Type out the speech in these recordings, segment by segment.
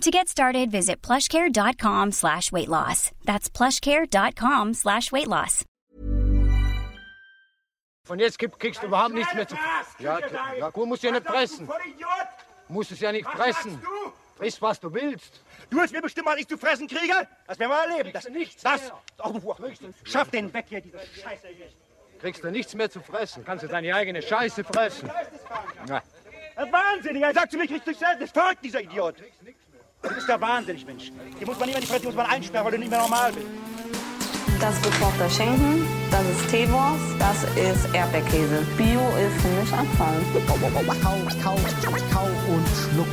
To get started, visit plushcare.com slash weight loss. That's plushcare.com slash weight loss. Von jetzt krieg- kriegst du überhaupt nichts mehr zu Ja, ja gut, musst du ja nicht pressen. Musst es ja nicht pressen. Friss, was du willst. Du hast mir bestimmt mal nichts zu fressen kriege? Das werden wir erleben. Das, nichts das, mehr. oh. Schaff den weg hier, diese Scheiße hier. Kriegst du nichts mehr zu fressen. Kannst du deine eigene Scheiße fressen. Ja. Wahnsinniger. Er sagt zu mir, kriegst du nichts Das ist verrückt, dieser Idiot. Du bist der wahnsinnig, Mensch. Die muss man nicht mehr die muss man einsperren, weil du nicht mehr normal bist. Das ist gekochter Schinken, das ist Teewurst, das ist Erdbeerkäse. Bio ist für mich Abfall. Kau, kau, kau und schluck.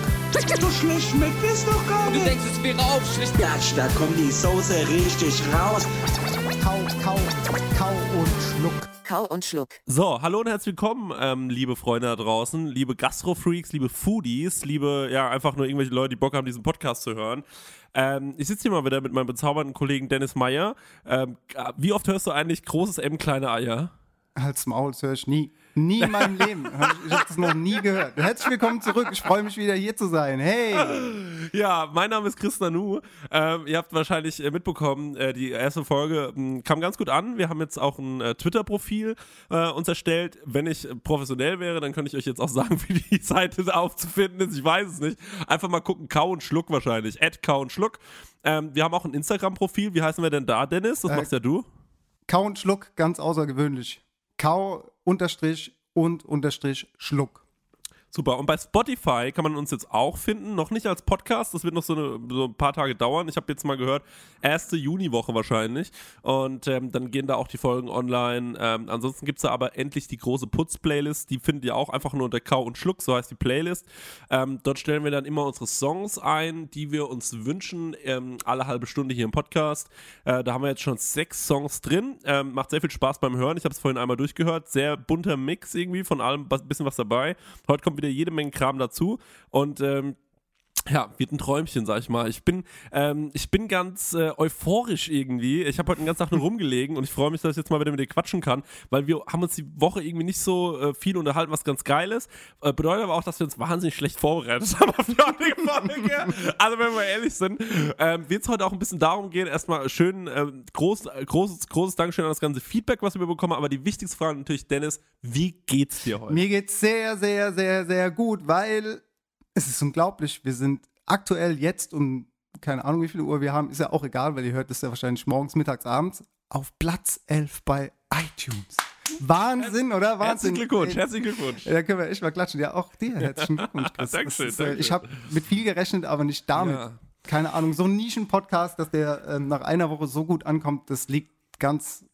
So schlecht schmeckt es doch gar Du nicht. denkst, es wäre aufschlicht. Gatsch, da kommt die Soße richtig raus. Kau, kau, kau und schluck. Kau und Schluck. So, hallo und herzlich willkommen, ähm, liebe Freunde da draußen, liebe Gastro-Freaks, liebe Foodies, liebe, ja, einfach nur irgendwelche Leute, die Bock haben, diesen Podcast zu hören. Ähm, ich sitze hier mal wieder mit meinem bezaubernden Kollegen Dennis Meyer. Ähm, wie oft hörst du eigentlich großes M, kleine Eier? Halt's Maul, das höre ich nie. Nie in meinem Leben. Ich, habe das noch nie gehört. Herzlich willkommen zurück. Ich freue mich wieder hier zu sein. Hey. Ja, mein Name ist Chris Nanu. Ähm, ihr habt wahrscheinlich äh, mitbekommen, äh, die erste Folge mh, kam ganz gut an. Wir haben jetzt auch ein äh, Twitter-Profil äh, uns erstellt. Wenn ich professionell wäre, dann könnte ich euch jetzt auch sagen, wie die Seite aufzufinden ist. Ich weiß es nicht. Einfach mal gucken, Kau und Schluck wahrscheinlich. Ad Kau und Schluck. Ähm, wir haben auch ein Instagram-Profil. Wie heißen wir denn da, Dennis? Das Äh, machst ja du. Kau und Schluck, ganz außergewöhnlich. Kau, Unterstrich und Unterstrich Schluck. Super. Und bei Spotify kann man uns jetzt auch finden. Noch nicht als Podcast. Das wird noch so, eine, so ein paar Tage dauern. Ich habe jetzt mal gehört, erste Juniwoche wahrscheinlich. Und ähm, dann gehen da auch die Folgen online. Ähm, ansonsten gibt es da aber endlich die große Putz-Playlist. Die findet ihr auch einfach nur unter Kau und Schluck. So heißt die Playlist. Ähm, dort stellen wir dann immer unsere Songs ein, die wir uns wünschen. Ähm, alle halbe Stunde hier im Podcast. Äh, da haben wir jetzt schon sechs Songs drin. Ähm, macht sehr viel Spaß beim Hören. Ich habe es vorhin einmal durchgehört. Sehr bunter Mix irgendwie. Von allem ein bisschen was dabei. Heute kommt wieder jede Menge Kram dazu. Und ähm, ja, wird ein Träumchen, sag ich mal. Ich bin, ähm, ich bin ganz äh, euphorisch irgendwie. Ich habe heute den ganzen Tag nur rumgelegen und ich freue mich, dass ich jetzt mal wieder mit dir quatschen kann, weil wir haben uns die Woche irgendwie nicht so äh, viel unterhalten, was ganz geil ist. Äh, bedeutet aber auch, dass wir uns wahnsinnig schlecht vorbereitet haben auf die heutige Folge. Also, wenn wir ehrlich sind, ähm, wird es heute auch ein bisschen darum gehen, erstmal schön, ähm, groß, äh, großes, großes Dankeschön an das ganze Feedback, was wir bekommen. Aber die wichtigste Frage natürlich, Dennis, wie geht's dir heute? Mir geht's sehr, sehr, sehr, sehr gut, weil es ist unglaublich. Wir sind aktuell jetzt um keine Ahnung, wie viel Uhr wir haben, ist ja auch egal, weil ihr hört das ja wahrscheinlich morgens, mittags, abends, auf Platz 11 bei iTunes. Wahnsinn, oder? Wahnsinn. Herzlichen Glückwunsch, herzlichen Glückwunsch. Ja, da können wir echt mal klatschen. Ja, auch dir herzlichen Glückwunsch, Chris. Dankeschön, ist, äh, danke. Ich habe mit viel gerechnet, aber nicht damit. Ja. Keine Ahnung, so ein Nischen-Podcast, dass der ähm, nach einer Woche so gut ankommt, das liegt ganz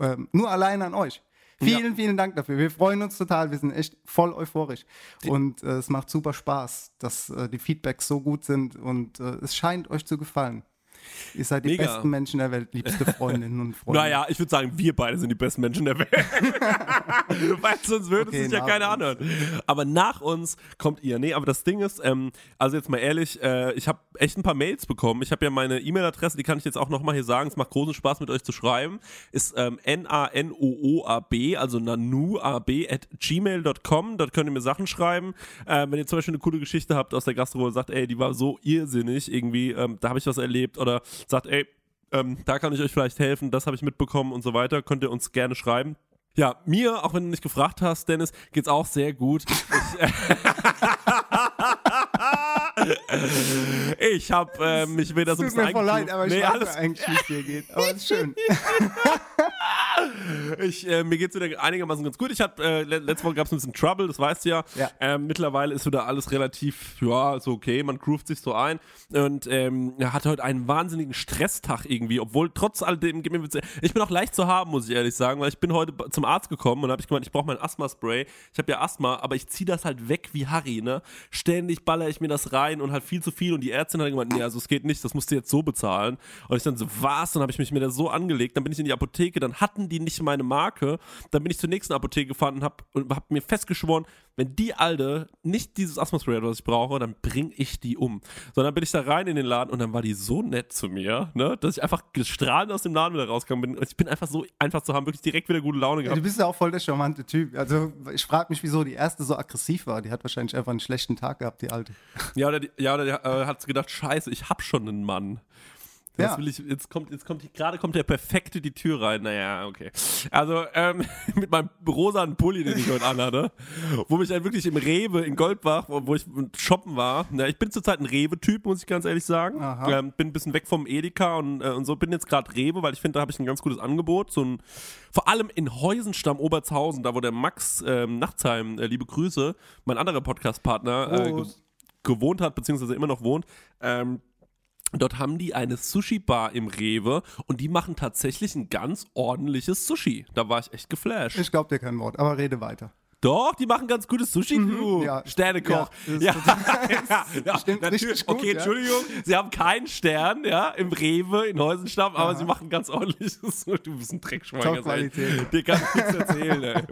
ähm, nur allein an euch. Vielen, vielen Dank dafür. Wir freuen uns total. Wir sind echt voll euphorisch. Und äh, es macht super Spaß, dass äh, die Feedbacks so gut sind und äh, es scheint euch zu gefallen. Ihr seid die Mega. besten Menschen der Welt, liebste Freundinnen und Freunde. Naja, ich würde sagen, wir beide sind die besten Menschen der Welt. Weil sonst würde Okay, es sich ja nach keiner uns. anhören. Aber nach uns kommt ihr. Nee, aber das Ding ist, ähm, also jetzt mal ehrlich, äh, ich habe echt ein paar Mails bekommen. Ich habe ja meine E-Mail-Adresse, die kann ich jetzt auch nochmal hier sagen. Es macht großen Spaß mit euch zu schreiben. Ist ähm, N-A-N-O-O-A-B, also nanuab at gmail.com. Dort könnt ihr mir Sachen schreiben. Äh, wenn ihr zum Beispiel eine coole Geschichte habt aus der Gastro und sagt, ey, die war so irrsinnig irgendwie, ähm, da habe ich was erlebt. Oder sagt, ey, ähm, da kann ich euch vielleicht helfen, das habe ich mitbekommen und so weiter. Könnt ihr uns gerne schreiben. Ja, mir, auch wenn du nicht gefragt hast, Dennis, geht's auch sehr gut. Ich, ich habe äh, mich wieder so ein Tut bisschen mir voll leid, aber ich Nee, weiß alles- eigentlich, wie es dir geht. Aber es ist schön. Ich, äh, mir geht's wieder einigermaßen ganz gut. Ich hab, äh, le- letzte Woche gab es ein bisschen Trouble, das weißt du ja. Ja. Ähm, mittlerweile ist wieder alles relativ, ja, so okay, man groovt sich so ein. Und ähm, er hatte heute einen wahnsinnigen Stresstag irgendwie, obwohl trotz mir bitte- ich bin auch leicht zu haben, muss ich ehrlich sagen, weil ich bin heute zum Arzt gekommen und habe ich gemeint, ich brauche mein Asthma-Spray. Ich habe ja Asthma, aber ich ziehe das halt weg wie Harry, ne? Ständig baller ich mir das rein und halt viel zu viel und die Ärztin hat gemeint, nee, also es geht nicht, das musst du jetzt so bezahlen. Und ich dann so, was? Dann habe ich mich mir da so angelegt, dann bin ich in die Apotheke, dann hatten die nicht meine Marke, dann bin ich zur nächsten Apotheke gefahren und habe und hab mir festgeschworen, wenn die Alte nicht dieses Asthma-Spray hat, was ich brauche, dann bringe ich die um. So, dann bin ich da rein in den Laden und dann war die so nett zu mir, ne, dass ich einfach gestrahlt aus dem Laden wieder rausgekommen bin. Und ich bin einfach so einfach zu haben, wirklich direkt wieder gute Laune Ja, gehabt. du bist ja auch voll der charmante Typ. Also ich frage mich, wieso die erste so aggressiv war. Die hat wahrscheinlich einfach einen schlechten Tag gehabt, die alte. Ja, oder, die, ja, oder die, äh, hat gedacht, scheiße, ich hab schon einen Mann. Ja. will ich, jetzt kommt, jetzt kommt, gerade kommt der Perfekte die Tür rein. Naja, okay. Also, ähm, mit meinem rosanen Pulli, den ich heute anhatte, wo mich dann wirklich im Rewe in Goldbach, wo, wo ich shoppen war. Ja, ich bin zurzeit ein Rewe-Typ, muss ich ganz ehrlich sagen. Ähm, bin ein bisschen weg vom Edeka und, äh, und so. Bin jetzt gerade Rewe, weil ich finde, da habe ich ein ganz gutes Angebot. So ein, vor allem in Heusenstamm, Obertshausen, da wo der Max ähm, Nachtsheim, äh, liebe Grüße, mein anderer Podcast-Partner, äh, gewohnt hat, beziehungsweise immer noch wohnt. Ähm, Dort haben die eine Sushi-Bar im Rewe und die machen tatsächlich ein ganz ordentliches Sushi. Da war ich echt geflasht. Ich glaube dir kein Wort, aber rede weiter. Doch, die machen ganz gutes Sushi, du. ja. Sternekoch. Ja, Ja, das ja, natürlich. gut, okay. Entschuldigung, sie haben keinen Stern, ja, im Rewe in Heusenstamm, aber sie machen ganz ordentliches Sushi. Du bist ein. Top-Qualität. Dir kann ich nichts erzählen, ey.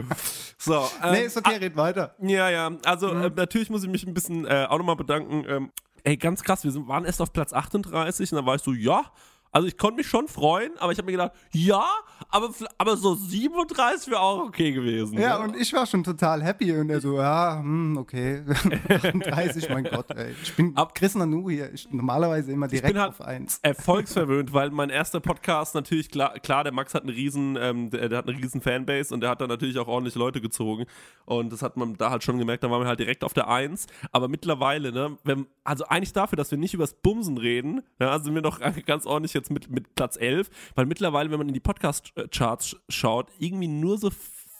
So, ähm, nee, ist okay, red weiter. ja, ja. Also äh, natürlich muss ich mich ein bisschen äh, auch nochmal bedanken. Ähm, ey, ganz krass, wir sind, waren erst auf Platz 38 und dann war ich so, ja. Also ich konnte mich schon freuen, aber ich habe mir gedacht, ja, aber, aber so 37 wäre auch okay gewesen. Ja, ne? und ich war schon total happy und er so, ja, hm, okay. 38, mein Gott, ey. Ich bin Ab- Chris Nanu hier. Ich normalerweise immer direkt bin halt- auf 1. erfolgsverwöhnt, weil mein erster Podcast natürlich klar, klar der Max hat einen riesen, ähm, der, der hat eine riesen Fanbase und der hat da natürlich auch ordentlich Leute gezogen und das hat man da halt schon gemerkt, da waren wir halt direkt auf der Eins, aber mittlerweile, ne, wenn, also eigentlich dafür, dass wir nicht übers Bumsen reden, ja, sind wir doch ganz ordentlich jetzt mit, mit Platz 11, weil mittlerweile, wenn man in die Podcast-Charts schaut, irgendwie nur so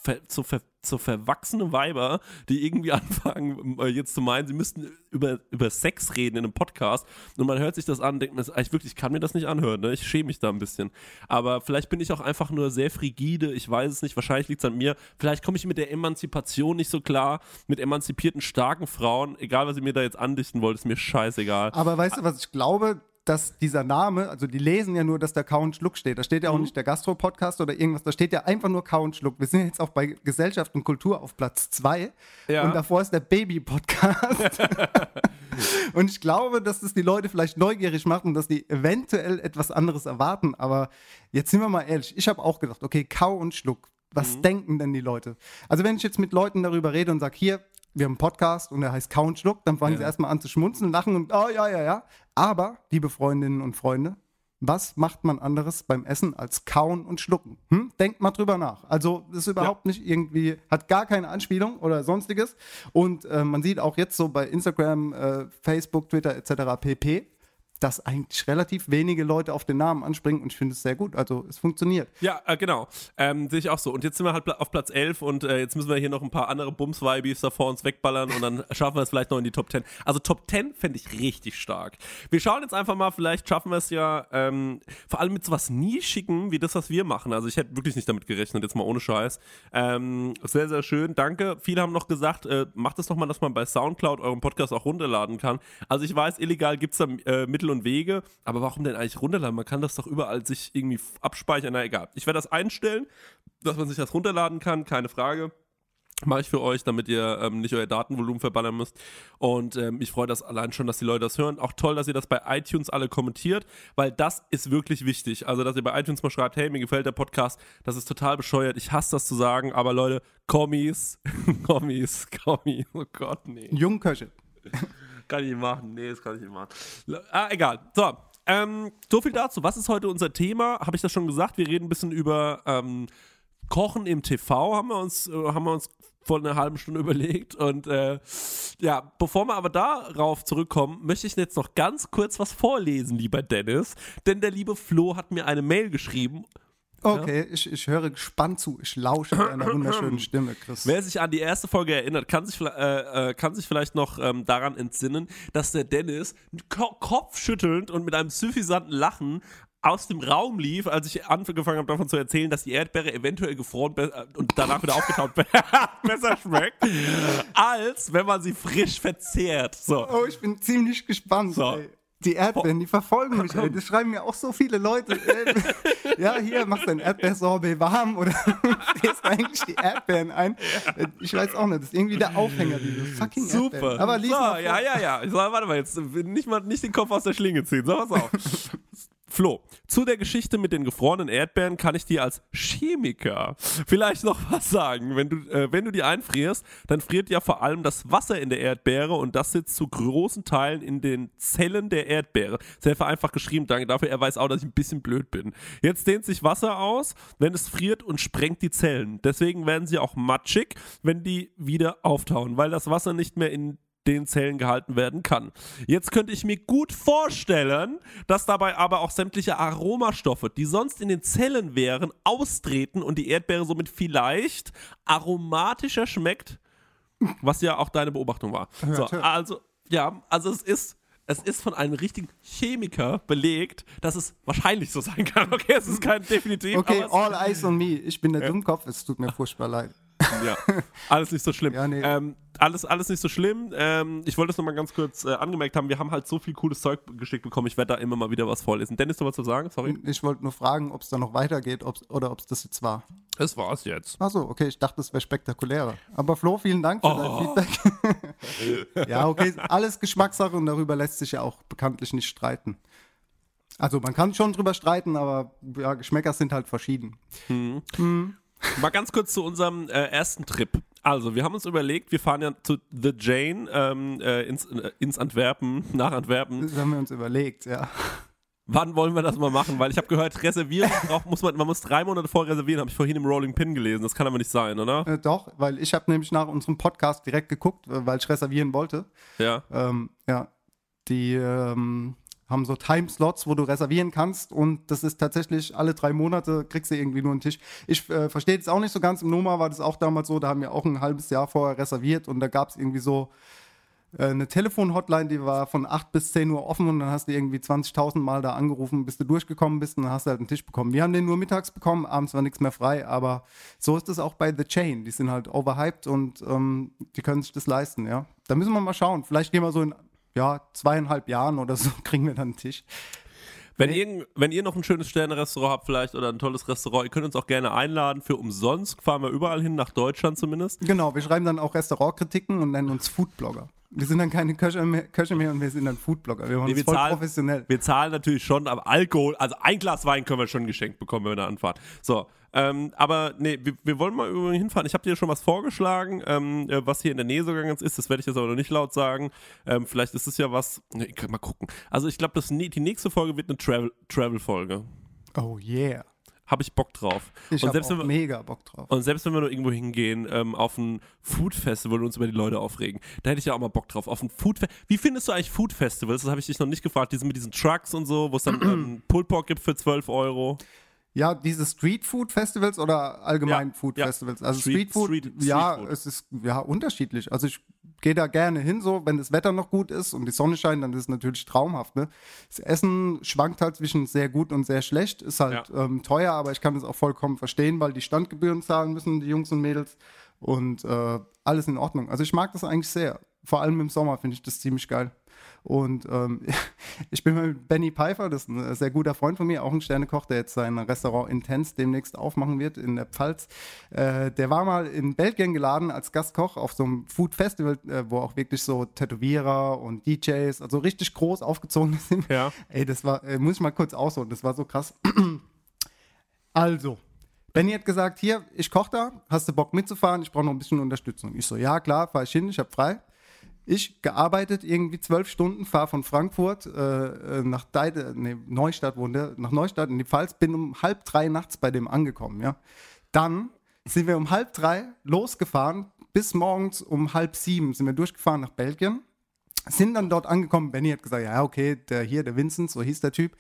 ver, so, ver, so verwachsene Weiber, die irgendwie anfangen, äh, jetzt zu meinen, sie müssten über, über Sex reden in einem Podcast. Und man hört sich das an und denkt mir, ich wirklich, ich kann mir das nicht anhören, ne? Ich schäme mich da ein bisschen. Aber vielleicht bin ich auch einfach nur sehr frigide, ich weiß es nicht, wahrscheinlich liegt es an mir. Vielleicht komme ich mit der Emanzipation nicht so klar, mit emanzipierten, starken Frauen, egal was ihr mir da jetzt andichten wollt, ist mir scheißegal. Aber weißt du, was ich glaube? Dass dieser Name, also die lesen ja nur, dass da Kau und Schluck steht. Da steht ja auch Mhm. nicht der Gastro-Podcast oder irgendwas, da steht ja einfach nur Kau und Schluck. Wir sind jetzt auch bei Gesellschaft und Kultur auf Platz 2 Ja. und davor ist der Baby-Podcast. und ich glaube, dass das die Leute vielleicht neugierig macht und dass die eventuell etwas anderes erwarten. Aber jetzt sind wir mal ehrlich, ich habe auch gedacht, okay, Kau und Schluck. Was Mhm. denken denn die Leute? Also wenn ich jetzt mit Leuten darüber rede und sage, hier, wir haben einen Podcast und der heißt Kau und Schluck, dann fangen sie erstmal an zu schmunzeln, lachen und, oh ja, ja, ja. Aber, liebe Freundinnen und Freunde, was macht man anderes beim Essen als kauen und schlucken? Hm? Denkt mal drüber nach. Also, das ist überhaupt nicht irgendwie, hat gar keine Anspielung oder sonstiges. Und äh, man sieht auch jetzt so bei Instagram, äh, Facebook, Twitter etc. pp., dass eigentlich relativ wenige Leute auf den Namen anspringen und ich finde es sehr gut. Also, es funktioniert. Ja, äh, genau. Ähm, Sehe ich auch so. Und jetzt sind wir halt auf Platz 11 und äh, jetzt müssen wir hier noch ein paar andere Bums-Vibes da vor uns wegballern und dann schaffen wir es vielleicht noch in die Top 10. Also Top 10 fände ich richtig stark. Wir schauen jetzt einfach mal, vielleicht schaffen wir es ja, ähm, vor allem mit so was Nischigem wie das, was wir machen. Also ich hätte wirklich nicht damit gerechnet, jetzt mal ohne Scheiß. Ähm, sehr, sehr schön. Danke. Viele haben noch gesagt, äh, macht es doch mal, dass man bei Soundcloud euren Podcast auch runterladen kann. Also ich weiß, illegal gibt es da äh, Mittel und Wege, aber warum denn eigentlich runterladen? Man kann das doch überall sich irgendwie abspeichern. Na egal. Ich werde das einstellen, dass man sich das runterladen kann, keine Frage. Mache ich für euch, damit ihr ähm, nicht euer Datenvolumen verballern müsst. Und ähm, ich freue das allein schon, dass die Leute das hören. Auch toll, dass ihr das bei iTunes alle kommentiert, weil das ist wirklich wichtig. Also, dass ihr bei iTunes mal schreibt, hey, mir gefällt der Podcast, das ist total bescheuert. Ich hasse das zu sagen, aber Leute, Kommis, Kommis, Kommis, oh Gott, nee. Jungköche. Kann ich nicht machen. Nee, das kann ich nicht machen. Ah, egal. So. Ähm, so viel dazu. Was ist heute unser Thema? Habe ich das schon gesagt? Wir reden ein bisschen über ähm, Kochen im TV, haben wir uns, äh, haben wir uns vor einer halben Stunde überlegt. Und äh, ja, bevor wir aber darauf zurückkommen, möchte ich jetzt noch ganz kurz was vorlesen, lieber Dennis. Denn der liebe Flo hat mir eine Mail geschrieben. Okay, ich, ich höre gespannt zu. Ich lausche deiner wunderschönen Stimme, Chris. Wer sich an die erste Folge erinnert, kann sich, äh, äh, kann sich vielleicht noch ähm, daran entsinnen, dass der Dennis ko kopfschüttelnd und mit einem suffisanten Lachen aus dem Raum lief, als ich angefangen habe davon zu erzählen, dass die Erdbeere eventuell gefroren äh, und danach wieder aufgetaut be- besser schmeckt, als wenn man sie frisch verzehrt. So. Oh, ich bin ziemlich gespannt. So. Ey. Die Erdbeeren, die verfolgen mich, ey. Das schreiben mir auch so viele Leute. Ey. Ja, hier, machst dein Erdbeersorbet warm oder fährst eigentlich die Erdbeeren ein. Ich weiß auch nicht, das ist irgendwie der Aufhänger, diese fucking Super. Erdbeeren. Aber lies so, ja, ja, ja. So, warte mal, jetzt nicht mal nicht den Kopf aus der Schlinge ziehen. So, pass auf. Flo, zu der Geschichte mit den gefrorenen Erdbeeren kann ich dir als Chemiker vielleicht noch was sagen. Wenn du, äh, wenn du die einfrierst, dann friert ja vor allem das Wasser in der Erdbeere und das sitzt zu großen Teilen in den Zellen der Erdbeere. Sehr vereinfacht geschrieben, danke dafür. Er weiß auch, dass ich ein bisschen blöd bin. Jetzt dehnt sich Wasser aus, wenn es friert und sprengt die Zellen. Deswegen werden sie auch matschig, wenn die wieder auftauen, weil das Wasser nicht mehr in den Zellen gehalten werden kann. Jetzt könnte ich mir gut vorstellen, dass dabei aber auch sämtliche Aromastoffe, die sonst in den Zellen wären, austreten und die Erdbeere somit vielleicht aromatischer schmeckt, was ja auch deine Beobachtung war. So, also, ja, also es ist. Es ist von einem richtigen Chemiker belegt, dass es wahrscheinlich so sein kann. Okay, es ist kein definitiv. Okay, all eyes on me. Ich bin der Dummkopf, es tut mir furchtbar leid. Ja, alles nicht so schlimm. Ja, nee. ähm, alles, alles nicht so schlimm. Ähm, ich wollte das nochmal ganz kurz äh, angemerkt haben. Wir haben halt so viel cooles Zeug geschickt bekommen. Ich werde da immer mal wieder was vorlesen. Dennis, noch was zu sagen? Sorry. Ich wollte nur fragen, ob es da noch weitergeht ob's, oder ob es das jetzt war. Das war's jetzt. Achso, okay, ich dachte, es wäre spektakulärer. Aber Flo, vielen Dank für Oh. dein Feedback. ja, okay, alles Geschmackssache und darüber lässt sich ja auch bekanntlich nicht streiten. Also man kann schon drüber streiten, aber ja, Geschmäcker sind halt verschieden. Mal ganz kurz zu unserem äh, ersten Trip. Also, wir haben uns überlegt, wir fahren ja zu The Jane ähm, äh, ins, äh, ins Antwerpen, nach Antwerpen. Das haben wir uns überlegt, ja. Wann wollen wir das mal machen? Weil ich habe gehört, reservieren braucht, muss man, man muss drei Monate vorher reservieren, habe ich vorhin im Rolling Pin gelesen. Das kann aber nicht sein, oder? Äh, doch, weil ich habe nämlich nach unserem Podcast direkt geguckt, äh, weil ich reservieren wollte. Ja. Ähm, ja, die ähm, haben so Timeslots, wo du reservieren kannst und das ist tatsächlich alle drei Monate kriegst du irgendwie nur einen Tisch. Ich äh, verstehe das auch nicht so ganz. Im Noma war das auch damals so, da haben wir auch ein halbes Jahr vorher reserviert und da gab es irgendwie so äh, eine Telefon-Hotline, die war von 8 bis 10 Uhr offen und dann hast du irgendwie 20.000 Mal da angerufen, bis du durchgekommen bist und dann hast du halt einen Tisch bekommen. Wir haben den nur mittags bekommen, abends war nichts mehr frei, aber so ist es auch bei The Chain. Die sind halt overhyped und ähm, die können sich das leisten, ja. Da müssen wir mal schauen. Vielleicht gehen wir so in ja, zweieinhalb Jahren oder so, kriegen wir dann einen Tisch. Wenn, ihr, wenn ihr noch ein schönes Sterne-Restaurant habt, vielleicht oder ein tolles Restaurant, ihr könnt uns auch gerne einladen für umsonst. Fahren wir überall hin, nach Deutschland zumindest. Genau, wir schreiben dann auch Restaurantkritiken und nennen uns Foodblogger. Wir sind dann keine Köche mehr, Köche mehr und wir sind dann Foodblogger. Wir machen Nee, wir, voll zahlen, professionell. wir zahlen natürlich schon, aber Alkohol, also ein Glas Wein können wir schon geschenkt bekommen, wenn wir da anfahren. So, ähm, aber nee, wir, wir wollen mal irgendwo hinfahren. Ich habe dir schon was vorgeschlagen, ähm, äh, was hier in der Nähe sogar ganz ist. Das werde ich jetzt aber noch nicht laut sagen. Ähm, vielleicht ist es ja was. Nee, ich kann mal gucken. Also ich glaube, die nächste Folge wird eine Travel- Travel-Folge. Oh yeah. Habe ich Bock drauf. Ich und, habe selbst auch wenn wir, mega Bock drauf. und selbst wenn wir nur irgendwo hingehen, ähm, auf ein Food Festival und uns über die Leute aufregen, da hätte ich ja auch mal Bock drauf. Auf ein Food Fe Wie findest du eigentlich Food Festivals? Das habe ich dich noch nicht gefragt. Diese mit diesen Trucks und so, wo es dann ähm, Pulled Pork gibt für 12 Euro. Ja, diese Street Food Festivals oder allgemein Ja, Food ja. Festivals? Also Street- Street, Food, Street- Street ja, Food. es ist ja unterschiedlich. Also ich gehe da gerne hin, so wenn das Wetter noch gut ist und die Sonne scheint, dann ist es natürlich traumhaft. Ne? Das Essen schwankt halt zwischen sehr gut und sehr schlecht, ist halt Ja. ähm, teuer, aber ich kann das auch vollkommen verstehen, weil die Standgebühren zahlen müssen, die Jungs und Mädels und äh, alles in Ordnung. Also ich mag das eigentlich sehr. Vor allem im Sommer finde ich das ziemlich geil. Und ähm, ich bin mit Benny Pfeiffer, das ist ein sehr guter Freund von mir, auch ein Sternekoch, der jetzt sein Restaurant Intense demnächst aufmachen wird in der Pfalz. Äh, der war mal in Belgien geladen als Gastkoch auf so einem Food Festival, äh, wo auch wirklich so Tätowierer und DJs, also richtig groß aufgezogen sind. Ja. Ey, das war, äh, muss ich mal kurz ausholen, das war so krass. Also, Benny hat gesagt, hier, ich koche da, hast du Bock mitzufahren? Ich brauche noch ein bisschen Unterstützung. Ich so, ja, klar, fahr ich hin, ich habe frei. Ich gearbeitet irgendwie zwölf Stunden, fahre von Frankfurt äh, äh, nach Deide, nee, Neustadt wohnte, nach Neustadt in die Pfalz, bin um halb drei nachts bei dem angekommen, ja. Dann sind wir um halb drei losgefahren, bis morgens um halb sieben sind wir durchgefahren nach Belgien, sind dann dort angekommen. Benny hat gesagt, ja, okay, der hier, der Vincent, so hieß der Typ,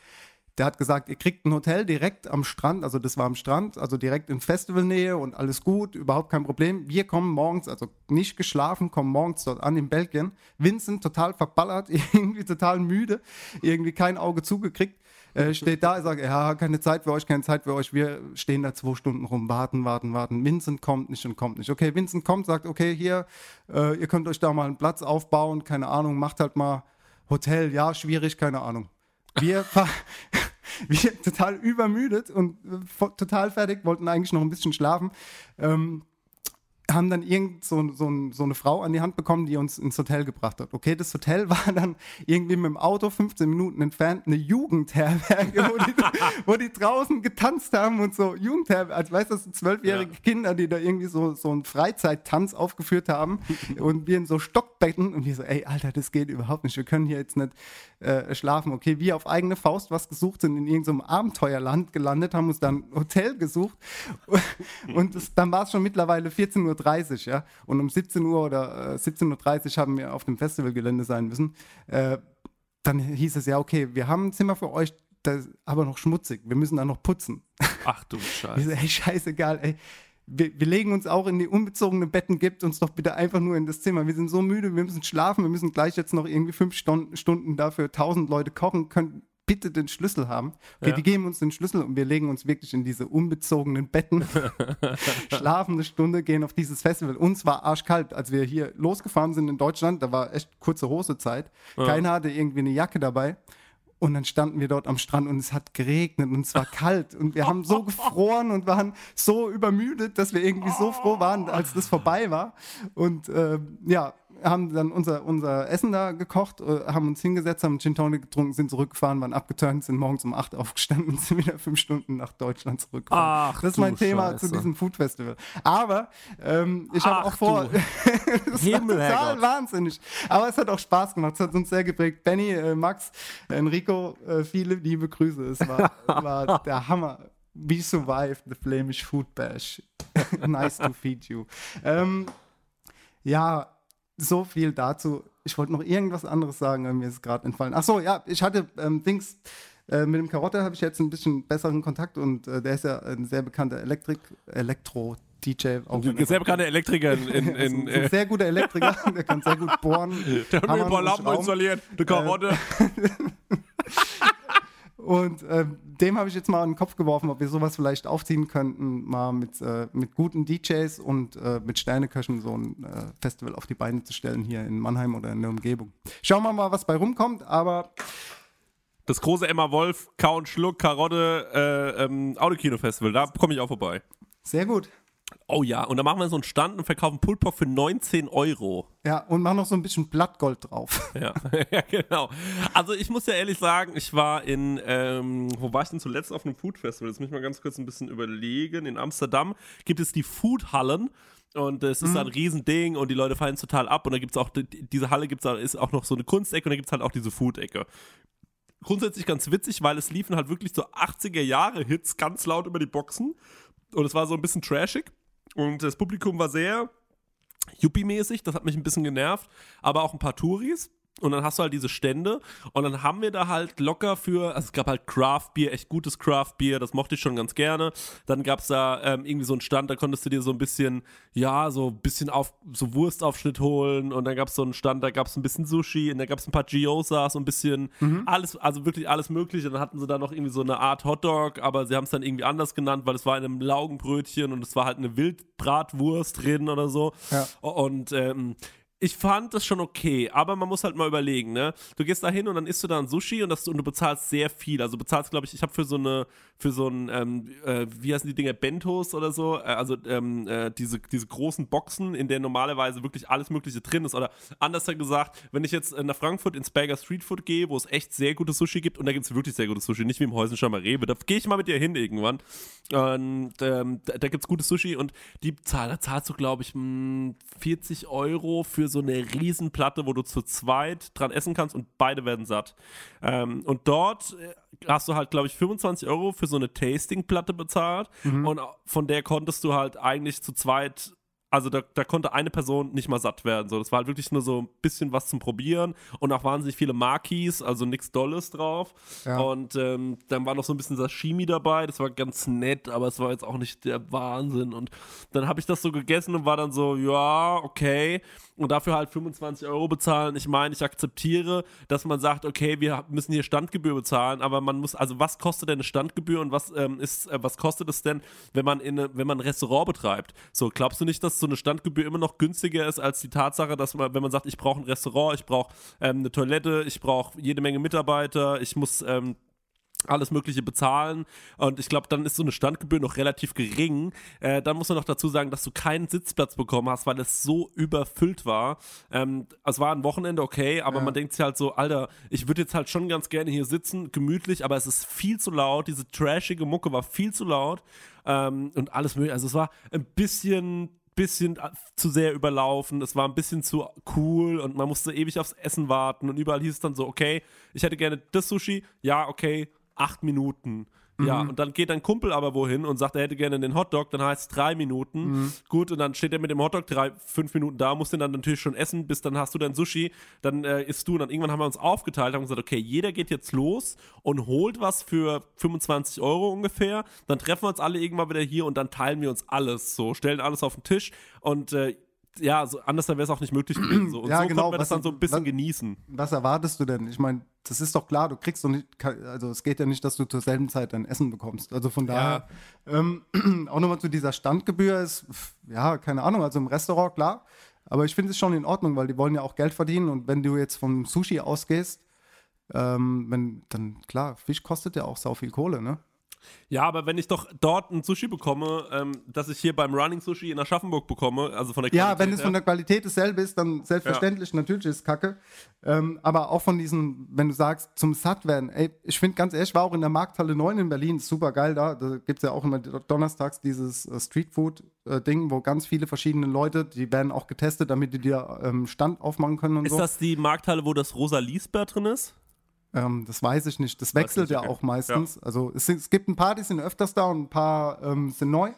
Der hat gesagt, ihr kriegt ein Hotel direkt am Strand, also das war am Strand, also direkt in Festivalnähe und alles gut, überhaupt kein Problem. Wir kommen morgens, also nicht geschlafen, kommen morgens dort an in Belgien. Vincent total verballert, irgendwie total müde, irgendwie kein Auge zugekriegt. Äh, steht da, sagt, ja, keine Zeit für euch, keine Zeit für euch. Wir stehen da zwei Stunden rum, warten, warten, warten. Vincent kommt nicht und kommt nicht. Okay, Vincent kommt, sagt, okay, hier, äh, ihr könnt euch da mal einen Platz aufbauen, keine Ahnung, macht halt mal Hotel, ja, schwierig, keine Ahnung. Wir, wir total übermüdet und äh, total fertig, wollten eigentlich noch ein bisschen schlafen. Ähm, haben dann irgend so, so, so eine Frau an die Hand bekommen, die uns ins Hotel gebracht hat. Okay, das Hotel war dann irgendwie mit dem Auto 15 Minuten entfernt eine Jugendherberge, wo die, wo die draußen getanzt haben und so Jugendherberge, also weißt du, das sind zwölfjährige Kinder, die da irgendwie so, so einen Freizeittanz aufgeführt haben und wir in so Stockbetten und wir so, ey, Alter, das geht überhaupt nicht, wir können hier jetzt nicht äh, schlafen. Okay, wir auf eigene Faust was gesucht sind, in irgendeinem Abenteuerland gelandet, haben uns dann ein Hotel gesucht und das, dann war es schon mittlerweile 14.30 Uhr, ja. Und um 17 Uhr oder äh, 17.30 Uhr haben wir auf dem Festivalgelände sein müssen. Äh, dann hieß es ja, okay, wir haben ein Zimmer für euch, das ist aber noch schmutzig. Wir müssen da noch putzen. Ach du Ich Scheiße. so, ey, scheißegal, ey. Wir, wir legen uns auch in die unbezogenen Betten, gebt uns doch bitte einfach nur in das Zimmer. Wir sind so müde, wir müssen schlafen, wir müssen gleich jetzt noch irgendwie fünf Stunden, Stunden dafür 1000 Leute kochen, können bitte den Schlüssel haben. Okay, Ja. die geben uns den Schlüssel und wir legen uns wirklich in diese unbezogenen Betten, schlafen eine Stunde, gehen auf dieses Festival. Uns war arschkalt, als wir hier losgefahren sind in Deutschland, da war echt kurze Hosezeit. Keiner hatte irgendwie eine Jacke dabei. Und dann standen wir dort am Strand und es hat geregnet und es war kalt und wir haben so gefroren und waren so übermüdet, dass wir irgendwie so froh waren, als das vorbei war. Und ähm, ja, haben dann unser, unser Essen da gekocht, äh, haben uns hingesetzt, haben Gin Tonic getrunken, sind zurückgefahren, waren abgeturnt, sind morgens um 8 aufgestanden und sind wieder fünf Stunden nach Deutschland zurückgefahren. Ach, das ist mein Thema Scheiße. zu diesem Food Festival. Aber ähm, ich habe auch vor, das war Himmel, total wahnsinnig. Aber es hat auch Spaß gemacht. Es hat uns sehr geprägt. Benny, äh, Max, Enrico, äh, viele liebe Grüße. Es war, war der Hammer. We survived the Flemish Food Bash. nice to feed you. Ähm, ja, so viel dazu. Ich wollte noch irgendwas anderes sagen, aber mir ist gerade entfallen. Ach so, ja, ich hatte ähm, Dings. Äh, mit dem Karotte habe ich jetzt ein bisschen besseren Kontakt und äh, der ist ja ein sehr bekannter Elektrik, Elektro-DJ. auch wenn er- Sehr bekannter Elektriker in, in, ein, in ein äh, sehr guter Elektriker, der kann sehr gut bohren. der hat mir ein paar Lampen installiert, eine Karotte. Und ähm, dem habe ich jetzt mal in den Kopf geworfen, ob wir sowas vielleicht aufziehen könnten, mal mit, äh, mit guten DJs und äh, mit Sterneköchen so ein äh, Festival auf die Beine zu stellen hier in Mannheim oder in der Umgebung. Schauen wir mal, was bei rumkommt, aber Das große Emma Wolf, Kau und Schluck, Karotte, äh, ähm, Autokino-Festival, da komme ich auch vorbei. sehr gut. Oh ja, und da machen wir so einen Stand und verkaufen Pullpock für 19 Euro. Ja, und mach noch so ein bisschen Blattgold drauf. Ja, ja, genau. Also ich muss ja ehrlich sagen, ich war in, ähm, wo war ich denn zuletzt auf einem Food Festival? Jetzt muss ich mal ganz kurz ein bisschen überlegen. In Amsterdam gibt es die Food Hallen. Und es ist da ein Riesending und die Leute fallen total ab. Und da gibt es auch, die- diese Halle gibt's da, ist auch noch so eine Kunstecke und da gibt es halt auch diese Food-Ecke. Grundsätzlich ganz witzig, weil es liefen halt wirklich so 80er-Jahre-Hits ganz laut über die Boxen. Und es war so ein bisschen trashig. Und das Publikum war sehr Yuppie-mäßig, das hat mich ein bisschen genervt, aber auch ein paar Touris. Und dann hast du halt diese Stände und dann haben wir da halt locker für, also es gab halt Craft Beer, echt gutes Craft Beer, das mochte ich schon ganz gerne. Dann gab es da ähm, irgendwie so einen Stand, da konntest du dir so ein bisschen, ja, so ein bisschen auf, so Wurstaufschnitt holen und dann gab es so einen Stand, da gab es ein bisschen Sushi und da gab es ein paar Gyozas, so ein bisschen alles, also wirklich alles mögliche. Dann hatten sie da noch irgendwie so eine Art Hotdog, aber sie haben es dann irgendwie anders genannt, weil es war in einem Laugenbrötchen und es war halt eine Wildbratwurst drin oder so. Ja. Und ähm, ich fand das schon okay, aber man muss halt mal überlegen, ne? Du gehst da hin und dann isst du da ein Sushi und, das, und du bezahlst sehr viel. Also bezahlst, glaube ich, ich habe für so eine, für so ein, ähm, äh, wie heißen die Dinger, Bentos oder so, äh, also ähm, äh, diese, diese großen Boxen, in denen normalerweise wirklich alles Mögliche drin ist. Oder anders gesagt, wenn ich jetzt nach Frankfurt ins Berger Street Food gehe, wo es echt sehr gutes Sushi gibt, und da gibt es wirklich sehr gutes Sushi, nicht wie im Häusenschammer Rewe, da gehe ich mal mit dir hin irgendwann. Und ähm, da, da gibt es gutes Sushi und die Zahl, da zahlst du, glaube ich, mh, 40 Euro für so eine Riesenplatte, wo du zu zweit dran essen kannst und beide werden satt. Ähm, und dort äh, hast du halt, glaube ich, 25 Euro für so eine Tasting-Platte bezahlt und von der konntest du halt eigentlich zu zweit also da, da konnte eine Person nicht mal satt werden. So, das war halt wirklich nur so ein bisschen was zum Probieren und auch wahnsinnig viele Marquis, also nichts Dolles drauf. Ja. Und ähm, dann war noch so ein bisschen Sashimi dabei, das war ganz nett, aber es war jetzt auch nicht der Wahnsinn. Und dann habe ich das so gegessen und war dann so, ja, okay. Und dafür halt 25 Euro bezahlen. Ich meine, ich akzeptiere, dass man sagt, okay, wir müssen hier Standgebühr bezahlen, aber man muss, also was kostet denn eine Standgebühr und was ähm, ist, äh, was kostet es denn, wenn man in wenn man ein Restaurant betreibt? So, glaubst du nicht, dass so eine Standgebühr immer noch günstiger ist als die Tatsache, dass man, wenn man sagt, ich brauche ein Restaurant, ich brauche ähm, eine Toilette, ich brauche jede Menge Mitarbeiter, ich muss ähm, alles Mögliche bezahlen und ich glaube, dann ist so eine Standgebühr noch relativ gering. Äh, dann muss man noch dazu sagen, dass du keinen Sitzplatz bekommen hast, weil es so überfüllt war. Ähm, es war ein Wochenende okay, aber man denkt sich halt so, Alter, ich würde jetzt halt schon ganz gerne hier sitzen, gemütlich, aber es ist viel zu laut. Diese trashige Mucke war viel zu laut ähm, und alles mögliche. Also es war ein bisschen bisschen zu sehr überlaufen, es war ein bisschen zu cool und man musste ewig aufs Essen warten und überall hieß es dann so, okay, ich hätte gerne das Sushi, ja, okay, acht Minuten. Ja, und dann geht dein Kumpel aber wohin und sagt, er hätte gerne den Hotdog, dann heißt es drei Minuten. Gut, und dann steht er mit dem Hotdog drei, fünf Minuten da, muss den dann natürlich schon essen, bis dann hast du dein Sushi, dann äh, isst du und dann irgendwann haben wir uns aufgeteilt, haben gesagt, okay, jeder geht jetzt los und holt was für 25 Euro ungefähr, dann treffen wir uns alle irgendwann wieder hier und dann teilen wir uns alles so, stellen alles auf den Tisch und äh, ja, so anders wäre es auch nicht möglich gewesen. So. Und Ja, so genau, konnten wir das was- dann so ein bisschen was- genießen. Was erwartest du denn? Ich meine, das ist doch klar, du kriegst doch nicht, also es geht ja nicht, dass du zur selben Zeit dein Essen bekommst. Also von daher, ähm, auch nochmal zu dieser Standgebühr ist, ja, keine Ahnung, also im Restaurant, klar. Aber ich finde es schon in Ordnung, weil die wollen ja auch Geld verdienen und wenn du jetzt vom Sushi ausgehst, ähm, wenn, dann klar, Fisch kostet ja auch sau viel Kohle, ne? Ja, aber wenn ich doch dort ein Sushi bekomme, ähm, das ich hier beim Running Sushi in Aschaffenburg bekomme, also von der Ja, Qualität wenn es von der Qualität dasselbe ist, dann selbstverständlich, natürlich ist es kacke. Ähm, aber auch von diesen, wenn du sagst, zum Satt werden, ey, ich finde ganz ehrlich, ich war auch in der Markthalle 9 in Berlin, ist super geil da. Da gibt es ja auch immer donnerstags dieses äh, Streetfood-Ding, wo ganz viele verschiedene Leute, die werden auch getestet, damit die dir ähm, Stand aufmachen können und Ist so. das die Markthalle, wo das Rosa Liesbert drin ist? Ähm, das weiß ich nicht. Das wechselt nicht, ja okay. auch meistens. Also es, es gibt ein paar, die sind öfters da und ein paar ähm, sind neu.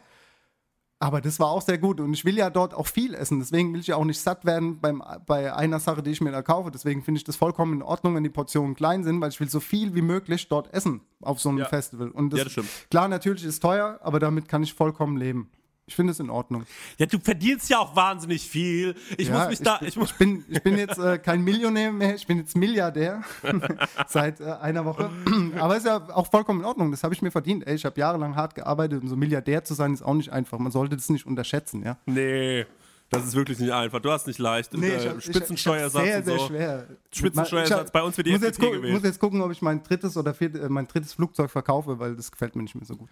Aber das war auch sehr gut. Und ich will ja dort auch viel essen. Deswegen will ich ja auch nicht satt werden beim, bei einer Sache, die ich mir da kaufe. Deswegen finde ich das vollkommen in Ordnung, wenn die Portionen klein sind, weil ich will so viel wie möglich dort essen auf so einem Ja. Festival. Und das, Ja, das stimmt. klar, natürlich ist es teuer, aber damit kann ich vollkommen leben. Ich finde es in Ordnung. Ja, du verdienst ja auch wahnsinnig viel. Ich Ja, muss mich da. bin, Ich ich bin, ich bin jetzt äh, kein Millionär mehr, ich bin jetzt Milliardär seit äh, einer Woche. Aber ist ja auch vollkommen in Ordnung, das habe ich mir verdient. Ey, ich habe jahrelang hart gearbeitet und so Milliardär zu sein ist auch nicht einfach. Man sollte das nicht unterschätzen, ja. nee, das ist wirklich nicht einfach. Du hast nicht leicht. Nee, äh, ich hab- ich- Spitzensteuersatz ich hab sehr, sehr so. schwer. Spitzensteuersatz, Ich bei uns wird die muss jetzt, FDP gucken, gewählt. muss jetzt gucken, ob ich mein drittes oder viert, äh, mein drittes Flugzeug verkaufe, weil das gefällt mir nicht mehr so gut.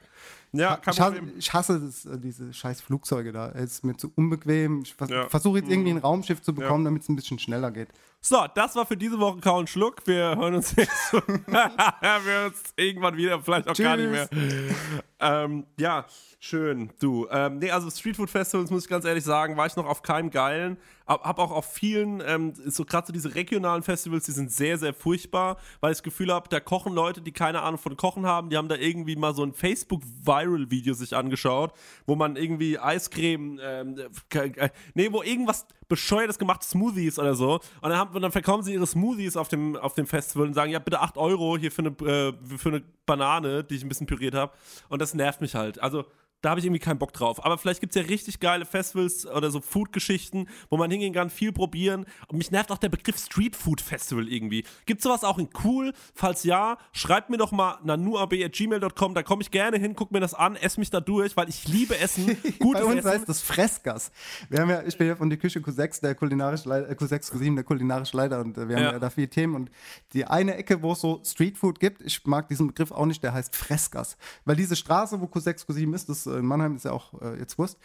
Ja, kein Ich hasse, ich hasse das, äh, diese scheiß Flugzeuge da. Es ist mir zu unbequem. Ich vers Ja. versuche jetzt irgendwie ein Raumschiff zu bekommen, damit es ein bisschen schneller geht. So, das war für diese Woche Kau und Schluck. Wir hören uns jetzt. wir hören uns irgendwann wieder, vielleicht auch gar nicht mehr. Ähm, ja, schön. Du. Ähm, nee, also Streetfood Festivals, muss ich ganz ehrlich sagen, war ich noch auf keinem geilen. Hab, hab auch auf vielen, ähm, so gerade so diese regionalen Festivals, die sind sehr, sehr furchtbar, weil ich das Gefühl habe, da kochen Leute, die keine Ahnung von Kochen haben, die haben da irgendwie mal so ein Facebook-Viral-Video sich angeschaut, wo man irgendwie Eiscreme, ähm, äh, nee, wo irgendwas bescheuertes gemacht, Smoothies oder so. Und dann, haben, und dann verkaufen sie ihre Smoothies auf dem, auf dem Festival und sagen, ja, bitte 8 Euro hier für eine, äh, für eine Banane, die ich ein bisschen püriert habe. Und das nervt mich halt. Also, da habe ich irgendwie keinen Bock drauf. Aber vielleicht gibt es ja richtig geile Festivals oder so Food-Geschichten, wo man hingehen kann, viel probieren. Und mich nervt auch der Begriff Street Food Festival irgendwie. Gibt sowas auch in cool? Falls ja, schreibt mir doch mal nanuab.gmail.com, da komme ich gerne hin, guck mir das an, esse mich da durch, weil ich liebe Essen. Gutes Bei uns Essen. heißt das Freskas. Wir haben ja, ich bin ja von der Küche Q6, der kulinarisch Leiter, äh, Q6, Q7, der kulinarisch Leiter und äh, wir haben Ja. ja. da viele Themen und die eine Ecke, wo es so Streetfood gibt, ich mag diesen Begriff auch nicht, der heißt Freskas. Weil diese Straße, wo Q6, Q7 ist, das in Mannheim ist ja auch äh, jetzt Wurst,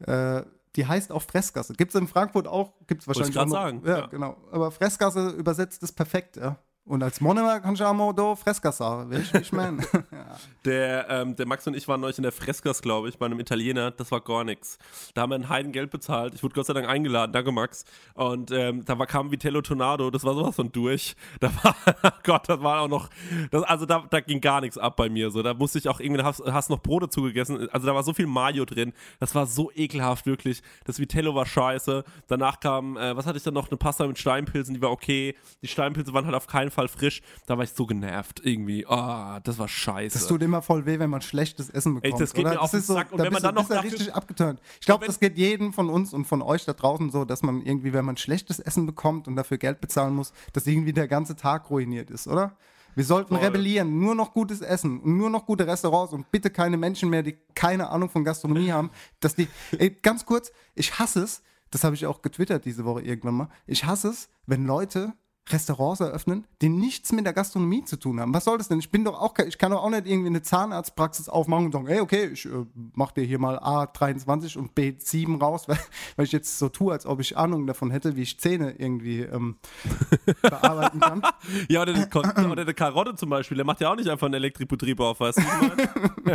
äh, die heißt auch Fressgasse. Gibt es in Frankfurt auch, gibt es Wollte ich wahrscheinlich grad auch noch- sagen, Ja, ja. genau. Aber Fressgasse übersetzt ist perfekt, ja. Und als auch mal da Freskas sagen, weißt du, ich meine? Der, ähm, der Max und ich waren neulich in der Freskas, glaube ich, bei einem Italiener. Das war gar nichts. Da haben wir ein Heidengeld bezahlt. Ich wurde Gott sei Dank eingeladen. Danke, Max. Und ähm, da war, kam Vitello Tornado. Das war sowas von durch. Da war, Gott, das war auch noch, das, also da, da ging gar nichts ab bei mir. So, da musste ich auch irgendwie, hast, hast noch Brot dazu gegessen. Also da war so viel Mayo drin. Das war so ekelhaft, wirklich. Das Vitello war scheiße. Danach kam, äh, was hatte ich dann noch? Eine Pasta mit Steinpilzen, die war okay. Die Steinpilze waren halt auf keinen Fall frisch. Da war ich so genervt irgendwie. Ah, das war scheiße. Das tut immer voll weh, wenn man schlechtes Essen bekommt. das geht oder? mir auf den ist so, Sack. Und wenn man dann noch dafür- richtig abgeturnt. Ich glaube, das geht jedem von uns und von euch da draußen so, dass man irgendwie, wenn man schlechtes Essen bekommt und dafür Geld bezahlen muss, dass irgendwie der ganze Tag ruiniert ist, oder? Wir sollten Voll. rebellieren, nur noch gutes Essen nur noch gute Restaurants und bitte keine Menschen mehr, die keine Ahnung von Gastronomie haben, dass die, ey, ganz kurz, ich hasse es, das habe ich auch getwittert diese Woche irgendwann mal, ich hasse es, wenn Leute Restaurants eröffnen, die nichts mit der Gastronomie zu tun haben. Was soll das denn? Ich bin doch auch, ich kann doch auch nicht irgendwie eine Zahnarztpraxis aufmachen und sagen, hey, okay, ich äh, mach dir hier mal A23 und B7 raus, weil, weil ich jetzt so tue, als ob ich Ahnung davon hätte, wie ich Zähne irgendwie ähm, bearbeiten kann. Ja, oder Kon- oder die Karotte zum Beispiel, der macht ja auch nicht einfach einen Elektrobetrieb auf, weißt du?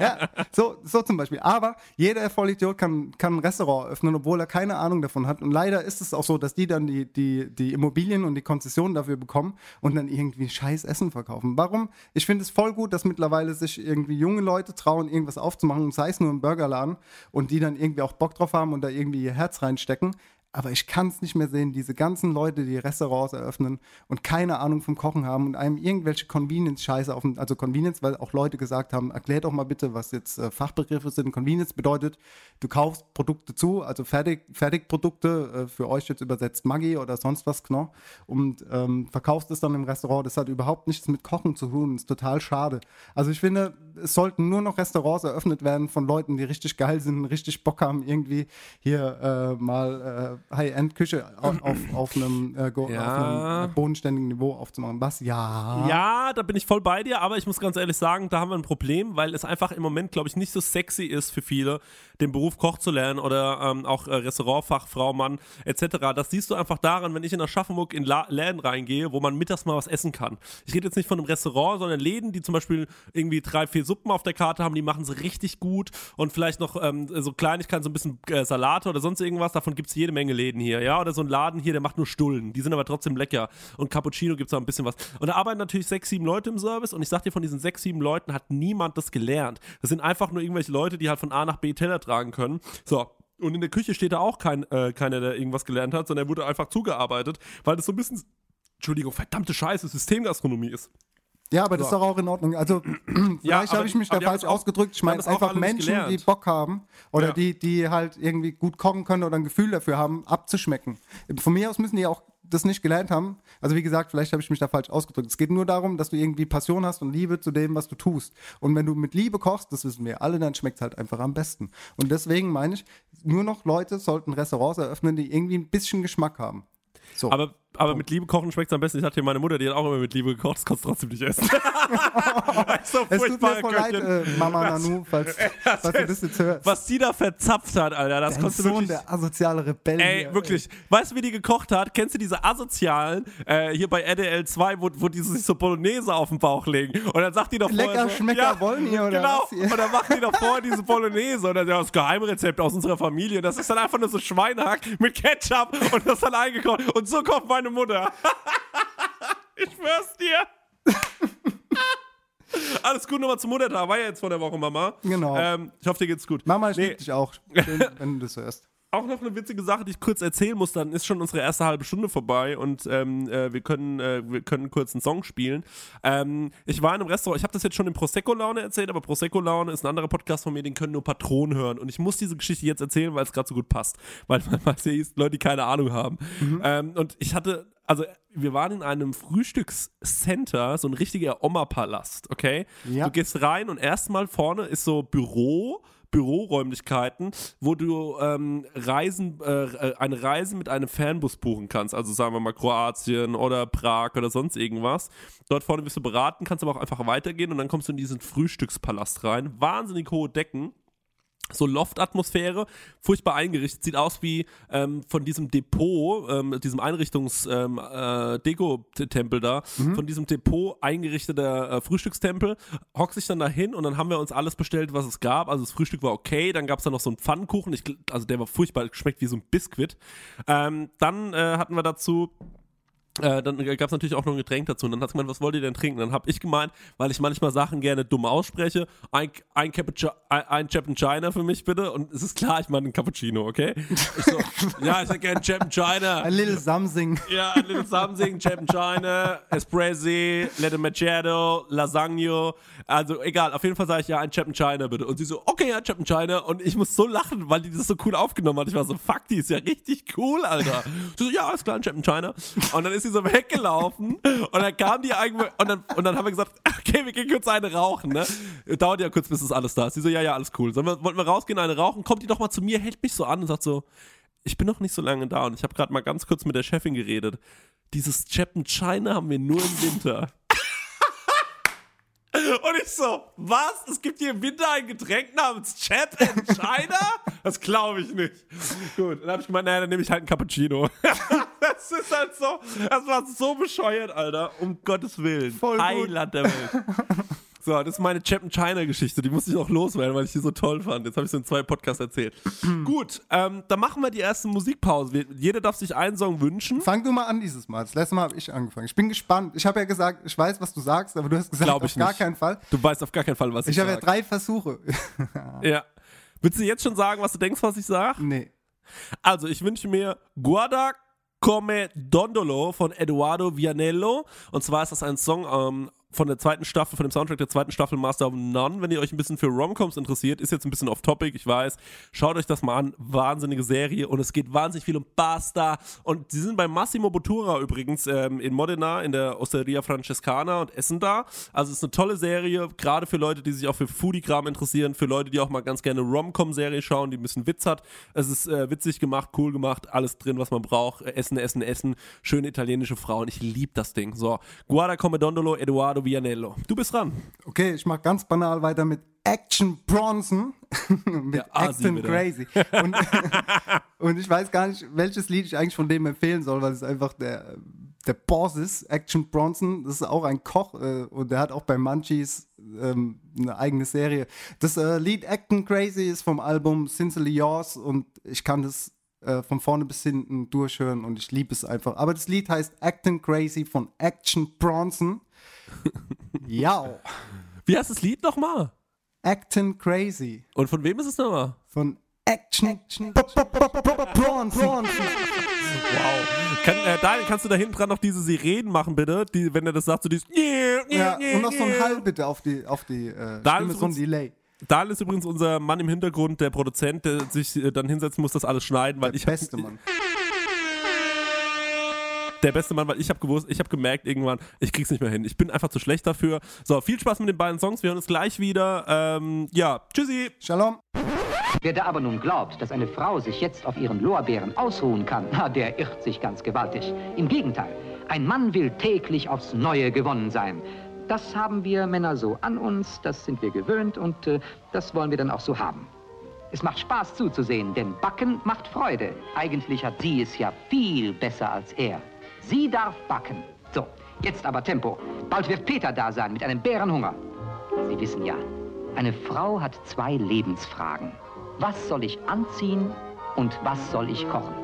Ja, so, so zum Beispiel. Aber jeder Vollidiot kann, kann ein Restaurant öffnen, obwohl er keine Ahnung davon hat. Und leider ist es auch so, dass die dann die, die, die Immobilien und die Konzessionen dafür bekommen und dann irgendwie scheiß Essen verkaufen. Warum? Ich finde es voll gut, dass mittlerweile sich irgendwie junge Leute trauen, irgendwas aufzumachen, sei es nur im Burgerladen und die dann irgendwie auch Bock drauf haben und da irgendwie ihr Herz reinstecken. Aber ich kann es nicht mehr sehen, diese ganzen Leute, die Restaurants eröffnen und keine Ahnung vom Kochen haben und einem irgendwelche Convenience-Scheiße auf dem, also Convenience, weil auch Leute gesagt haben, erklär doch mal bitte, was jetzt äh, Fachbegriffe sind. Convenience bedeutet, du kaufst Produkte zu, also Fertig, Fertigprodukte, äh, für euch jetzt übersetzt Maggi oder sonst was, genau, und ähm, verkaufst es dann im Restaurant. Das hat überhaupt nichts mit Kochen zu tun, ist total schade. Also ich finde, es sollten nur noch Restaurants eröffnet werden von Leuten, die richtig geil sind, richtig Bock haben, irgendwie hier äh, mal äh, High-End-Küche auf, auf, auf einem, äh, go- Ja. auf einem äh, bodenständigen Niveau aufzumachen. Was? Ja. Ja, da bin ich voll bei dir, aber ich muss ganz ehrlich sagen, da haben wir ein Problem, weil es einfach im Moment, glaube ich, nicht so sexy ist für viele, den Beruf Koch zu lernen oder ähm, auch äh, Restaurantfachfrau, Mann etc. Das siehst du einfach daran, wenn ich in Aschaffenburg in La Läden reingehe, wo man mittags mal was essen kann. Ich rede jetzt nicht von einem Restaurant, sondern Läden, die zum Beispiel irgendwie drei, vier Suppen auf der Karte haben, die machen es richtig gut und vielleicht noch ähm, so Kleinigkeiten, so ein bisschen äh, Salate oder sonst irgendwas, davon gibt es jede Menge Läden hier, ja, oder so ein Laden hier, der macht nur Stullen, die sind aber trotzdem lecker und Cappuccino gibt es auch ein bisschen was. Und da arbeiten natürlich sechs, sieben Leute im Service und ich sag dir, von diesen sechs, sieben Leuten hat niemand das gelernt. Das sind einfach nur irgendwelche Leute, die halt von A nach B Teller tragen können. So, und in der Küche steht da auch kein, äh, keiner, der irgendwas gelernt hat, sondern er wurde einfach zugearbeitet, weil das so ein bisschen, Entschuldigung, verdammte Scheiße, Systemgastronomie ist. Ja, aber das ist doch auch in Ordnung. Also, vielleicht aber- habe ich mich da falsch ausgedrückt. Ich meine einfach Menschen, die. Bock haben oder Ja. die, die halt irgendwie gut kochen können oder ein Gefühl dafür haben, abzuschmecken. Von mir aus müssen die auch das nicht gelernt haben. Also, wie gesagt, vielleicht habe ich mich da falsch ausgedrückt. Es geht nur darum, dass du irgendwie Passion hast und Liebe zu dem, was du tust. Und wenn du mit Liebe kochst, das wissen wir alle, dann schmeckt es halt einfach am besten. Und deswegen meine ich, nur noch Leute sollten Restaurants eröffnen, die irgendwie ein bisschen Geschmack haben. So. Aber, aber mit Liebe kochen schmeckt es am besten. Ich hatte hier meine Mutter, die hat auch immer mit Liebe gekocht, das kannst du trotzdem nicht essen. so es tut mir voll leid, äh, Mama Nanu, falls, falls du das jetzt hörst. Was die da verzapft hat, Alter, das Dein konntest du wirklich... der asoziale Rebell. Ey, hier, wirklich. Weißt du, wie die gekocht hat? Kennst du diese asozialen, äh, hier bei RDL 2, wo, wo die sich so Bolognese auf den Bauch legen? Und dann sagt die doch vorher Lecker so, Schmecker wollen hier, oder Genau. hier? Und dann macht die doch vorher diese Bolognese. Und dann ja, das Geheimrezept aus unserer Familie. Das ist dann einfach nur so Schweinehack mit Ketchup und das dann eingekocht. Und so kocht meine Mutter. ich schwör's dir. Alles gut, nochmal zum Muttertag. War ja jetzt vor der Woche, Mama. Genau. Ähm, ich hoffe, dir geht's gut. Mama, ich Nee. dich auch, Schön, wenn du das hörst. Auch noch eine witzige Sache, die ich kurz erzählen muss, dann ist schon unsere erste halbe Stunde vorbei und ähm, äh, wir, können, äh, wir können kurz einen Song spielen. Ähm, ich war in einem Restaurant, ich habe das jetzt schon in Prosecco-Laune erzählt, aber Prosecco-Laune ist ein anderer Podcast von mir, den können nur Patronen hören. Und ich muss diese Geschichte jetzt erzählen, weil es gerade so gut passt. Weil man ist Leute, die keine Ahnung haben. Ähm, und ich hatte, also wir waren in einem Frühstückscenter, so ein richtiger Oma-Palast, okay? Ja. Du gehst rein und erstmal vorne ist so Büro, Büroräumlichkeiten, wo du ähm, Reisen, äh, äh, eine Reise mit einem Fernbus buchen kannst. Also sagen wir mal Kroatien oder Prag oder sonst irgendwas. Dort vorne wirst du beraten, kannst aber auch einfach weitergehen und dann kommst du in diesen Frühstückspalast rein. Wahnsinnig hohe Decken. So Loft-Atmosphäre, furchtbar eingerichtet, sieht aus wie ähm, von diesem Depot, ähm, diesem Einrichtungs- ähm, äh, da, von diesem Depot eingerichteter äh, Frühstückstempel, hockt sich dann dahin und dann haben wir uns alles bestellt, was es gab. Also das Frühstück war okay, dann gab es da noch so einen Pfannkuchen, ich, also der war furchtbar, geschmeckt wie so ein Biskuit. Ähm, dann äh, hatten wir dazu äh, dann gab es natürlich auch noch ein Getränk dazu. Und dann hat sie gemeint, was wollt ihr denn trinken? Dann habe ich gemeint, weil ich manchmal Sachen gerne dumm ausspreche, ein, ein, Cappucci ein, ein China für mich bitte. Und es ist klar, ich meine einen Cappuccino, okay? Ich so, ja, ich hätte gerne China. Ein little something. Ja, ein little something, China, Espresso, Latte Macchiato, Lasagne. Also egal, auf jeden Fall sage ich ja ein China bitte. Und sie so, okay, ja, China. Und ich muss so lachen, weil die das so cool aufgenommen hat. Ich war so, fuck, die ist ja richtig cool, Alter. Sie so, ja, ist klar, ein China. Und dann ist sie so weggelaufen und dann kam die irgendwo und dann, und dann haben wir gesagt, okay, wir gehen kurz eine rauchen, ne? Dauert ja kurz, bis das alles da ist. Sie so, ja, ja, alles cool. Sollen wir, wollten wir rausgehen, eine rauchen? Kommt die doch mal zu mir, hält mich so an und sagt so, ich bin noch nicht so lange da und ich habe gerade mal ganz kurz mit der Chefin geredet. Dieses Chapin China haben wir nur im Winter. Und ich so, was? Es gibt hier im Winter ein Getränk namens Chap in China? Das glaube ich nicht. Gut, dann habe ich gemeint, naja, dann nehme ich halt einen Cappuccino. das ist halt so, das war so bescheuert, Alter. Um Gottes Willen. Voll gut. Heiland der Welt. So, das ist meine Chap in China Geschichte. Die musste ich auch loswerden, weil ich die so toll fand. Jetzt habe ich sie in zwei Podcasts erzählt. Gut, ähm, dann machen wir die erste Musikpause. Jeder darf sich einen Song wünschen. Fang du mal an dieses Mal. Das letzte Mal habe ich angefangen. Ich bin gespannt. Ich habe ja gesagt, ich weiß, was du sagst, aber du hast gesagt, Glaub ich auf gar nicht. keinen Fall. Du weißt auf gar keinen Fall, was ich, Ich habe ja drei Versuche. Ja. Willst du jetzt schon sagen, was du denkst, was ich sage? nee. Also, ich wünsche mir Guarda come Dondolo von Eduardo Vianello. Und zwar ist das ein Song ähm, von der zweiten Staffel, von dem Soundtrack der zweiten Staffel Master of None. Wenn ihr euch ein bisschen für Romcoms interessiert, ist jetzt ein bisschen off-topic, ich weiß. Schaut euch das mal an. Wahnsinnige Serie und es geht wahnsinnig viel um Pasta. Und sie sind bei Massimo Bottura übrigens ähm, in Modena, in der Osteria Francescana und essen da. Also es ist eine tolle Serie, gerade für Leute, die sich auch für Foodie-Kram interessieren, für Leute, die auch mal ganz gerne Rom-Com-Serie schauen, die ein bisschen Witz hat. Es ist äh, witzig gemacht, cool gemacht, alles drin, was man braucht. Äh, Essen, essen, essen. Schöne italienische Frauen. Ich liebe das Ding. So, Guarda come Dondolo, Eduardo Vianello. Du bist dran. Okay, ich mache ganz banal weiter mit Action Bronson. mit Acting wieder. Crazy. Und, und ich weiß gar nicht, welches Lied ich eigentlich von dem empfehlen soll, weil es einfach der, der Boss ist. Action Bronson, das ist auch ein Koch äh, und der hat auch bei Munchies ähm, eine eigene Serie. Das äh, Lied Acting Crazy ist vom Album Sincerely Yours und ich kann das äh, von vorne bis hinten durchhören und ich liebe es einfach. Aber das Lied heißt Acting Crazy von Action Bronson. Ja. Wie heißt das Lied nochmal? Acting Crazy Und von wem ist es nochmal? von Action, Bronson. Wow. Kann, äh, Daniel, kannst du da hinten dran noch diese Sirenen machen, bitte? Die, wenn er das sagt, so dieses. Ja, und noch so ein Hall bitte auf die, auf die äh, Stimme, ist so ein Delay. Daniel ist übrigens unser Mann im Hintergrund, der Produzent, der sich äh, dann hinsetzen muss, das alles schneiden, weil Der ich hab- beste Mann. Der beste Mann, weil ich habe gewusst, ich habe gemerkt irgendwann, ich krieg's nicht mehr hin. Ich bin einfach zu schlecht dafür. So, viel Spaß mit den beiden Songs. Wir hören uns gleich wieder. Ähm, ja, tschüssi. Shalom. Wer da aber nun glaubt, dass eine Frau sich jetzt auf ihren Lorbeeren ausruhen kann, na, der irrt sich ganz gewaltig. Im Gegenteil, ein Mann will täglich aufs Neue gewonnen sein. Das haben wir Männer so an uns, das sind wir gewöhnt und äh, das wollen wir dann auch so haben. Es macht Spaß zuzusehen, denn Backen macht Freude. Eigentlich hat sie es ja viel besser als er. Sie darf backen. So, jetzt aber Tempo. Bald wird Peter da sein mit einem Bärenhunger. Sie wissen ja, eine Frau hat zwei Lebensfragen. Was soll ich anziehen und was soll ich kochen?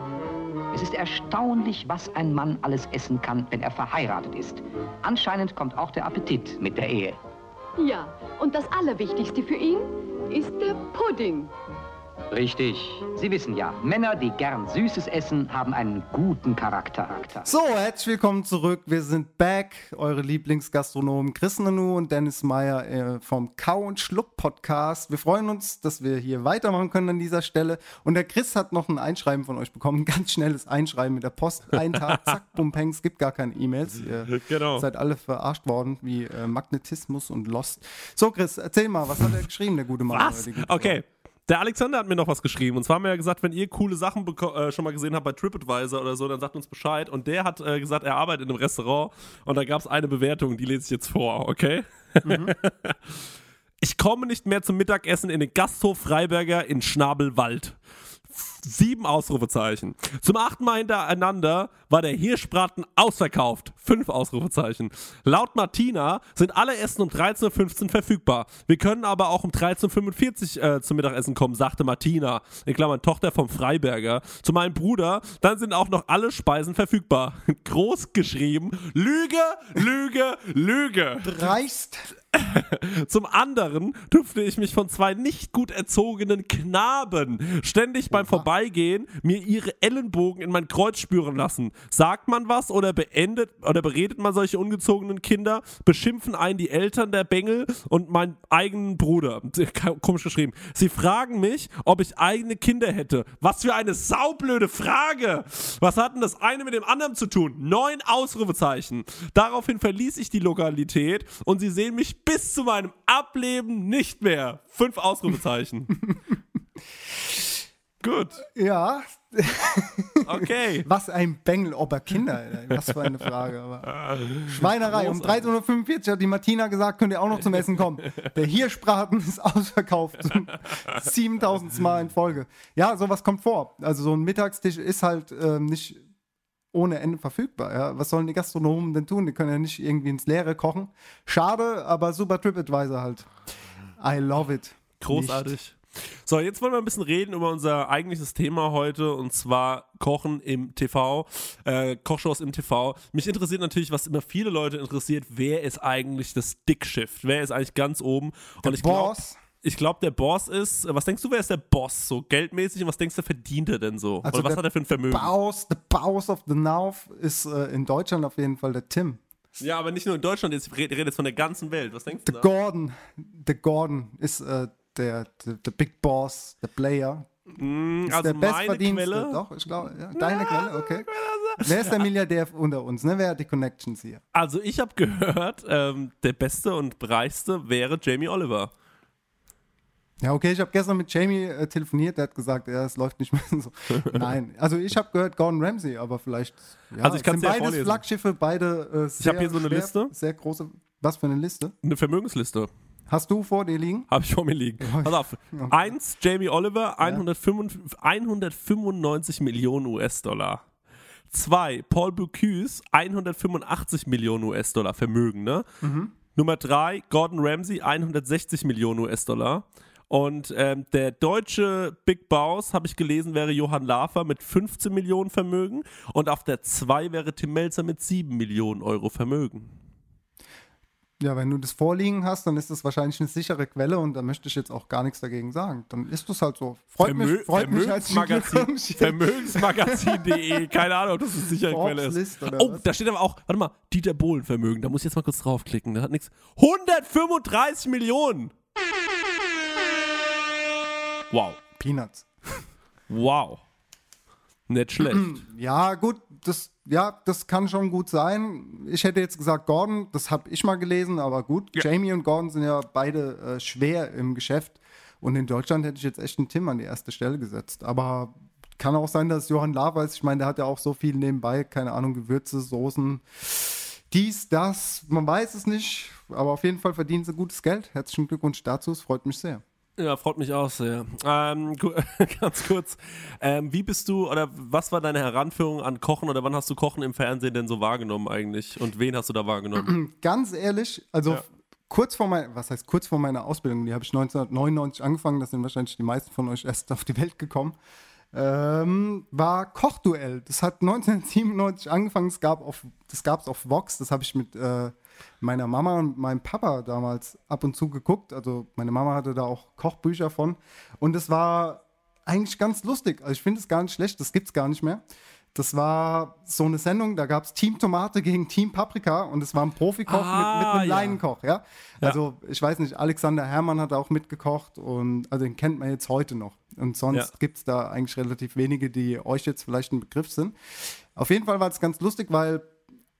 Es ist erstaunlich, was ein Mann alles essen kann, wenn er verheiratet ist. Anscheinend kommt auch der Appetit mit der Ehe. Ja, und das Allerwichtigste für ihn ist der Pudding. Richtig. Sie wissen ja, Männer, die gern Süßes essen, haben einen guten Charakter. So, herzlich willkommen zurück. Wir sind back. Eure Lieblingsgastronomen Chris Nanu und Dennis Meyer äh, vom Kau und Schluck Podcast. Wir freuen uns, dass wir hier weitermachen können an dieser Stelle. Und der Chris hat noch ein Einschreiben von euch bekommen. Ein ganz schnelles Einschreiben mit der Post. Ein Tag, zack, bum, peng. Es gibt gar keine E-Mails. Ihr Genau. seid alle verarscht worden wie äh, Magnetismus und Lost. So, Chris, erzähl mal, was hat er geschrieben, der gute Mann? Was? Okay. Der Alexander hat mir noch was geschrieben. Und zwar haben wir ja gesagt, wenn ihr coole Sachen äh, schon mal gesehen habt bei TripAdvisor oder so, dann sagt uns Bescheid. Und der hat äh, gesagt, er arbeitet in einem Restaurant und da gab es eine Bewertung, die lese ich jetzt vor, okay? Ich komme nicht mehr zum Mittagessen in den Gasthof Freiberger in Schnabelwald. Sieben Ausrufezeichen. Zum achten Mal hintereinander war der Hirschbraten ausverkauft. Fünf Ausrufezeichen. Laut Martina sind alle Essen um 13.15 Uhr verfügbar. Wir können aber auch um 13.45 Uhr äh, zum Mittagessen kommen, sagte Martina, in Klammern Tochter vom Freiberger. Zu meinem Bruder, dann sind auch noch alle Speisen verfügbar. Groß geschrieben. Lüge, Lüge, Lüge. Dreist. Zum anderen dürfte ich mich von zwei nicht gut erzogenen Knaben ständig beim Vorbeigehen mir ihre Ellenbogen in mein Kreuz spüren lassen. Sagt man was oder beendet oder beredet man solche ungezogenen Kinder? Beschimpfen einen die Eltern der Bengel und meinen eigenen Bruder. Komisch geschrieben. Sie fragen mich, ob ich eigene Kinder hätte. Was für eine saublöde Frage! Was hat denn das eine mit dem anderen zu tun? Neun Ausrufezeichen. Daraufhin verließ ich die Lokalität und sie sehen mich bis zu meinem Ableben nicht mehr. Fünf Ausrufezeichen. Gut. Ja. Okay. Was ein Bengel, ob er Kinder, Alter. was für eine Frage. Aber Schweinerei. Um 13.45 Uhr hat die Martina gesagt, könnt ihr auch noch zum Essen kommen. Der Hirschbraten ist ausverkauft. 7000 Mal in Folge. Ja, sowas kommt vor. Also so ein Mittagstisch ist halt ähm, nicht ohne Ende verfügbar. Ja? Was sollen die Gastronomen denn tun? Die können ja nicht irgendwie ins Leere kochen. Schade, aber super TripAdvisor halt. I love it. Großartig. Nicht. So, jetzt wollen wir ein bisschen reden über unser eigentliches Thema heute und zwar Kochen im TV, äh, Kochshows im TV. Mich interessiert natürlich, was immer viele Leute interessiert, wer ist eigentlich das Dickschiff? Wer ist eigentlich ganz oben? Der und ich glaube, Boss. ich glaube, der Boss ist, was denkst du, wer ist der Boss? So geldmäßig und was denkst du, verdient er denn so? Also Oder was der hat er für ein Vermögen? Boss, the Boss of the North ist äh, in Deutschland auf jeden Fall der Tim. Ja, aber nicht nur in Deutschland, jetzt rede red jetzt von der ganzen Welt. Was denkst du? The da? Gordon. The Gordon ist äh, der, der, der Big Boss, der Player. Mm, Ist also der bestverdienste. Quelle. Doch, ich glaube, ja, deine Quelle, okay. Wer ist der Milliardär unter uns? Ne? Wer hat die Connections hier? Also ich habe gehört, ähm, der beste und reichste wäre Jamie Oliver. Ja, okay, ich habe gestern mit Jamie äh, telefoniert, der hat gesagt, ja, es läuft nicht mehr so. Nein, also ich habe gehört Gordon Ramsay, aber vielleicht. Ja, Also ich kann's sind dir ja beides vorlesen. Flaggschiffe, beide äh, sehr hab hier so eine schwer, Liste. Sehr große. Was für eine Liste? Eine Vermögensliste. Hast du vor dir liegen? Habe ich vor mir liegen. Pass auf. Eins, Jamie Oliver, 195, 195 Millionen US-Dollar. Zwei, Paul Bocuse, 185 Millionen US-Dollar Vermögen, ne? Nummer drei, Gordon Ramsay, 160 Millionen US-Dollar. Und ähm, der deutsche Big Boss, habe ich gelesen, wäre Johann Lafer mit 15 Millionen Vermögen. Und auf der 2 wäre Tim Melzer mit 7 Millionen Euro Vermögen. Ja, wenn du das vorliegen hast, dann ist das wahrscheinlich eine sichere Quelle und da möchte ich jetzt auch gar nichts dagegen sagen. Dann ist das halt so. Freut Vermö mich, freut mich als Vermögensmagazin, Vermögensmagazin.de, keine Ahnung, ob das eine sichere Quelle Forbes ist. List oder Oh, was? da steht aber auch, warte mal, Dieter Bohlen Vermögen, da muss ich jetzt mal kurz draufklicken, der hat nichts. 135 Millionen! Wow, Peanuts. wow. Nicht schlecht. Ja, gut, das, ja, das kann schon gut sein. Ich hätte jetzt gesagt Gordon, das habe ich mal gelesen, aber gut. Jamie und Gordon sind ja beide äh, schwer im Geschäft. Und in Deutschland hätte ich jetzt echt einen Tim an die erste Stelle gesetzt. Aber kann auch sein, dass Johann Lava ist. Ich meine, der hat ja auch so viel nebenbei, keine Ahnung, Gewürze, Soßen, dies, das. Man weiß es nicht, aber auf jeden Fall verdienen sie gutes Geld. Herzlichen Glückwunsch dazu, es freut mich sehr. Ja, freut mich auch sehr. Ähm, ganz kurz, ähm, wie bist du oder was war deine Heranführung an Kochen oder wann hast du Kochen im Fernsehen denn so wahrgenommen eigentlich und wen hast du da wahrgenommen? Ganz ehrlich, also Ja. kurz vor meiner, was heißt kurz vor meiner Ausbildung, die habe ich 1999 angefangen, das sind wahrscheinlich die meisten von euch erst auf die Welt gekommen, ähm, war Kochduell. Das hat 1997 angefangen, es gab auf, das gab es auf Vox, das habe ich mit äh, meiner Mama und meinem Papa damals ab und zu geguckt. Also meine Mama hatte da auch Kochbücher von und es war eigentlich ganz lustig. Also ich finde es gar nicht schlecht, das gibt es gar nicht mehr. Das war so eine Sendung, da gab es Team Tomate gegen Team Paprika und es war ein Profikoch Ah, mit, mit einem ja. Laienkoch, ja. Also ich weiß nicht, Alexander Herrmann hat auch mitgekocht und also den kennt man jetzt heute noch. Und sonst Ja. gibt es da eigentlich relativ wenige, die euch jetzt vielleicht ein Begriff sind. Auf jeden Fall war es ganz lustig, weil,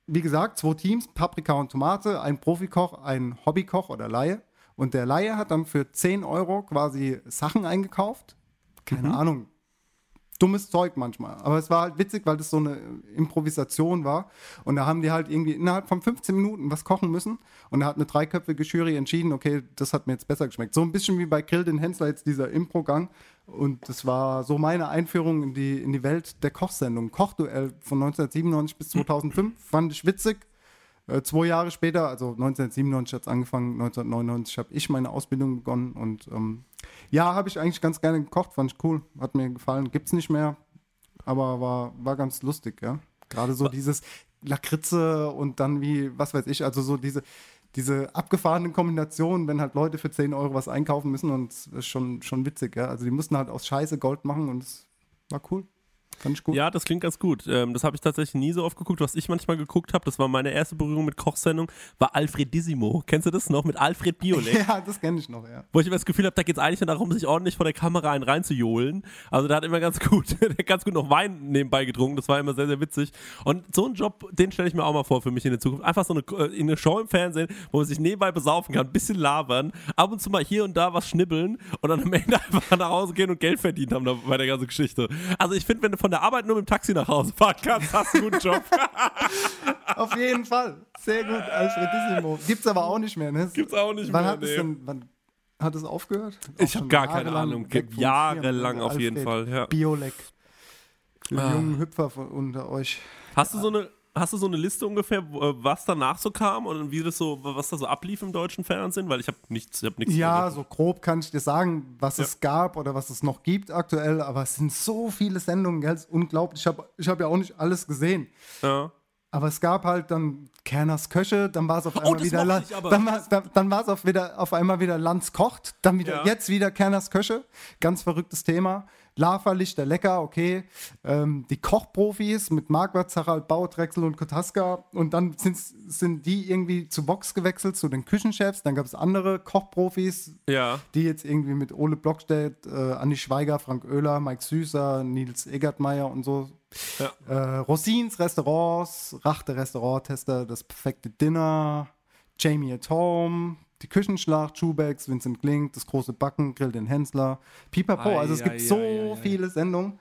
wie gesagt, zwei Teams, Paprika und Tomate, ein Profikoch, ein Hobbykoch oder Laie. Und der Laie hat dann für 10 Euro quasi Sachen eingekauft. Keine Ahnung, dummes Zeug manchmal. Aber es war halt witzig, weil das so eine Improvisation war. Und da haben die halt irgendwie innerhalb von 15 Minuten was kochen müssen. Und da hat eine dreiköpfige Jury entschieden, okay, das hat mir jetzt besser geschmeckt. So ein bisschen wie bei Grill den Hensler jetzt dieser Impro-Gang. Und das war so meine Einführung in die, in die Welt der Kochsendung. Kochduell von 1997 bis 2005 fand ich witzig. Äh, zwei Jahre später, also 1997 hat es angefangen, 1999 habe ich meine Ausbildung begonnen und ähm, ja, habe ich eigentlich ganz gerne gekocht, fand ich cool, hat mir gefallen, gibt es nicht mehr, aber war, war ganz lustig, ja. Gerade so dieses Lakritze und dann wie, was weiß ich, also so diese, diese abgefahrenen Kombinationen, wenn halt Leute für 10 Euro was einkaufen müssen und es ist schon, schon witzig, ja. Also die mussten halt aus Scheiße Gold machen und es war cool. Fand ich gut. Ja, das klingt ganz gut. Ähm, das habe ich tatsächlich nie so oft geguckt. Was ich manchmal geguckt habe, das war meine erste Berührung mit Kochsendung, war Alfredissimo. Kennst du das noch? Mit Alfred Biolek. ja, das kenne ich noch, ja. Wo ich immer das Gefühl habe, da geht es eigentlich nur darum, sich ordentlich vor der Kamera einen reinzujohlen. Also der hat immer ganz gut, der hat ganz gut noch Wein nebenbei getrunken. Das war immer sehr, sehr witzig. Und so einen Job, den stelle ich mir auch mal vor für mich in der Zukunft. Einfach so eine, äh, eine Show im Fernsehen, wo man sich nebenbei besaufen kann, ein bisschen labern, ab und zu mal hier und da was schnibbeln und dann am Ende einfach nach Hause gehen und Geld verdient haben bei der ganzen Geschichte. Also ich finde, wenn du von der Arbeit nur mit dem Taxi nach Hause fahren kannst, hast du einen guten Job. Auf jeden Fall. Sehr gut, Alfredissimo. Gibt's aber auch nicht mehr, ne? Gibt's auch nicht wann mehr, Hat nee. denn, wann hat es aufgehört? Ich habe gar keine Ahnung. Jahrelang auf jeden Fall, ja. Biolek. Die Ah. jungen Hüpfer von unter euch. Hast du so eine Hast du so eine Liste ungefähr, äh, was danach so kam und wie das so, was da so ablief im deutschen Fernsehen? Weil ich habe nichts, ich habe nichts. Ja, so grob kann ich dir sagen, was es gab oder was es noch gibt aktuell, aber es sind so viele Sendungen, gell? Es ist unglaublich. Ich habe ich hab ja auch nicht alles gesehen. ja. Aber es gab halt dann Kerners Köche, dann war es auf einmal das wieder, La- dann, war- dann, dann war es auf, wieder, auf einmal wieder Lanz kocht, dann wieder Ja. jetzt wieder Kerners Köche, ganz verrücktes Thema. Lava Lichter lecker, okay. Ähm, die Kochprofis mit Marquardt, Harald Bau, Drechsel und Kotaska und dann sind, sind die irgendwie zu Vox gewechselt, zu den Küchenchefs. Dann gab es andere Kochprofis, Ja. die jetzt irgendwie mit Ole Blockstedt, äh, Andi Schweiger, Frank Oehler, Mike Süßer, Nils Egertmeier und so. Ja. Äh, Rosins Restaurants, Rachte Restauranttester, das perfekte Dinner, Jamie at Home, die Küchenschlacht, Schubex, Vincent Klink, das große Backen, Grill den Hensler, Pipapo. Ei, also es ei, gibt ei, so viele Sendungen.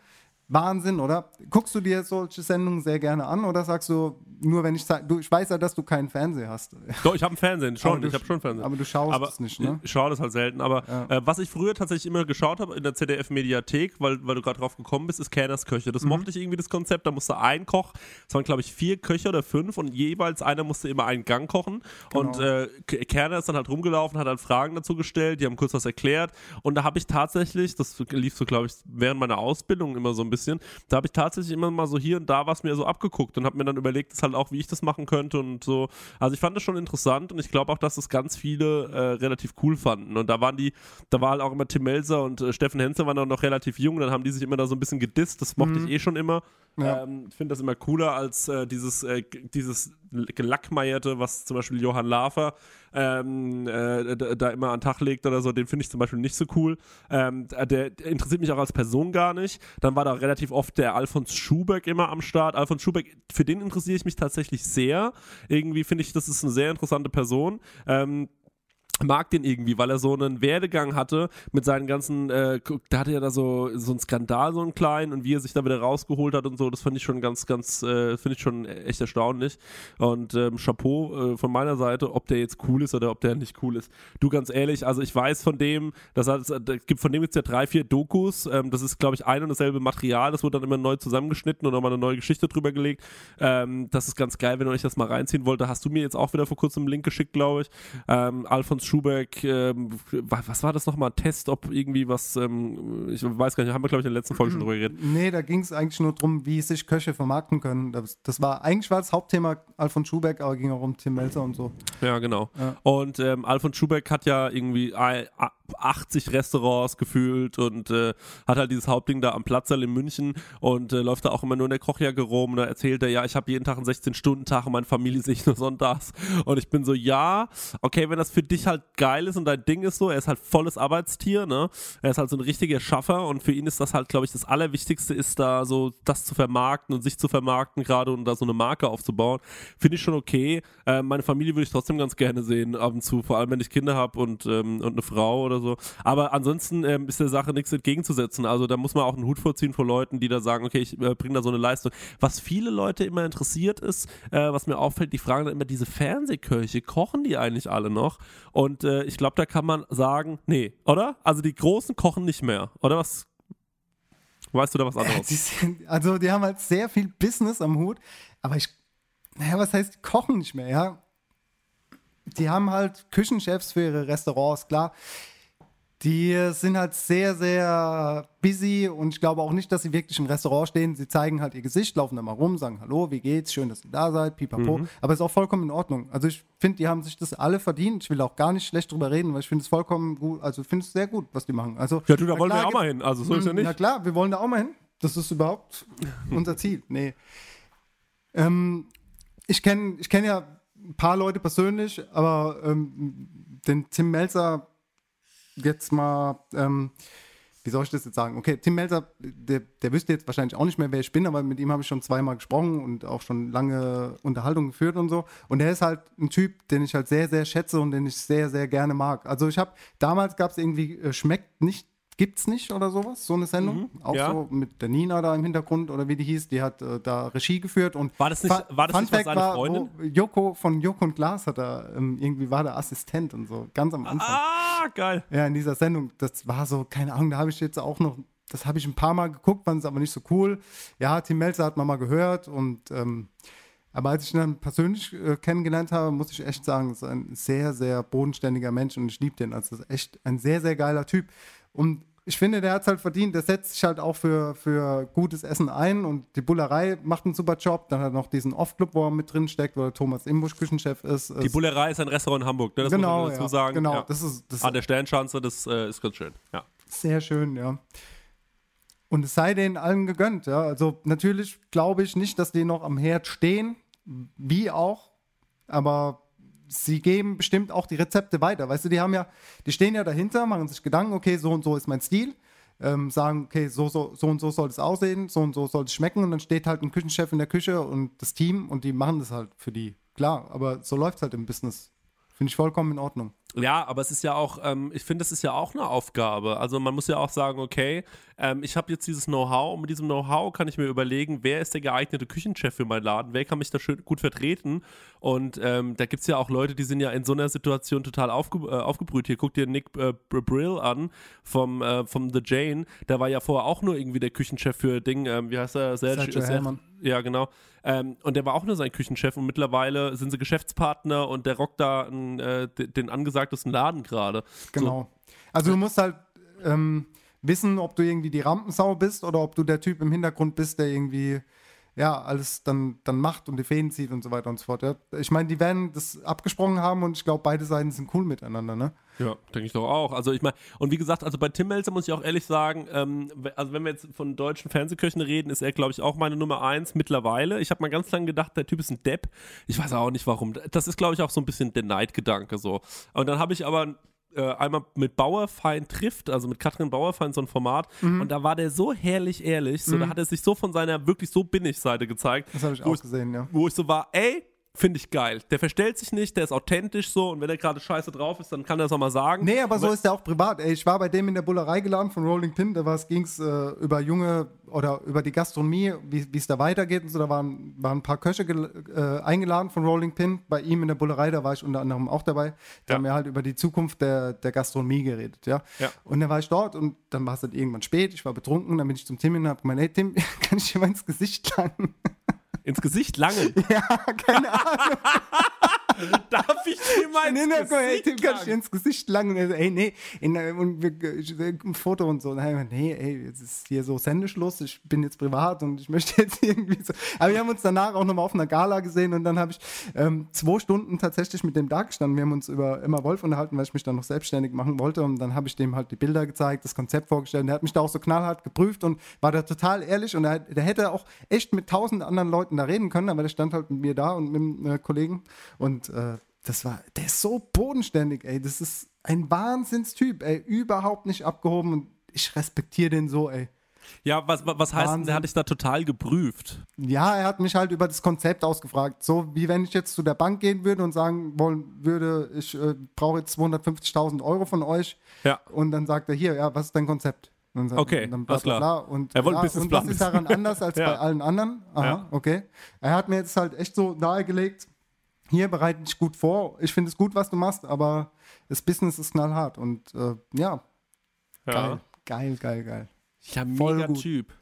Wahnsinn, oder? Guckst du dir solche Sendungen sehr gerne an oder sagst du, nur wenn ich sage, du, ich weiß ja, dass du keinen Fernseher hast. Doch, ich habe einen Fernsehen, schon, du ich habe schon Fernsehen. aber du schaust aber es nicht, ne? Ich schaue das halt selten, aber äh, was ich früher tatsächlich immer geschaut habe in der ZDF-Mediathek, weil, weil du gerade drauf gekommen bist, ist Kerners Köche. Mhm. Das mochte ich irgendwie, das Konzept. Da musste ein Koch, es waren glaube ich vier Köche oder fünf und jeweils einer musste immer einen Gang kochen. Und Genau. äh, K- Kerner ist dann halt rumgelaufen, hat halt Fragen dazu gestellt, die haben kurz was erklärt. Und da habe ich tatsächlich, das lief so glaube ich während meiner Ausbildung immer so ein bisschen, da habe ich tatsächlich immer mal so hier und da was mir so abgeguckt und habe mir dann überlegt, halt auch, wie ich das machen könnte und so. Also ich fand das schon interessant und ich glaube auch, dass das ganz viele äh, relativ cool fanden. Und da waren die, da war halt auch immer Tim Melzer und äh, Steffen Henze waren auch noch relativ jung, dann haben die sich immer da so ein bisschen gedisst, das mochte ich eh schon immer. Ja. Ähm, ich finde das immer cooler als äh, dieses, äh, dieses gelackmeierte, was zum Beispiel Johann Lafer ähm, äh, da, da immer an den Tag legt oder so, den finde ich zum Beispiel nicht so cool. Ähm, der, der interessiert mich auch als Person gar nicht. Dann war da relativ oft der Alfons Schubeck immer am Start. Alfons Schubeck, für den interessiere ich mich tatsächlich sehr. Irgendwie finde ich, das ist eine sehr interessante Person. Ähm, mag den irgendwie, weil er so einen Werdegang hatte mit seinen ganzen, äh, da hatte er da so, so einen Skandal, so einen kleinen und wie er sich da wieder rausgeholt hat und so, das fand ich schon ganz, ganz, äh, finde ich schon echt erstaunlich und ähm, Chapeau äh, von meiner Seite, ob der jetzt cool ist oder ob der nicht cool ist. Du, ganz ehrlich, also ich weiß von dem, das hat, es gibt von dem jetzt ja drei, vier Dokus, ähm, das ist glaube ich ein und dasselbe Material, das wird dann immer neu zusammengeschnitten und nochmal eine neue Geschichte drüber gelegt. Ähm, das ist ganz geil, wenn ihr euch das mal reinziehen wollt. Da hast du mir jetzt auch wieder vor kurzem einen Link geschickt, glaube ich. Ähm, Alfons Schubeck, ähm, wa- was war das nochmal? Test, ob irgendwie was, ähm, ich weiß gar nicht, haben wir, glaube ich, in der letzten Folge schon drüber geredet. Nee, da ging es eigentlich nur darum, wie sich Köche vermarkten können. Das, das war eigentlich war das Hauptthema Alfons Schubeck, aber ging auch um Tim Melzer und so. Ja, genau. Ja. Und ähm, Alfons Schubeck hat ja irgendwie 80 Restaurants gefühlt und äh, hat halt dieses Hauptding da am Platzerl in München und äh, läuft da auch immer nur in der Kochjacke rum und da erzählt er, ja, ich habe jeden Tag einen 16-Stunden-Tag und meine Familie sehe ich nur sonntags. Und ich bin so, ja, okay, wenn das für dich halt geil ist und dein Ding ist so, er ist halt volles Arbeitstier, ne? Er ist halt so ein richtiger Schaffer und für ihn ist das halt, glaube ich, das Allerwichtigste ist da so, das zu vermarkten und sich zu vermarkten gerade und da so eine Marke aufzubauen. Finde ich schon okay. Äh, meine Familie würde ich trotzdem ganz gerne sehen, ab und zu, vor allem wenn ich Kinder habe und, ähm, und eine Frau oder so. Aber ansonsten ähm, ist der Sache nichts entgegenzusetzen. Also da muss man auch einen Hut vorziehen vor Leuten, die da sagen, okay, ich äh, bringe da so eine Leistung. Was viele Leute immer interessiert ist, äh, was mir auffällt, die fragen dann immer, diese Fernsehköche, kochen die eigentlich alle noch? Und äh, ich glaube, da kann man sagen, nee, oder? Also die Großen kochen nicht mehr, oder was? Weißt du da was anderes? Die sind, also die haben halt sehr viel Business am Hut, aber ich, naja, was heißt, die kochen nicht mehr, ja? Die haben halt Küchenchefs für ihre Restaurants, klar. Die sind halt sehr, sehr busy und ich glaube auch nicht, dass sie wirklich im Restaurant stehen. Sie zeigen halt ihr Gesicht, laufen da mal rum, sagen Hallo, wie geht's, schön, dass ihr da seid, pipapo. Mhm. Aber ist auch vollkommen in Ordnung. Also ich finde, die haben sich das alle verdient. Ich will auch gar nicht schlecht drüber reden, weil ich finde es vollkommen gut, also ich finde es sehr gut, was die machen. Also, Ja, du, da na wollen wir klar, auch mal hin. Also so ist ja na nicht. klar, wir wollen da auch mal hin. Das ist überhaupt unser Ziel. Nee. Ähm, ich kenne ich kenn ja ein paar Leute persönlich, aber ähm, den Tim Melzer jetzt mal, ähm, wie soll ich das jetzt sagen? Okay, Tim Melzer, der, der wüsste jetzt wahrscheinlich auch nicht mehr, wer ich bin, aber mit ihm habe ich schon zweimal gesprochen und auch schon lange Unterhaltung geführt und so. Und er ist halt ein Typ, den ich halt sehr, sehr schätze und den ich sehr, sehr gerne mag. Also ich habe, damals gab es irgendwie, äh, schmeckt nicht, gibt's nicht oder sowas, so eine Sendung. auch Mhm. ja. so mit der Nina da im Hintergrund oder wie die hieß, die hat äh, da Regie geführt und War das nicht- Fa- war das Fun nicht Fact seine war, Freundin? Wo Joko von Joko und Glas hat da ähm, irgendwie war der Assistent und so, ganz am Anfang. Ah, geil. Ja, in dieser Sendung. Das war so, keine Ahnung, da habe ich jetzt auch noch, das habe ich ein paar Mal geguckt, fand es aber nicht so cool. Ja, Tim Melzer hat man mal gehört und ähm, aber als ich ihn dann persönlich äh, kennengelernt habe, muss ich echt sagen, ist ein sehr, sehr bodenständiger Mensch und ich liebe den. Also ist echt ein sehr, sehr geiler Typ. Und ich finde, der hat es halt verdient. Der setzt sich halt auch für, für gutes Essen ein und die Bullerei macht einen super Job. Dann hat er noch diesen Off-Club, wo er mit drin steckt, wo der Thomas Imbusch Küchenchef ist. Die Bullerei ist ein Restaurant in Hamburg, ne? das Genau, muss man dazu ja. sagen. Genau, ja. das ist- das- An der Sternschanze, das äh, ist ganz schön. Ja. Sehr schön, ja. Und es sei denen allen gegönnt, ja. Also natürlich glaube ich nicht, dass die noch am Herd stehen, wie auch, aber sie geben bestimmt auch die Rezepte weiter. Weißt du, die haben ja, die stehen ja dahinter, machen sich Gedanken, okay, so und so ist mein Stil, ähm, sagen, okay, so, so, so und so soll es aussehen, so und so soll es schmecken und dann steht halt ein Küchenchef in der Küche und das Team und die machen das halt für die. Klar, aber so läuft es halt im Business. Finde ich vollkommen in Ordnung. Ja, aber es ist ja auch, ähm, ich finde, das ist ja auch eine Aufgabe. Also man muss ja auch sagen, okay, ähm, ich habe jetzt dieses Know-how und mit diesem Know-how kann ich mir überlegen, wer ist der geeignete Küchenchef für meinen Laden, wer kann mich da schön gut vertreten. Und ähm, da gibt es ja auch Leute, die sind ja in so einer Situation total aufge äh, aufgebrüht. Hier guck dir Nick äh, Br- Brill an vom, äh, vom The Jane. Der war ja vorher auch nur irgendwie der Küchenchef für Ding, ähm, wie heißt er? Sergio Sergio Herrmann. Ja, genau. Ähm, und der war auch nur sein Küchenchef und mittlerweile sind sie Geschäftspartner und der rockt da äh, angesagtesten Laden gerade. Genau. Also du musst halt ähm, wissen, ob du irgendwie die Rampensau bist oder ob du der Typ im Hintergrund bist, der irgendwie ja alles dann, dann macht und die Fäden zieht und so weiter und so fort. Ja. Ich meine, die werden das abgesprochen haben und ich glaube, beide Seiten sind cool miteinander, ne? Ja, denke ich doch auch. Also ich meine, und wie gesagt, also bei Tim Melzer muss ich auch ehrlich sagen, ähm, also wenn wir jetzt von deutschen Fernsehköchen reden, ist er, glaube ich, auch meine Nummer eins mittlerweile. Ich habe mal ganz lange gedacht, der Typ ist ein Depp. Ich weiß auch nicht warum. Das ist, glaube ich, auch so ein bisschen der Neidgedanke so. Und dann habe ich aber äh, einmal mit Bauerfein trifft, also mit Katrin Bauerfein so ein Format Mhm. und da war der so herrlich ehrlich, so da hat er sich so von seiner wirklich so bin ich Seite gezeigt, Das habe ich wo auch gesehen, ja. wo ich so war, ey, finde ich geil. Der verstellt sich nicht, der ist authentisch so und wenn er gerade scheiße drauf ist, dann kann er es auch mal sagen. Nee, aber so ist der auch privat. Ey, ich war bei dem in der Bullerei geladen von Rolling Pin, da ging es äh, über junge oder über die Gastronomie, wie es da weitergeht und so. Da waren, waren ein paar Köche äh, eingeladen von Rolling Pin. Bei ihm in der Bullerei, da war ich unter anderem auch dabei. Da Ja. haben wir halt über die Zukunft der, der Gastronomie geredet, ja. Ja. Und dann war ich dort und dann war es dann irgendwann spät, ich war betrunken, dann bin ich zum Tim hin und hab gemeint, hey Tim, kann ich dir mal ins Gesicht langen? Ins Gesicht langen. ja, keine Ahnung. Darf ich dir mal Nee, ins nee, hey, Tim, Gesicht kann ich ins Gesicht langen? Und er so, ey, nee, in, äh, und wir, äh, ein Foto und so. Und dann nee, ey, jetzt ist hier so Sendeschluss, ich bin jetzt privat und ich möchte jetzt irgendwie so. Aber wir haben uns danach auch nochmal auf einer Gala gesehen und dann habe ich ähm, zwei Stunden tatsächlich mit dem da gestanden. Wir haben uns über Emma Wolf unterhalten, weil ich mich dann noch selbstständig machen wollte und dann habe ich dem halt die Bilder gezeigt, das Konzept vorgestellt. Und der hat mich da auch so knallhart geprüft und war da total ehrlich und er, der hätte auch echt mit tausend anderen Leuten da reden können, aber der stand halt mit mir da und mit dem äh, Kollegen und äh, das war, der ist so bodenständig, ey. Das ist ein Wahnsinnstyp, ey. Überhaupt nicht abgehoben und ich respektiere den so, ey. Ja, was, was heißt denn, der hat dich da total geprüft? Ja, er hat mich halt über das Konzept ausgefragt. So wie wenn ich jetzt zu der Bank gehen würde und sagen wollen würde, ich äh, brauche jetzt 250.000 Euro von euch. Ja. Und dann sagt er, hier, ja, was ist dein Konzept? Und dann, Okay, und dann bla, bla, klar. bla. Und, Er wollte ja, Businessplan und was ist daran anders als Ja. bei allen anderen? Aha, Ja. okay. Er hat mir jetzt halt echt so nahegelegt, hier bereite dich gut vor. Ich finde es gut, was du machst, aber das Business ist knallhart. Und äh, ja, Ja. geil, geil, geil, geil. Ja, Voll mega gut. Typ.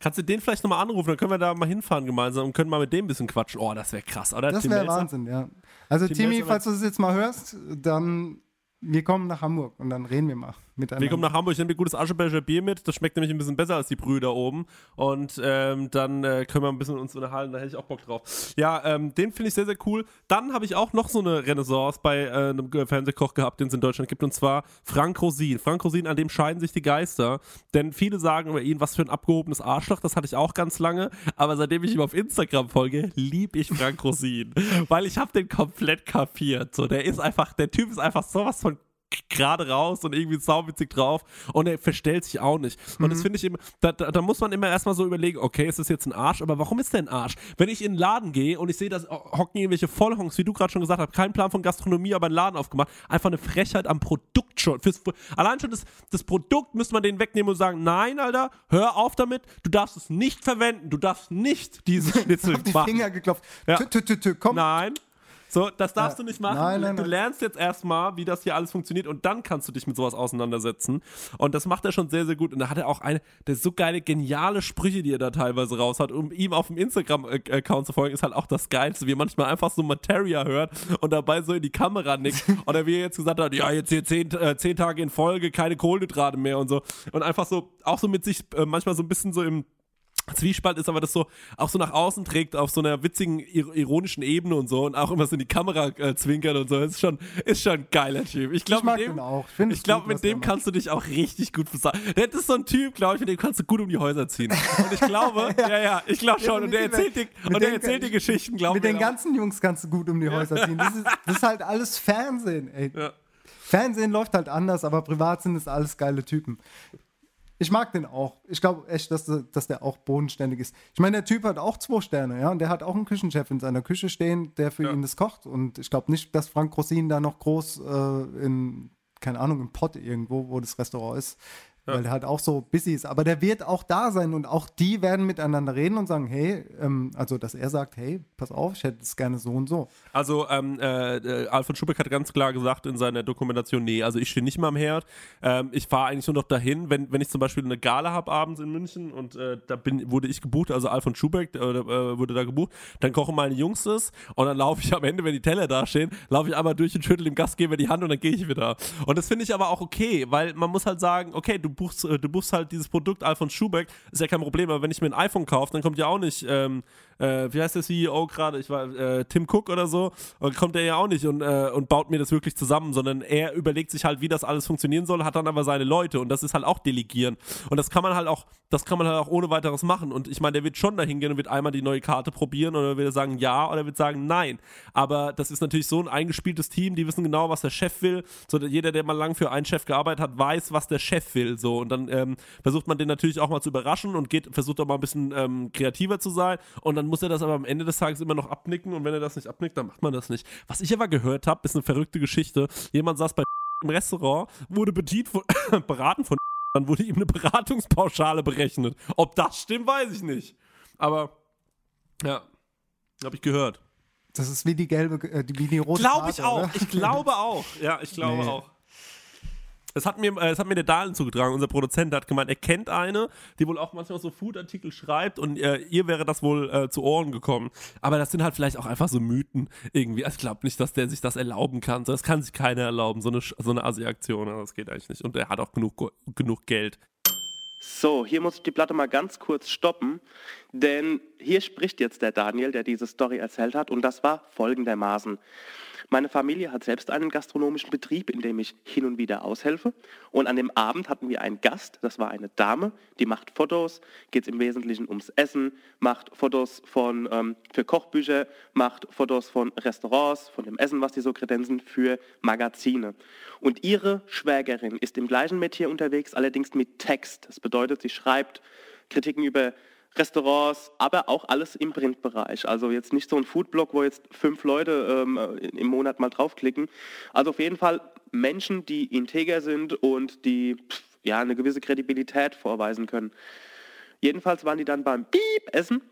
Kannst du den vielleicht nochmal anrufen, dann können wir da mal hinfahren gemeinsam und können mal mit dem ein bisschen quatschen. Oh, das wäre krass, oder? Das wäre? Wahnsinn, ja. Also Tim Timmy, falls du das jetzt mal hörst, dann wir kommen nach Hamburg und dann reden wir mal miteinander. Wir kommen nach Hamburg, ich nehme dir gutes Aschebecher Bier mit. Das schmeckt nämlich ein bisschen besser als die Brühe da oben. Und ähm, dann äh, können wir ein bisschen uns unterhalten. Da hätte ich auch Bock drauf. Ja, ähm, den finde ich sehr, sehr cool. Dann habe ich auch noch so eine Renaissance bei äh, einem Fernsehkoch gehabt, den es in Deutschland gibt. Und zwar Frank Rosin. Frank Rosin, an dem scheiden sich die Geister. Denn viele sagen über ihn, was für ein abgehobenes Arschloch. Das hatte ich auch ganz lange. Aber seitdem ich ihm auf Instagram folge, liebe ich Frank Rosin. Weil ich habe den komplett kapiert. So, der ist einfach, der Typ ist einfach sowas von gerade raus und irgendwie sauwitzig drauf und er verstellt sich auch nicht. Und das finde ich immer, da, da, da muss man immer erstmal so überlegen, okay, ist das jetzt ein Arsch, aber warum ist der ein Arsch? Wenn ich in den Laden gehe und ich sehe, dass hocken irgendwelche Vollhongs, wie du gerade schon gesagt hast, kein Plan von Gastronomie, aber einen Laden aufgemacht, einfach eine Frechheit am Produkt schon. Fürs, allein schon das, das Produkt müsste man denen wegnehmen und sagen, nein, Alter, hör auf damit, du darfst es nicht verwenden, du darfst nicht diese Schnitzel auf die machen. Finger geklopft. Ja. Tü, tü, tü, komm. Nein. So, das darfst Ja. du nicht machen. Nein, nein, du nein. lernst jetzt erstmal, wie das hier alles funktioniert und dann kannst du dich mit sowas auseinandersetzen. Und das macht er schon sehr, sehr gut. Und da hat er auch eine, der so geile, geniale Sprüche, die er da teilweise raus hat. Um ihm auf dem Instagram-Account zu folgen, ist halt auch das Geilste, wie er manchmal einfach so Materia hört und dabei so in die Kamera nickt. Oder wie er jetzt gesagt hat, ja, jetzt hier zehn, äh, zehn Tage in Folge, keine Kohlenhydrate mehr und so. Und einfach so, auch so mit sich, äh, manchmal so ein bisschen so im Zwiespalt ist, aber das so auch so nach außen trägt auf so einer witzigen, ir ironischen Ebene und so und auch immer so in die Kamera äh, zwinkert und so. Ist schon, ist schon ein geiler Typ. Ich glaube, Ich mit dem, auch. Ich finde ich es glaub, gut, mit dem kannst du dich auch richtig gut versagen. Der ist so ein Typ, glaube ich, mit dem kannst du gut um die Häuser ziehen. Und ich glaube, ja, ja, ich glaube schon. Und der erzählt dir, und der erzählt dir Geschichten, glaube ich. Mit den ganzen Jungs kannst du gut um die Häuser ziehen. Das ist, das ist halt alles Fernsehen, ey. Ja. Fernsehen läuft halt anders, aber privat sind es alles geile Typen. Ich mag den auch. Ich glaube echt, dass, dass der auch bodenständig ist. Ich meine, der Typ hat auch zwei Sterne, ja, und der hat auch einen Küchenchef in seiner Küche stehen, der für ihn das kocht. Und ich glaube nicht, dass Frank Rosin da noch groß äh, in, keine Ahnung, im Pott irgendwo, wo das Restaurant ist, weil der halt auch so busy ist. Aber der wird auch da sein und auch die werden miteinander reden und sagen, hey, ähm, also dass er sagt, hey, pass auf, ich hätte es gerne so und so. Also, ähm, äh, äh, Alfred Schubeck hat ganz klar gesagt in seiner Dokumentation, nee, also ich stehe nicht mal am Herd. Ähm, ich fahre eigentlich nur noch dahin, wenn, wenn ich zum Beispiel eine Gala habe abends in München und äh, da bin, wurde ich gebucht, also Alfred Schubeck äh, äh, wurde da gebucht, dann kochen meine Jungs das und dann laufe ich am Ende, wenn die Teller da stehen, laufe ich einmal durch und schüttel dem Gastgeber die Hand und dann gehe ich wieder. Und das finde ich aber auch okay, weil man muss halt sagen, okay, du buchst, äh, du buchst halt dieses Produkt Alfred Schubeck, ist ja kein Problem, aber wenn ich mir ein iPhone kaufe, dann kommt ja auch nicht, ähm, äh, wie heißt der CEO gerade, ich war äh, Tim Cook oder so, und kommt er ja auch nicht und, äh, und baut mir das wirklich zusammen, sondern er überlegt sich halt, wie das alles funktionieren soll, hat dann aber seine Leute und das ist halt auch delegieren. Und das kann man halt auch, das kann man halt auch ohne weiteres machen. Und ich meine, der wird schon dahin gehen und wird einmal die neue Karte probieren oder wird er sagen ja oder wird sagen nein. Aber das ist natürlich so ein eingespieltes Team, die wissen genau, was der Chef will. So, jeder, der mal lang für einen Chef gearbeitet hat, weiß, was der Chef will. So, und dann ähm, versucht man den natürlich auch mal zu überraschen und geht, versucht auch mal ein bisschen ähm, kreativer zu sein. Und dann muss er das aber am Ende des Tages immer noch abnicken. Und wenn er das nicht abnickt, dann macht man das nicht. Was ich aber gehört habe, ist eine verrückte Geschichte. Jemand saß bei im Restaurant, wurde bedient von, beraten von dann wurde ihm eine Beratungspauschale berechnet. Ob das stimmt, weiß ich nicht. Aber ja, habe ich gehört. Das ist wie die gelbe, äh, wie die rote Glaube ich Karte, auch. oder? Ich glaube auch. Ja, ich glaube Nee. auch. Es hat mir, äh, es hat mir der Dahlen zugetragen, unser Produzent hat gemeint, er kennt eine, die wohl auch manchmal so Food-Artikel schreibt und äh, ihr wäre das wohl äh, zu Ohren gekommen. Aber das sind halt vielleicht auch einfach so Mythen irgendwie. Also ich glaube nicht, dass der sich das erlauben kann. Das kann sich keiner erlauben, so eine, so eine Assi-Aktion. Also Das geht eigentlich nicht. Und er hat auch genug, genug Geld. So, hier muss ich die Platte mal ganz kurz stoppen, denn hier spricht jetzt der Daniel, der diese Story erzählt hat, und das war folgendermaßen. Meine Familie hat selbst einen gastronomischen Betrieb, in dem ich hin und wieder aushelfe. Und an dem Abend hatten wir einen Gast, das war eine Dame, die macht Fotos, geht es im Wesentlichen ums Essen, macht Fotos von, ähm, für Kochbücher, macht Fotos von Restaurants, von dem Essen, was die so kredenzen, für Magazine. Und ihre Schwägerin ist im gleichen Metier unterwegs, allerdings mit Text. Das bedeutet, sie schreibt Kritiken über Restaurants, aber auch alles im Printbereich. Also jetzt nicht so ein Foodblog, wo jetzt fünf Leute ähm, im Monat mal draufklicken. Also auf jeden Fall Menschen, die integer sind und die pff, ja eine gewisse Kredibilität vorweisen können. Jedenfalls waren die dann beim Piep essen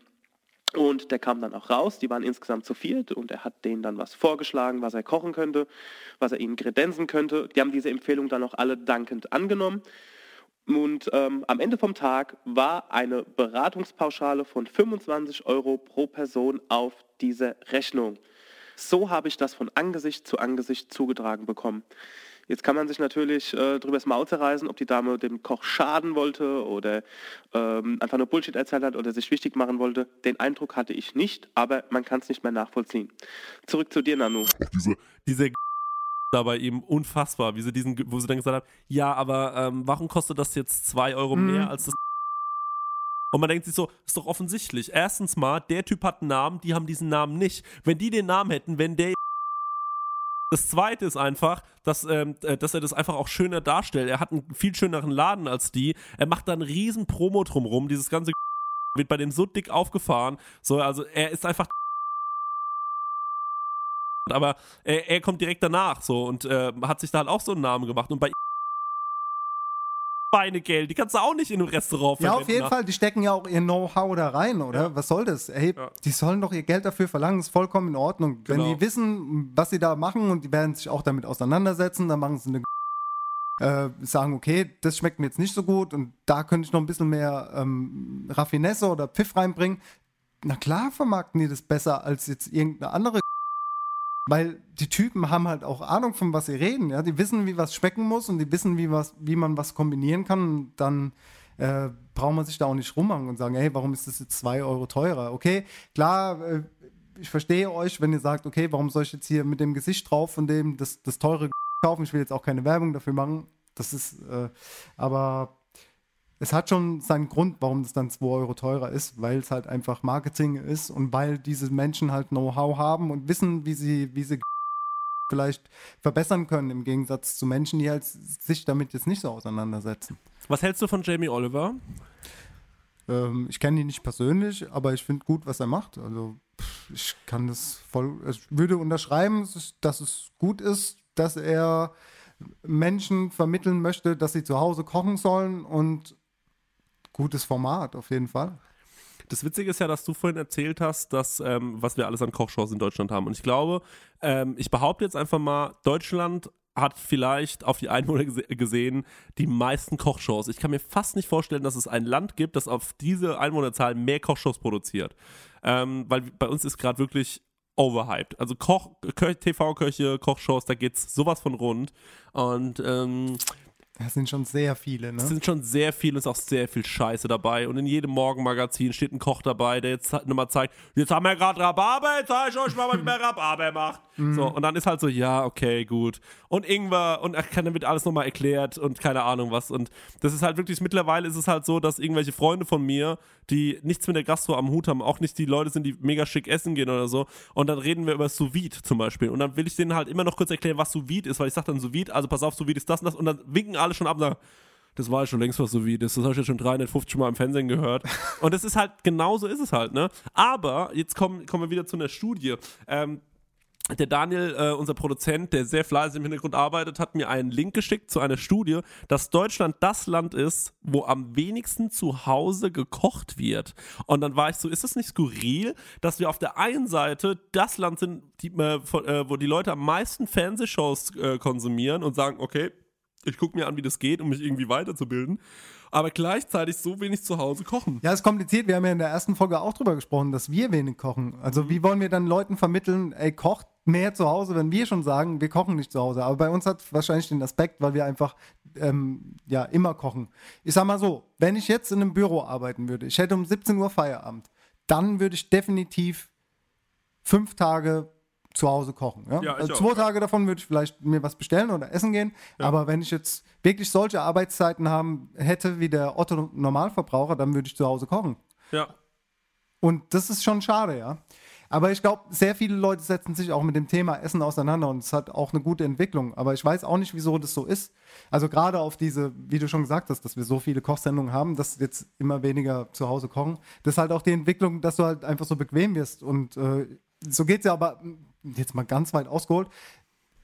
und der kam dann auch raus, die waren insgesamt zu viert und er hat denen dann was vorgeschlagen, was er kochen könnte, was er ihnen kredenzen könnte. Die haben diese Empfehlung dann auch alle dankend angenommen. Und ähm, am Ende vom Tag war eine Beratungspauschale von 25 Euro pro Person auf diese Rechnung. So habe ich das von Angesicht zu Angesicht zugetragen bekommen. Jetzt kann man sich natürlich äh, drüber das Maul zerreißen, ob die Dame dem Koch schaden wollte oder ähm, einfach nur Bullshit erzählt hat oder sich wichtig machen wollte. Den Eindruck hatte ich nicht, aber man kann es nicht mehr nachvollziehen. Zurück zu dir, Nanu. Diese, diese da bei ihm unfassbar, wie sie diesen, wo sie dann gesagt haben, ja, aber ähm, warum kostet das jetzt zwei Euro Mhm. mehr als das? Und man denkt sich so, ist doch offensichtlich. Erstens mal, der Typ hat einen Namen, die haben diesen Namen nicht. Wenn die den Namen hätten, wenn der das zweite ist einfach, dass, ähm, äh, dass er das einfach auch schöner darstellt. Er hat einen viel schöneren Laden als die. Er macht da einen riesen Promo drumrum. Dieses ganze wird bei dem so dick aufgefahren. So, also er ist einfach aber er, er kommt direkt danach so und äh, hat sich da halt auch so einen Namen gemacht und bei Schweinegeld, die kannst du auch nicht in einem Restaurant Ja, auf verwenden, jeden ne? Fall, die stecken ja auch ihr Know-how da rein, oder? Was soll das? Ey, die sollen doch ihr Geld dafür verlangen, ist vollkommen in Ordnung. Wenn Genau. die wissen, was sie da machen und die werden sich auch damit auseinandersetzen, dann machen sie eine äh, sagen, okay, das schmeckt mir jetzt nicht so gut und da könnte ich noch ein bisschen mehr ähm, Raffinesse oder Pfiff reinbringen. Na klar vermarkten die das besser als jetzt irgendeine andere weil die Typen haben halt auch Ahnung, von was sie reden. Ja? Die wissen, wie was schmecken muss und die wissen, wie, was, wie man was kombinieren kann. Und dann äh, braucht man sich da auch nicht rummachen und sagen, hey, warum ist das jetzt zwei Euro teurer? Okay, klar, äh, ich verstehe euch, wenn ihr sagt, okay, warum soll ich jetzt hier mit dem Gesicht drauf von dem das, das teure kaufen? Ich will jetzt auch keine Werbung dafür machen. Das ist, äh, aber es hat schon seinen Grund, warum das dann 2 Euro teurer ist, weil es halt einfach Marketing ist und weil diese Menschen halt Know-how haben und wissen, wie sie, wie sie vielleicht verbessern können, im Gegensatz zu Menschen, die halt sich damit jetzt nicht so auseinandersetzen. Was hältst du von Jamie Oliver? Ähm, ich kenne ihn nicht persönlich, aber ich finde gut, was er macht. Also ich kann das voll, ich würde unterschreiben, es dass es gut ist, dass er Menschen vermitteln möchte, dass sie zu Hause kochen sollen und gutes Format auf jeden Fall. Das Witzige ist ja, dass du vorhin erzählt hast, dass, ähm, was wir alles an Kochshows in Deutschland haben. Und ich glaube, ähm, ich behaupte jetzt einfach mal, Deutschland hat vielleicht auf die Einwohner gese gesehen die meisten Kochshows. Ich kann mir fast nicht vorstellen, dass es ein Land gibt, das auf diese Einwohnerzahl mehr Kochshows produziert. Ähm, weil bei uns ist gerade wirklich overhyped. Also Koch, Kö TV-Köche, Kochshows, da geht's sowas von rund. Und ähm, Das sind schon sehr viele, ne? es sind schon sehr viel und ist auch sehr viel Scheiße dabei. Und in jedem Morgenmagazin steht ein Koch dabei, der jetzt nochmal zeigt, jetzt haben wir gerade Rhabarber, jetzt zeige ich euch mal, wie man Rhabarber macht. Mhm. So, und dann ist halt so, ja, okay, gut. Und Ingwer und dann wird alles nochmal erklärt und keine Ahnung was. Und das ist halt wirklich, mittlerweile ist es halt so, dass irgendwelche Freunde von mir, die nichts mit der Gastro am Hut haben, auch nicht die Leute sind, die mega schick essen gehen oder so. Und dann reden wir über Sous Vide zum Beispiel. Und dann will ich denen halt immer noch kurz erklären, was Sous Vide ist, weil ich sage dann Sous Vide, also pass auf, Sous Vide ist das und das. Und dann winken alle schon ab und sagen, das war schon längst was so wie das. Das habe ich ja schon 350 Mal im Fernsehen gehört. Und das ist halt, genauso ist es halt, ne? Aber jetzt kommen, kommen wir wieder zu einer Studie. Ähm, der Daniel, äh, unser Produzent, der sehr fleißig im Hintergrund arbeitet, hat mir einen Link geschickt zu einer Studie, dass Deutschland das Land ist, wo am wenigsten zu Hause gekocht wird. Und dann war ich so, ist das nicht skurril, dass wir auf der einen Seite das Land sind, die, äh, äh, wo die Leute am meisten Fernsehshows äh, konsumieren und sagen, okay, ich gucke mir an, wie das geht, um mich irgendwie weiterzubilden, aber gleichzeitig so wenig zu Hause kochen. Ja, ist kompliziert. Wir haben ja in der ersten Folge auch drüber gesprochen, dass wir wenig kochen. Also wie wollen wir dann Leuten vermitteln, ey, kocht mehr zu Hause, wenn wir schon sagen, wir kochen nicht zu Hause. Aber bei uns hat wahrscheinlich den Aspekt, weil wir einfach ähm, ja immer kochen. Ich sag mal so, wenn ich jetzt in einem Büro arbeiten würde, ich hätte um 17 Uhr Feierabend, dann würde ich definitiv fünf Tage zu Hause kochen. Ja? Ja, also auch, zwei ja. Tage davon würde ich vielleicht mir was bestellen oder essen gehen. Aber wenn ich jetzt wirklich solche Arbeitszeiten haben hätte wie der Otto Normalverbraucher, dann würde ich zu Hause kochen. Ja. Und das ist schon schade, ja. Aber ich glaube, sehr viele Leute setzen sich auch mit dem Thema Essen auseinander und es hat auch eine gute Entwicklung. Aber ich weiß auch nicht, wieso das so ist. Also gerade auf diese, wie du schon gesagt hast, dass wir so viele Kochsendungen haben, dass jetzt immer weniger zu Hause kochen. Das ist halt auch die Entwicklung, dass du halt einfach so bequem wirst. Und äh, so geht es ja aber, jetzt mal ganz weit ausgeholt,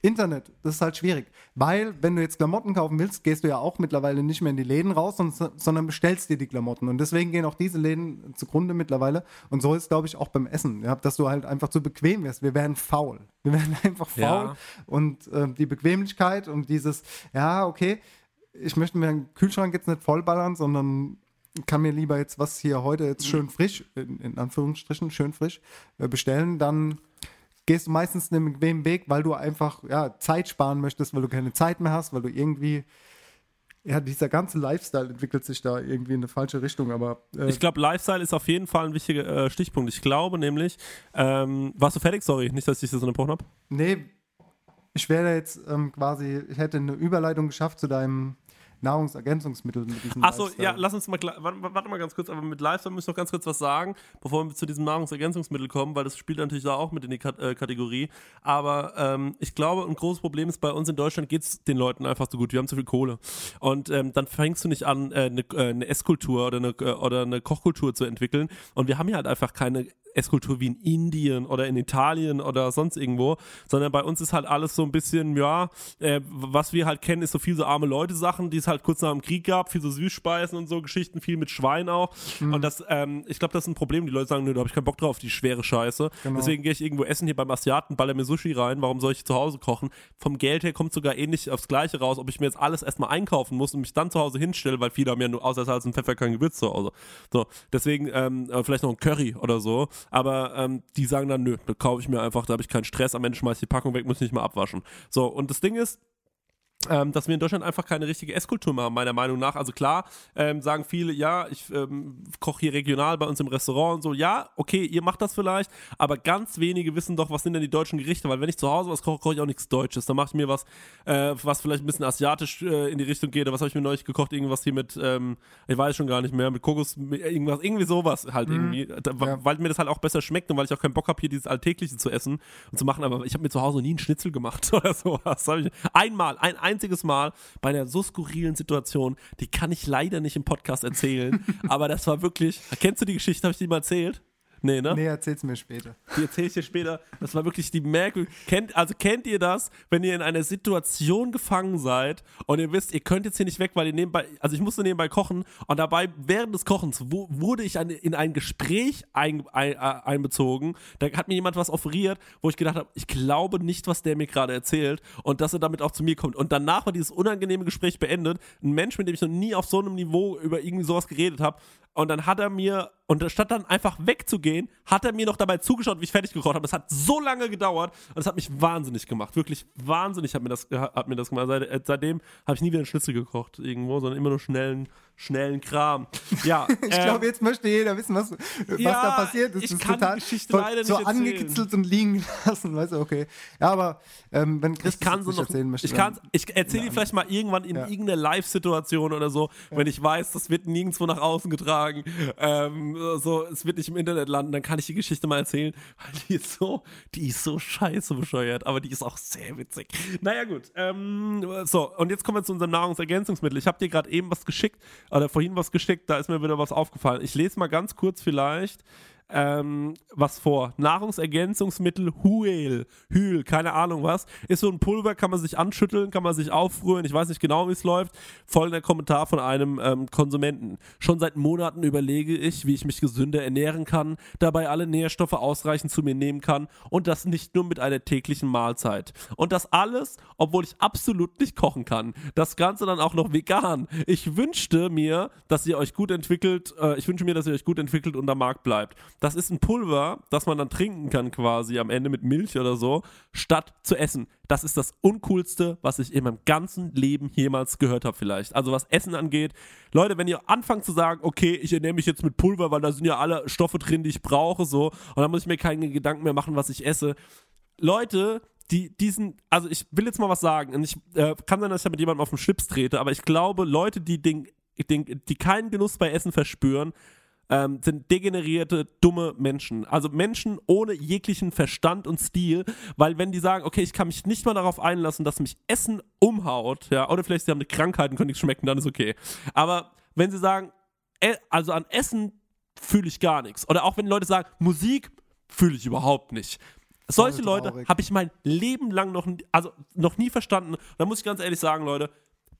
Internet, das ist halt schwierig. Weil, wenn du jetzt Klamotten kaufen willst, gehst du ja auch mittlerweile nicht mehr in die Läden raus, sondern bestellst dir die Klamotten. Und deswegen gehen auch diese Läden zugrunde mittlerweile. Und so ist, glaube ich, auch beim Essen, ja, dass du halt einfach zu bequem wirst. Wir werden faul. Wir werden einfach faul. Ja. Und äh, die Bequemlichkeit und dieses, ja, okay, ich möchte mir den Kühlschrank jetzt nicht vollballern, sondern kann mir lieber jetzt was hier heute jetzt schön frisch, in, in Anführungsstrichen, schön frisch äh, bestellen, dann gehst du meistens einen bequemen Weg, weil du einfach ja, Zeit sparen möchtest, weil du keine Zeit mehr hast, weil du irgendwie ja, dieser ganze Lifestyle entwickelt sich da irgendwie in eine falsche Richtung, aber. Äh ich glaube, Lifestyle ist auf jeden Fall ein wichtiger äh, Stichpunkt. Ich glaube nämlich, ähm, warst du fertig? Sorry, nicht, dass ich das unterbrochen habe. Nee, ich wäre jetzt ähm, quasi, ich hätte eine Überleitung geschafft zu deinem Nahrungsergänzungsmittel mit diesem Achso, ja, lass uns mal, warte, mal ganz kurz, aber mit Lifestyle müssen wir noch ganz kurz was sagen, bevor wir zu diesem Nahrungsergänzungsmittel kommen, weil das spielt natürlich da auch mit in die Kat äh, Kategorie. Aber ähm, ich glaube, ein großes Problem ist, bei uns in Deutschland geht es den Leuten einfach so gut. Wir haben zu viel Kohle. Und ähm, dann fängst du nicht an, eine äh, äh, ne Esskultur oder eine, äh, oder eine Kochkultur zu entwickeln. Und wir haben ja halt einfach keine Esskultur wie in Indien oder in Italien oder sonst irgendwo, sondern bei uns ist halt alles so ein bisschen, ja, äh, was wir halt kennen, ist so viel so arme Leute-Sachen, die es halt kurz nach dem Krieg gab, viel so Süßspeisen und so Geschichten, viel mit Schwein auch. Mhm. Und das, ähm, ich glaube, das ist ein Problem. Die Leute sagen, nö, da habe ich keinen Bock drauf, die schwere Scheiße. Genau. Deswegen gehe ich irgendwo essen hier beim Asiaten, baller mir Sushi rein. Warum soll ich zu Hause kochen? Vom Geld her kommt sogar ähnlich aufs Gleiche raus, ob ich mir jetzt alles erstmal einkaufen muss und mich dann zu Hause hinstelle, weil viele haben ja nur außer Salz und Pfeffer kein Gewürz zu Hause. So, deswegen ähm, äh, vielleicht noch ein Curry oder so. Aber ähm, die sagen dann, nö, da kaufe ich mir einfach, da habe ich keinen Stress, am Ende schmeiße ich die Packung weg, muss nicht mal abwaschen. So, und das Ding ist, ähm, dass wir in Deutschland einfach keine richtige Esskultur mehr haben, meiner Meinung nach. Also klar, ähm, sagen viele, ja, ich ähm, koche hier regional bei uns im Restaurant und so. Ja, okay, ihr macht das vielleicht, aber ganz wenige wissen doch, was sind denn die deutschen Gerichte, weil wenn ich zu Hause was koche, koche ich auch nichts Deutsches. Dann mache ich mir was, äh, was vielleicht ein bisschen asiatisch äh, in die Richtung geht. Oder was habe ich mir neulich gekocht? Irgendwas hier mit, ähm, ich weiß schon gar nicht mehr, mit Kokos, mit irgendwas, irgendwie sowas halt mhm. irgendwie. Da, ja. Weil mir das halt auch besser schmeckt und weil ich auch keinen Bock habe, hier dieses Alltägliche zu essen und zu machen. Aber ich habe mir zu Hause nie einen Schnitzel gemacht oder sowas. Ich, einmal, ein, ein einziges Mal bei einer so skurrilen Situation, die kann ich leider nicht im Podcast erzählen, aber das war wirklich, kennst du die Geschichte, habe ich die mal erzählt? Nee, ne? Nee, erzähl's mir später. Die erzähl ich dir später. Das war wirklich die Merkwürdig. Kennt, also kennt ihr das, wenn ihr in einer Situation gefangen seid und ihr wisst, ihr könnt jetzt hier nicht weg, weil ihr nebenbei, also ich musste nebenbei kochen und dabei während des Kochens wo, wurde ich ein, in ein Gespräch ein, ein, äh, einbezogen. Da hat mir jemand was offeriert, wo ich gedacht habe, ich glaube nicht, was der mir gerade erzählt und dass er damit auch zu mir kommt. Und danach war dieses unangenehme Gespräch beendet. Ein Mensch, mit dem ich noch nie auf so einem Niveau über irgendwie sowas geredet habe, und dann hat er mir, und statt dann einfach wegzugehen, hat er mir noch dabei zugeschaut, wie ich fertig gekocht habe. Es hat so lange gedauert und es hat mich wahnsinnig gemacht. Wirklich wahnsinnig hat mir das, hat mir das gemacht. Seit, seitdem habe ich nie wieder einen Schnitzel gekocht irgendwo, sondern immer nur schnellen, schnellen Kram. Ja, ich ähm, glaube, jetzt möchte jeder wissen, was, was ja, da passiert ist. Ich das kann total die Geschichte voll, leider nicht so erzählen. angekitzelt und liegen lassen, weißt du, okay. Ja, aber ähm, wenn Chris ich kann so noch, erzählen möchte. Ich, ich erzähle die vielleicht mal irgendwann in ja. irgendeiner Live-Situation oder so, ja. wenn ich weiß, das wird nirgendwo nach außen getragen ähm, so, es wird nicht im Internet landen, dann kann ich die Geschichte mal erzählen, weil die ist so, die ist so scheiße bescheuert, aber die ist auch sehr witzig. Naja, gut. Ähm, so, und jetzt kommen wir zu unserem Nahrungsergänzungsmittel. Ich habe dir gerade eben was geschickt, oder vorhin was geschickt, da ist mir wieder was aufgefallen. Ich lese mal ganz kurz vielleicht ähm, was vor. Nahrungsergänzungsmittel Huel. Hühl, keine Ahnung was. Ist so ein Pulver, kann man sich anschütteln, kann man sich aufrühren. Ich weiß nicht genau, wie es läuft. Folgender Kommentar von einem ähm, Konsumenten. Schon seit Monaten überlege ich, wie ich mich gesünder ernähren kann, dabei alle Nährstoffe ausreichend zu mir nehmen kann und das nicht nur mit einer täglichen Mahlzeit. Und das alles, obwohl ich absolut nicht kochen kann. Das Ganze dann auch noch vegan. Ich wünschte mir, dass ihr euch gut entwickelt, äh, ich wünsche mir, dass ihr euch gut entwickelt und am Markt bleibt. Das ist ein Pulver, das man dann trinken kann quasi am Ende mit Milch oder so, statt zu essen. Das ist das Uncoolste, was ich in meinem ganzen Leben jemals gehört habe vielleicht. Also was Essen angeht. Leute, wenn ihr anfangt zu sagen, okay, ich ernähre mich jetzt mit Pulver, weil da sind ja alle Stoffe drin, die ich brauche, so, und dann muss ich mir keine Gedanken mehr machen, was ich esse. Leute, die diesen, also ich will jetzt mal was sagen, und ich äh, kann sein, dass ich da mit jemandem auf den Schlips trete, aber ich glaube, Leute, die den, den, die keinen Genuss bei Essen verspüren, ähm, sind degenerierte, dumme Menschen. Also Menschen ohne jeglichen Verstand und Stil, weil wenn die sagen, okay, ich kann mich nicht mal darauf einlassen, dass mich Essen umhaut, ja, oder vielleicht sie haben eine Krankheit und können nichts schmecken, dann ist okay. Aber wenn sie sagen, äh, also an Essen fühle ich gar nichts. Oder auch wenn Leute sagen, Musik fühle ich überhaupt nicht. Solche Leute habe ich mein Leben lang noch, also noch nie verstanden. Da muss ich ganz ehrlich sagen, Leute,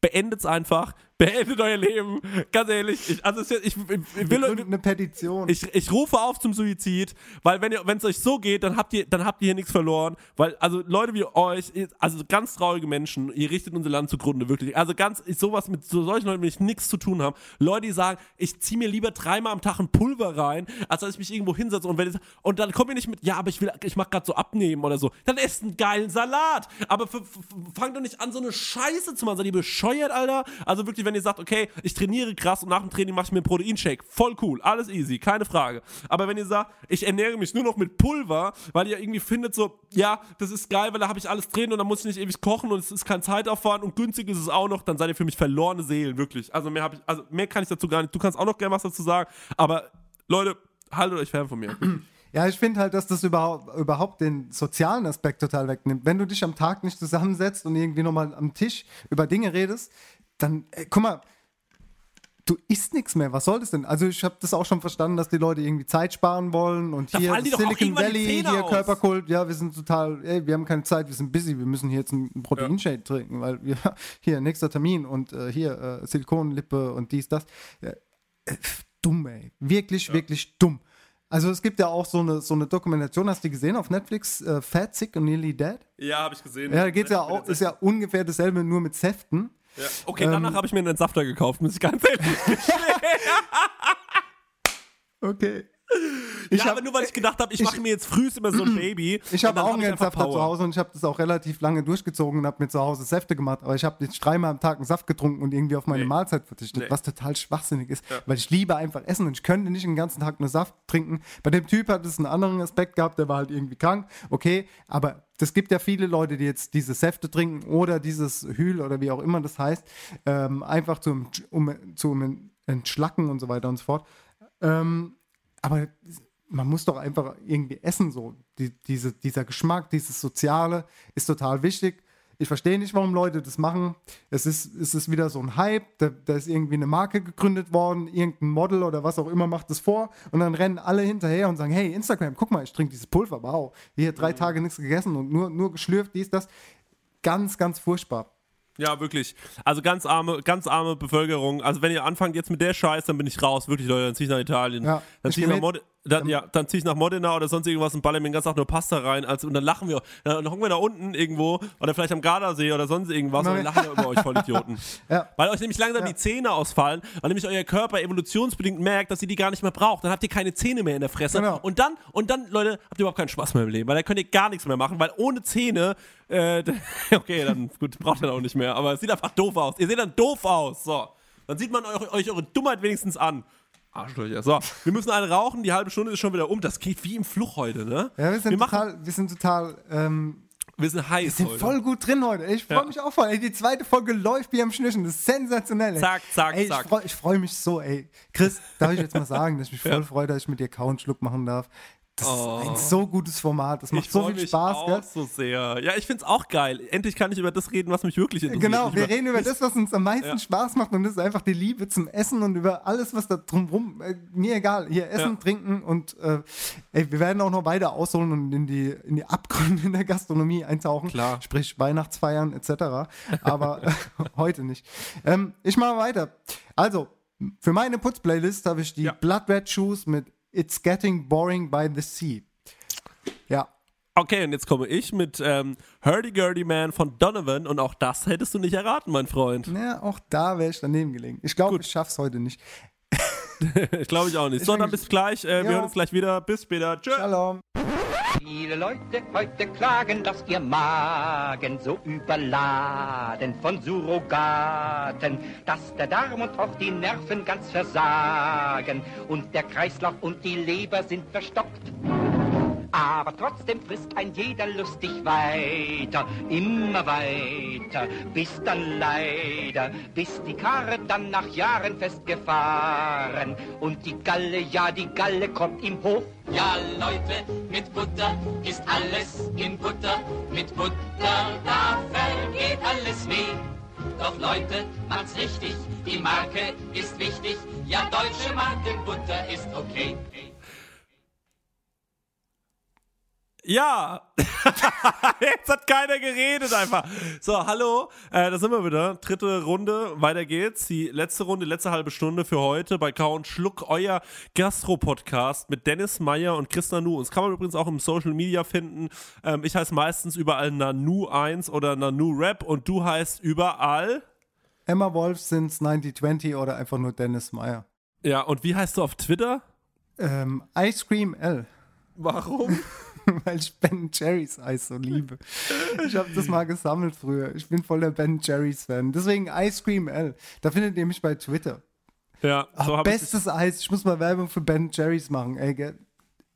beendet's einfach, beendet euer Leben. Ganz ehrlich, ich, also es ist jetzt- ich, ich, ich will eine Petition. ich, ich rufe auf zum Suizid, weil wenn ihr, wenn es euch so geht, dann habt ihr, dann habt ihr hier nichts verloren, weil also Leute wie euch, also ganz traurige Menschen, ihr richtet unser Land zugrunde wirklich. Also ganz ich, sowas mit so solchen Leuten will ich nichts zu tun haben. Leute, die sagen, ich ziehe mir lieber dreimal am Tag ein Pulver rein, als dass ich mich irgendwo hinsetze und wenn ich, und dann kommt ihr nicht mit, ja, aber ich will, ich mach gerade so abnehmen oder so. Dann esst einen geilen Salat, aber fangt doch nicht an so eine Scheiße zu machen, seid ihr bescheuert, Alter? Also wirklich, wenn ihr sagt, okay, ich trainiere krass und nach dem Training mache ich mir einen Proteinshake, voll cool, alles easy, keine Frage. Aber wenn ihr sagt, ich ernähre mich nur noch mit Pulver, weil ihr irgendwie findet so, ja, das ist geil, weil da habe ich alles drin und da muss ich nicht ewig kochen und es ist kein Zeitaufwand und günstig ist es auch noch, dann seid ihr für mich verlorene Seelen, wirklich. Also mehr habe ich, also mehr kann ich dazu gar nicht. Du kannst auch noch gerne was dazu sagen, aber Leute, haltet euch fern von mir. Ja, ich finde halt, dass das überhaupt, überhaupt den sozialen Aspekt total wegnimmt. Wenn du dich am Tag nicht zusammensetzt und irgendwie nochmal am Tisch über Dinge redest, dann, ey, guck mal, du isst nichts mehr. Was soll das denn? Also ich habe das auch schon verstanden, dass die Leute irgendwie Zeit sparen wollen und Da hier Silicon Valley, hier aus. Körperkult, ja, wir sind total, ey, wir haben keine Zeit, wir sind busy, wir müssen hier jetzt einen Proteinshake trinken, weil wir, hier, nächster Termin und äh, hier, äh, Silikonlippe und dies, das. Ja, äh, dumm, ey. Wirklich, wirklich dumm. Also es gibt ja auch so eine, so eine Dokumentation, hast du die gesehen auf Netflix, äh, Fat, Sick and Nearly Dead? Ja, habe ich gesehen. Ja, da geht's ja auch, ist ja ungefähr dasselbe, nur mit Säften. Ja. Okay, danach Ähm, habe ich mir einen Entsafter gekauft, muss ich ganz ehrlich Okay. ja, aber nur weil ich gedacht habe, ich, mache mir jetzt früh immer so ein Baby. Ich habe auch hab einen ich Entsafter zu. Hause und ich habe das auch relativ lange durchgezogen und habe mir zu Hause Säfte gemacht. Aber ich habe jetzt dreimal am Tag einen Saft getrunken und irgendwie auf meine Nee. Mahlzeit verzichtet, Nee. was total schwachsinnig ist, Ja. weil ich liebe einfach Essen und ich könnte nicht den ganzen Tag nur Saft trinken. Bei dem Typ hat es einen anderen Aspekt gehabt, der war halt irgendwie krank, okay, aber das gibt ja viele Leute, die jetzt diese Säfte trinken oder dieses Hühl oder wie auch immer das heißt, ähm, einfach zum, um, zum Entschlacken und so weiter und so fort. Ähm, aber man muss doch einfach irgendwie essen so. Die, diese, dieser Geschmack, dieses Soziale ist total wichtig. Ich verstehe nicht, warum Leute das machen. Es ist, es ist wieder so ein Hype, da, da ist irgendwie eine Marke gegründet worden, irgendein Model oder was auch immer macht das vor und dann rennen alle hinterher und sagen, hey, Instagram, guck mal, ich trinke dieses Pulver, wow. Hier drei Tage nichts gegessen und nur, nur geschlürft, dies, das. Ganz, ganz furchtbar. Ja, wirklich. Also ganz arme, ganz arme Bevölkerung. Also wenn ihr anfangt jetzt mit der Scheiß, dann bin ich raus. Wirklich, Leute, dann zieh ich nach Italien. Ja, dann zieh ich nach. Mod dann, ja, dann zieh ich nach Modena oder sonst irgendwas und baller mir den ganzen Tag nur Pasta rein. Also, und dann lachen wir. Dann hocken wir da unten irgendwo oder vielleicht am Gardasee oder sonst irgendwas und dann lachen wir über euch Vollidioten. Ja. Weil euch nämlich langsam die Zähne ausfallen, weil nämlich euer Körper evolutionsbedingt merkt, dass ihr die gar nicht mehr braucht. Dann habt ihr keine Zähne mehr in der Fresse. Genau. Und dann, und dann, Leute, habt ihr überhaupt keinen Spaß mehr im Leben, weil dann könnt ihr gar nichts mehr machen, weil ohne Zähne, äh, okay, dann gut, braucht ihr dann auch nicht mehr. Aber es sieht einfach doof aus. Ihr seht dann doof aus. So. Dann sieht man euch, euch eure Dummheit wenigstens an. Arschlöcher. So, wir müssen eine rauchen, die halbe Stunde ist schon wieder um. Das geht wie im Fluch heute, ne? Ja, wir sind wir, machen, total, wir sind total, ähm, wir sind heiß wir sind heute. voll gut drin heute. Ich freue Ja. mich auch voll. Ey, die zweite Folge läuft wie am Schnischen. Das ist sensationell. Ey. Zack, zack, ey, zack. Ich freue freu mich so, ey. Chris, darf ich jetzt mal sagen, dass ich mich voll Ja. freue, dass ich mit dir Kauen Schluck machen darf. Das Oh. ist ein so gutes Format. Das macht ich so viel mich Spaß, auch gell? so sehr. Ja, ich find's auch geil. Endlich kann ich über das reden, was mich wirklich interessiert. Genau, wir reden über das, was uns am meisten Ja. Spaß macht und das ist einfach die Liebe zum Essen und über alles, was da drumrum, äh, mir egal, hier essen, Ja. trinken und äh, ey, wir werden auch noch weiter ausholen und in die, in die Abgründe in der Gastronomie eintauchen. Klar. Sprich Weihnachtsfeiern etc. Aber äh, heute nicht. Ähm, ich mache weiter. Also, für meine Putz-Playlist habe ich die Ja. Blood Red Shoes mit It's Getting Boring by the Sea. Ja, Okay, und jetzt komme ich mit ähm, Hurdy Gurdy Man von Donovan und auch das hättest du nicht erraten, mein Freund. ja auch da wäre ich daneben gelegen. Ich glaube, ich schaff's heute nicht. ich glaube ich auch nicht. Ich So, dann bis gleich. Äh, Wir hören uns gleich wieder. Bis später. Tschüss. Shalom. Viele Leute heute klagen, dass ihr Magen so überladen von Surrogaten, dass der Darm und auch die Nerven ganz versagen und der Kreislauf und die Leber sind verstockt. Aber trotzdem frisst ein jeder lustig weiter, immer weiter, bis dann leider, bis die Karre dann nach Jahren festgefahren und die Galle, ja die Galle kommt ihm hoch. Ja, Leute, mit Butter ist alles in Butter. Mit Butter, da vergeht alles weh. Doch Leute, macht's richtig, die Marke ist wichtig. Ja, deutsche Markenbutter ist okay. Ja, jetzt hat keiner geredet einfach. So, hallo, äh, da sind wir wieder. Dritte Runde, weiter geht's. Die letzte Runde, letzte halbe Stunde für heute bei Kau und Schluck, euer Gastro-Podcast mit Dennis Meyer und Chris Nanu. Uns kann man übrigens auch im Social Media finden. Ähm, ich heiße meistens überall Nanu1 oder Nanu Rap und du heißt überall Emma Wolf since 9020 oder einfach nur Dennis Meyer. Ja, und wie heißt du auf Twitter? Ähm, Ice Cream L. Warum? Weil ich Ben Jerry's Eis so liebe. Ich habe das mal gesammelt früher. Ich bin voll der Ben Jerry's Fan. Deswegen Ice Cream L. Da findet ihr mich bei Twitter. Ja, so Ach, bestes Eis. Ich muss mal Werbung für Ben Jerry's machen, ey.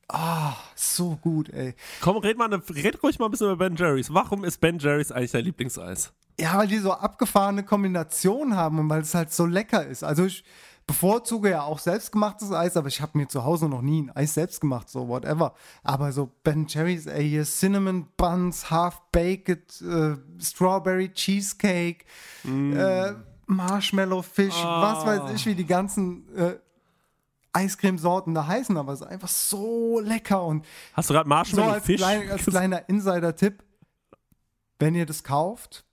Ah, so gut, ey. Komm, red, mal, red ruhig mal ein bisschen über Ben Jerry's. Warum ist Ben Jerry's eigentlich dein Lieblingseis? Ja, weil die so abgefahrene Kombinationen haben und weil es halt so lecker ist. Also ich bevorzuge ja auch selbstgemachtes Eis, aber ich habe mir zu Hause noch nie ein Eis selbst gemacht, so whatever. Aber so Ben Jerry's, ey, hier Cinnamon Buns, Half-Baked, äh, Strawberry Cheesecake, mm. äh, Marshmallow Fish, oh. was weiß ich, wie die ganzen äh, Eiscremesorten da heißen, aber es ist einfach so lecker und Hast du gerade Marshmallow so als Fish? Klein, als kleiner Insider-Tipp, wenn ihr das kauft,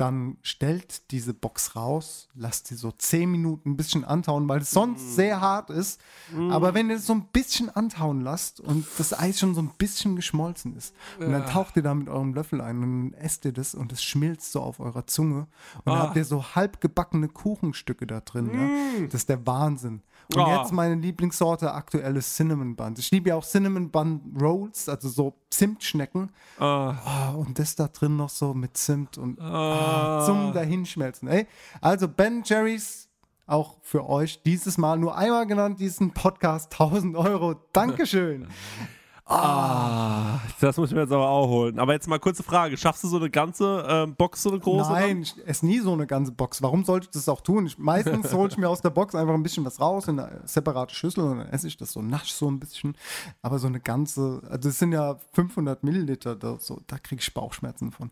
dann stellt diese Box raus, lasst sie so 10 Minuten ein bisschen antauen, weil es sonst mm. sehr hart ist. Mm. Aber wenn ihr es so ein bisschen antauen lasst und das Eis schon so ein bisschen geschmolzen ist, ja. und dann taucht ihr da mit eurem Löffel ein und dann esst ihr das und es schmilzt so auf eurer Zunge. Und ah. dann habt ihr so halb gebackene Kuchenstücke da drin. Mm. Ja? Das ist der Wahnsinn. Und oh. jetzt meine Lieblingssorte aktuelle Cinnamon Buns. Ich liebe ja auch Cinnamon Bun Rolls, also so Zimtschnecken. Oh. Oh, und das da drin noch so mit Zimt und zum Dahinschmelzen. Ey. Also Ben Jerry's auch für euch dieses Mal nur einmal genannt, diesen Podcast 1000 Euro. Dankeschön. Ah, das muss ich mir jetzt aber auch holen. Aber jetzt mal kurze Frage: Schaffst du so eine ganze ähm, Box, so eine große? Nein, ich esse nie so eine ganze Box. Warum sollte ich das auch tun? Ich, meistens hole ich mir aus der Box einfach ein bisschen was raus in eine separate Schüssel und dann esse ich das so, nasch so ein bisschen. Aber so eine ganze, also es sind ja 500 Milliliter, da, so, da kriege ich Bauchschmerzen von.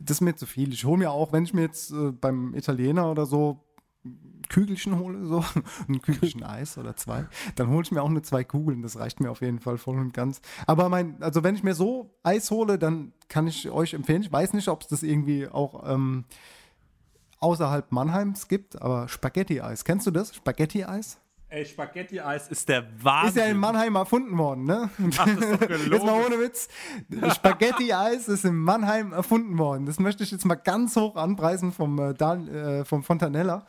Das ist mir zu viel. Ich hole mir auch, wenn ich mir jetzt äh, beim Italiener oder so Kügelchen hole, so ein Kügelchen Eis oder zwei, dann hole ich mir auch nur zwei Kugeln. Das reicht mir auf jeden Fall voll und ganz. Aber mein, also wenn ich mir so Eis hole, dann kann ich euch empfehlen. Ich weiß nicht, ob es das irgendwie auch ähm, außerhalb Mannheims gibt, aber Spaghetti-Eis. Kennst du das? Spaghetti-Eis? Ey, Spaghetti-Eis ist der Wahnsinn. Ist ja in Mannheim erfunden worden, ne? Ach, das ist doch gelogen. Jetzt mal ohne Witz. Spaghetti-Eis ist in Mannheim erfunden worden. Das möchte ich jetzt mal ganz hoch anpreisen vom, äh, äh vom Fontanella.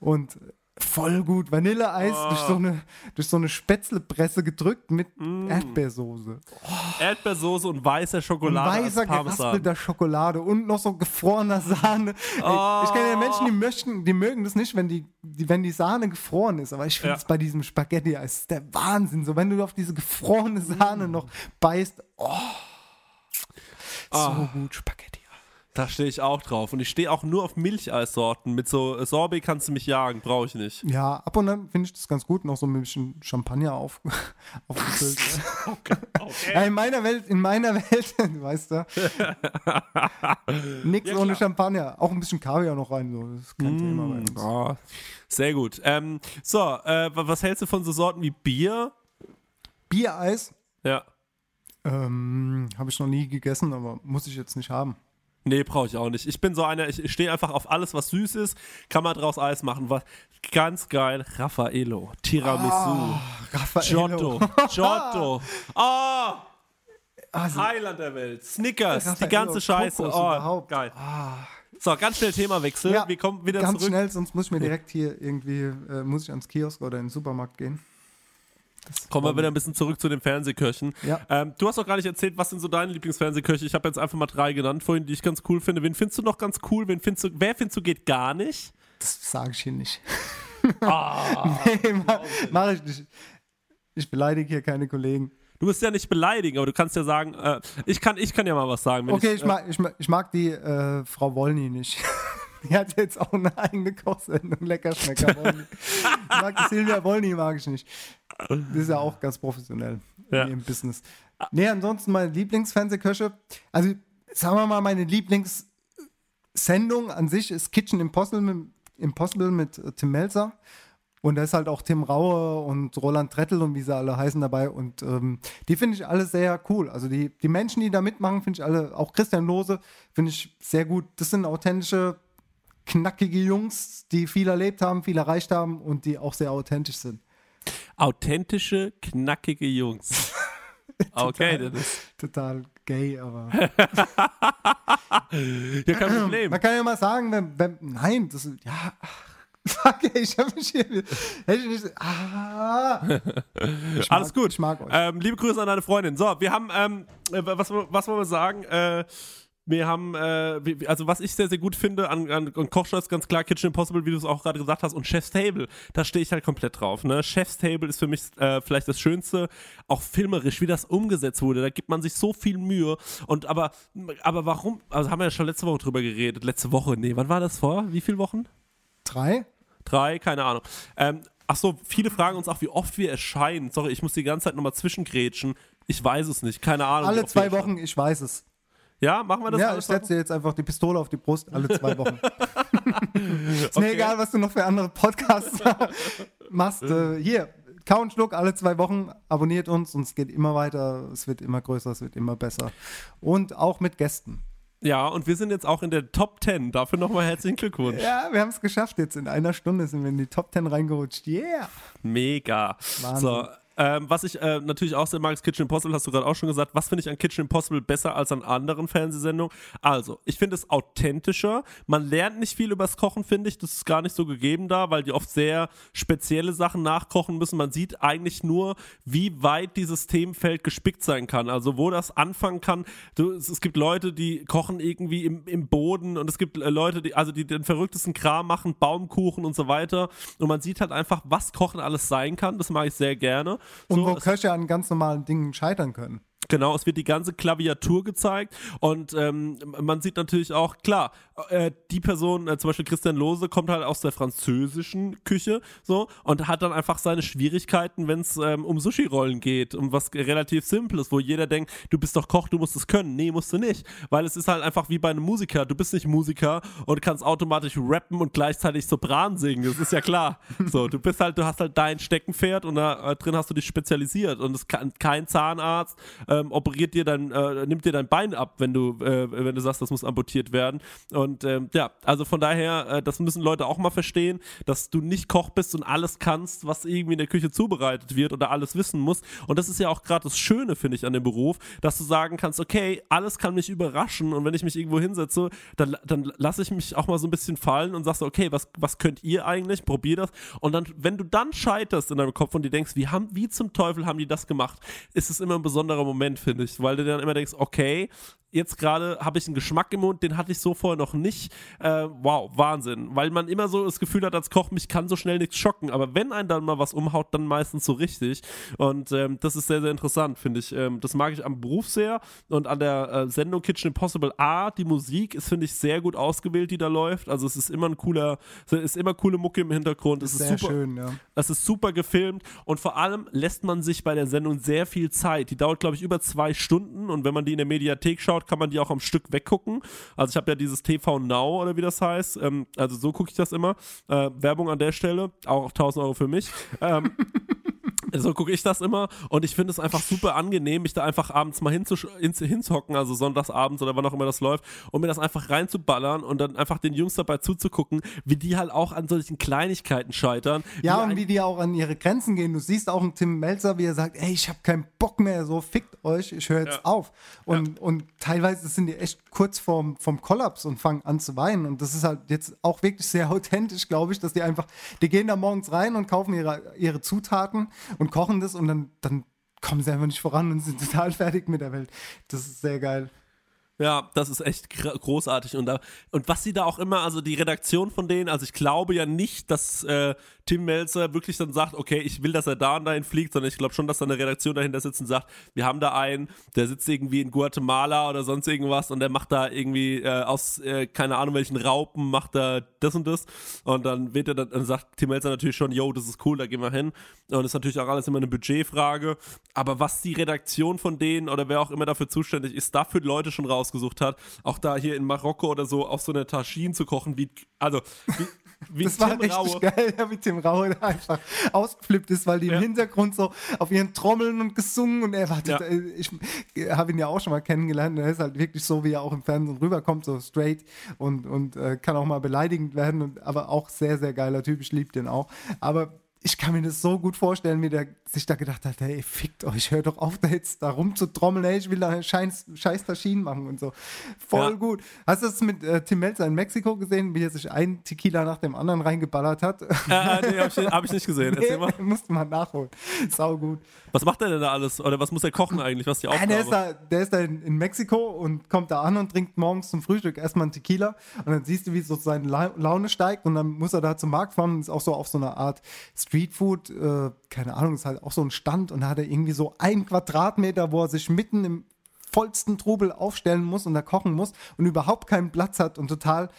Und voll gut. Vanilleeis oh. durch, so eine, durch so eine Spätzlepresse gedrückt mit mm. Erdbeersoße. Oh. Erdbeersoße und weißer Schokolade. Und weißer geraspelter Schokolade und noch so gefrorener Sahne. Oh. Ich kenne ja Menschen, die möchten, die mögen das nicht, wenn die, die wenn die Sahne gefroren ist. Aber ich finde es ja. bei diesem Spaghetti-Eis der Wahnsinn. So, wenn du auf diese gefrorene Sahne mm. noch beißt. Oh. So ah. gut, Spaghetti. Da stehe ich auch drauf. Und ich stehe auch nur auf Milcheissorten. Mit so Sorbet kannst du mich jagen, brauche ich nicht. Ja, ab und an finde ich das ganz gut. Noch so ein bisschen Champagner auf, aufgefüllt. okay. okay. Ja, in meiner Welt, in meiner Welt, weißt du. Nix ja, ohne Champagner. Auch ein bisschen Kaviar noch rein. So. Das ist kein mm, Thema bei uns. Oh, sehr gut. Ähm, so, äh, was hältst du von so Sorten wie Bier? Biereis? Ja. Ähm, Habe ich noch nie gegessen, aber muss ich jetzt nicht haben. Nee, brauche ich auch nicht. Ich bin so einer, ich stehe einfach auf alles, was süß ist, kann man draus Eis machen. Was ganz geil. Raffaello, Tiramisu, oh, Raffaello. Giotto, Giotto. Oh, also, Highland der Welt, Snickers, Raffaello, die ganze Scheiße. Kokos oh, überhaupt. geil. Ah. So, ganz schnell Themawechsel. Ja, Wir kommen wieder ganz zurück. Ganz schnell, sonst muss ich mir direkt hier irgendwie, äh, muss ich ans Kiosk oder in den Supermarkt gehen. Kommen wir wieder ein bisschen zurück zu den Fernsehköchen. Ja. Ähm, du hast noch gar nicht erzählt, was sind so deine Lieblingsfernsehköche? Ich habe jetzt einfach mal drei genannt vorhin, die ich ganz cool finde. Wen findest du noch ganz cool? Wen findest du, wer findest du geht gar nicht? Das sage ich hier nicht. Ah, nee, mach, mach ich nicht. Ich beleidige hier keine Kollegen. Du musst ja nicht beleidigen, aber du kannst ja sagen, äh, ich, kann, ich kann ja mal was sagen. Okay, äh, ich mag, ich, mag, ich mag die äh, Frau Wollny nicht. Die hat jetzt auch eine eigene Kochsendung, Leckerschmecker Wollny. Ich mag Silvia Wollny, mag ich nicht. Die ist ja auch ganz professionell Ja. in ihrem Business. Nee, ansonsten meine Lieblingsfernsehköche. Also, sagen wir mal, meine Lieblingssendung an sich ist Kitchen Impossible mit, Impossible mit äh, Tim Melzer. Und da ist halt auch Tim Raue und Roland Trettel und wie sie alle heißen dabei. Und ähm, die finde ich alle sehr cool. Also die, die Menschen, die da mitmachen, finde ich alle, auch Christian Lose, finde ich sehr gut. Das sind authentische, knackige Jungs, die viel erlebt haben, viel erreicht haben und die auch sehr authentisch sind. Authentische, knackige Jungs. okay, Total- das ist. Total gay, aber. ja, kein Problem. Man kann ja mal sagen, wenn, wenn nein, das ist, ja, fuck, ey, ich habe mich hier, hätte ich nicht, ah. Ich mag- Alles gut. Ich mag euch. Ähm, liebe Grüße an deine Freundin. So, wir haben, ähm, äh, was, was wollen wir sagen? Äh, wir haben, äh, also was ich sehr, sehr gut finde an, an, an Kochshow ist ganz klar Kitchen Impossible, wie du es auch gerade gesagt hast, und Chef's Table, da stehe ich halt komplett drauf. Ne? Chef's Table ist für mich äh, vielleicht das Schönste, auch filmerisch, wie das umgesetzt wurde. Da gibt man sich so viel Mühe. Und aber, aber warum, also haben wir ja schon letzte Woche drüber geredet, letzte Woche, nee, wann war das vor? Wie viele Wochen? Drei? Drei, keine Ahnung. Ähm, ach so, viele fragen uns auch, wie oft wir erscheinen. Sorry, ich muss die ganze Zeit nochmal zwischengrätschen. Ich weiß es nicht, keine Ahnung. Alle zwei. Wochen, ich weiß es. Ja, machen wir das ja, ich setze dir jetzt einfach die Pistole auf die Brust, alle zwei Wochen. ist mir Okay. egal, was du noch für andere Podcasts machst. Äh, hier, Kau und Schluck, alle zwei Wochen, abonniert uns und es geht immer weiter, es wird immer größer, es wird immer besser. Und auch mit Gästen. Ja, und wir sind jetzt auch in der Top 10. Dafür nochmal herzlichen Glückwunsch. Ja, wir haben es geschafft jetzt. In einer Stunde sind wir in die Top 10 reingerutscht. Yeah! Mega. Wahnsinn. So. Ähm, was ich äh, natürlich auch sehr mag, ist Kitchen Impossible, hast du gerade auch schon gesagt. Was finde ich an Kitchen Impossible besser als an anderen Fernsehsendungen? Also, ich finde es authentischer. Man lernt nicht viel übers Kochen, finde ich. Das ist gar nicht so gegeben da, weil die oft sehr spezielle Sachen nachkochen müssen. Man sieht eigentlich nur, wie weit dieses Themenfeld gespickt sein kann. Also, wo das anfangen kann. Du, es, es gibt Leute, die kochen irgendwie im, im Boden und es gibt äh, Leute, die, also die den verrücktesten Kram machen, Baumkuchen und so weiter. Und man sieht halt einfach, was Kochen alles sein kann. Das mag ich sehr gerne. Und So, wo Köche an ganz normalen Dingen scheitern können. Genau, es wird die ganze Klaviatur gezeigt und ähm, man sieht natürlich auch, klar, äh, die Person, äh, zum Beispiel Christian Lose, kommt halt aus der französischen Küche so und hat dann einfach seine Schwierigkeiten, wenn es ähm, um Sushi-Rollen geht, um was relativ Simples, wo jeder denkt, du bist doch Koch, du musst es können. Nee, musst du nicht, weil es ist halt einfach wie bei einem Musiker. Du bist nicht Musiker und kannst automatisch rappen und gleichzeitig Sopran singen, das ist ja klar. So, du bist halt, du hast halt dein Steckenpferd und da äh, drin hast du dich spezialisiert und es kann kein Zahnarzt ähm, operiert dir dein, äh, nimmt dir dein Bein ab, wenn du, äh, wenn du sagst, das muss amputiert werden. Und ähm, ja, also von daher, äh, das müssen Leute auch mal verstehen, dass du nicht Koch bist und alles kannst, was irgendwie in der Küche zubereitet wird oder alles wissen musst. Und das ist ja auch gerade das Schöne, finde ich, an dem Beruf, dass du sagen kannst, okay, alles kann mich überraschen und wenn ich mich irgendwo hinsetze, dann, dann lasse ich mich auch mal so ein bisschen fallen und sagst, okay, was, was könnt ihr eigentlich? Probier das. Und dann, wenn du dann scheiterst in deinem Kopf und dir denkst, wie, haben, wie zum Teufel haben die das gemacht, ist es immer ein besonderer Moment, finde ich, weil du dann immer denkst, okay, jetzt gerade habe ich einen Geschmack im Mund, den hatte ich so vorher noch nicht. Äh, wow, Wahnsinn. Weil man immer so das Gefühl hat als Koch, mich kann so schnell nichts schocken. Aber wenn einen dann mal was umhaut, dann meistens so richtig. Und ähm, das ist sehr, sehr interessant, finde ich. Ähm, das mag ich am Beruf sehr. Und an der äh, Sendung Kitchen Impossible A, die Musik ist, finde ich, sehr gut ausgewählt, die da läuft. Also es ist immer ein cooler, es ist immer coole Mucke im Hintergrund. Es ist Sehr super, schön, ja. es ist super gefilmt und vor allem lässt man sich bei der Sendung sehr viel Zeit. Die dauert, glaube ich, über zwei Stunden und wenn man die in der Mediathek schaut, kann man die auch am Stück weggucken. Also ich habe ja dieses TV Now oder wie das heißt. Ähm, also so gucke ich das immer. Äh, Werbung an der Stelle, auch 1000 Euro für mich. Ähm, so gucke ich das immer und ich finde es einfach super angenehm, mich da einfach abends mal hinzuhocken, also sonntagsabends oder wann auch immer das läuft, und mir das einfach reinzuballern und dann einfach den Jungs dabei zuzugucken, wie die halt auch an solchen Kleinigkeiten scheitern. Ja, wie und wie die auch an ihre Grenzen gehen. Du siehst auch einen Tim Melzer, wie er sagt, ey, ich habe keinen Bock mehr, so fickt euch, ich höre jetzt Ja. auf. Und, und teilweise sind die echt kurz vorm, vom Kollaps und fangen an zu weinen. Und das ist halt jetzt auch wirklich sehr authentisch, glaube ich, dass die einfach, die gehen da morgens rein und kaufen ihre, ihre Zutaten und kochen das und dann, dann kommen sie einfach nicht voran und sind total fertig mit der Welt. Das ist sehr geil. Ja, das ist echt gr- großartig. Und, da, und was sie da auch immer, also die Redaktion von denen, also ich glaube ja nicht, dass äh, Tim Melzer wirklich dann sagt, okay, ich will, dass er da und dahin fliegt, sondern ich glaube schon, dass da eine Redaktion dahinter sitzt und sagt, wir haben da einen, der sitzt irgendwie in Guatemala oder sonst irgendwas und der macht da irgendwie äh, aus, äh, keine Ahnung, welchen Raupen, macht da das und das. Und dann wird er dann, dann sagt Tim Melzer natürlich schon, yo, das ist cool, da gehen wir hin. Und das ist natürlich auch alles immer eine Budgetfrage. Aber was die Redaktion von denen oder wer auch immer dafür zuständig ist, dafür Leute schon rausgesucht hat, auch da hier in Marokko oder so auf so einer Taschine zu kochen, wie, also, wie, wie das war Tim richtig Raue. geil, ja, wie Tim Raue da einfach ausgeflippt ist, weil die im Hintergrund so auf ihren Trommeln und gesungen und er war Ja. total, ich habe ihn ja auch schon mal kennengelernt er ist halt wirklich so, wie er auch im Fernsehen rüberkommt, so straight und, und äh, kann auch mal beleidigend werden, und, aber auch sehr, sehr geiler Typ, ich liebe den auch. Aber ich kann mir das so gut vorstellen, wie der sich da gedacht hat, hey, fickt euch, hört doch auf, da jetzt da rumzutrommeln, hey, ich will da scheiß, scheiß Taschinen machen und so. Voll Ja. gut. Hast du das mit äh, Tim Melzer in Mexiko gesehen, wie er sich einen Tequila nach dem anderen reingeballert hat? Äh, nee, hab ich, hab ich nicht gesehen. Erzähl mal. Musste man nachholen. Sau gut. Was macht er denn da alles? Oder was muss er kochen eigentlich? Was ist die Ja, Aufgabe? der ist da, der ist da in, in Mexiko und kommt da an und trinkt morgens zum Frühstück erstmal einen Tequila und dann siehst du, wie so seine La Laune steigt und dann muss er da zum Markt fahren und ist auch so auf so einer Art Streetfood, äh, keine Ahnung, ist halt auch so ein Stand und da hat er irgendwie so ein Quadratmeter, wo er sich mitten im vollsten Trubel aufstellen muss und da kochen muss und überhaupt keinen Platz hat und total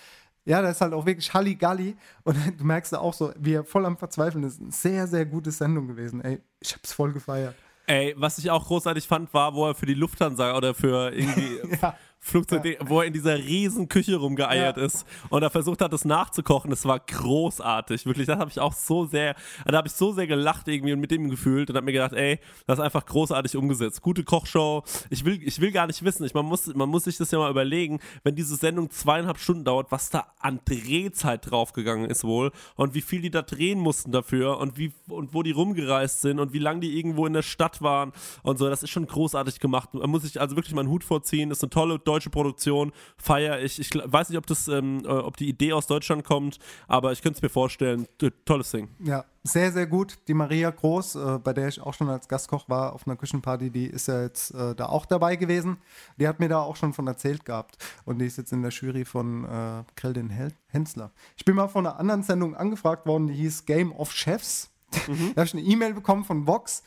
ja, das ist halt auch wirklich Halligalli und du merkst da auch so, wie er voll am Verzweifeln ist. Eine sehr, sehr gute Sendung gewesen, ey. Ich hab's voll gefeiert. Ey, was ich auch großartig fand, war, wo er für die Lufthansa oder für irgendwie Flugzeug, wo er in dieser riesen Küche rumgeeiert Ja. ist und er versucht hat, das nachzukochen. Das war großartig. Wirklich, das habe ich auch so sehr, da habe ich so sehr gelacht irgendwie und mit dem gefühlt und habe mir gedacht, ey, das ist einfach großartig umgesetzt. Gute Kochshow. Ich will, ich will gar nicht wissen. Ich, man, muss, man muss sich das ja mal überlegen, wenn diese Sendung zweieinhalb Stunden dauert, was da an Drehzeit draufgegangen ist wohl und wie viel die da drehen mussten dafür und wie und wo die rumgereist sind und wie lange die irgendwo in der Stadt waren und so. Das ist schon großartig gemacht. Man muss sich also wirklich mal einen Hut vorziehen. Das ist eine tolle deutsche Produktion. Feier ich. Ich weiß nicht, ob das, ähm, äh, ob die Idee aus Deutschland kommt, aber ich könnte es mir vorstellen. Tolles Ding. Ja, sehr, sehr gut. Die Maria Groß, äh, bei der ich auch schon als Gastkoch war auf einer Küchenparty, die ist ja jetzt äh, da auch dabei gewesen. Die hat mir da auch schon von erzählt gehabt. Und die ist jetzt in der Jury von äh, Kreldin Hensler. Ich bin mal von einer anderen Sendung angefragt worden, die hieß Game of Chefs. da habe ich eine E-Mail bekommen von Vox.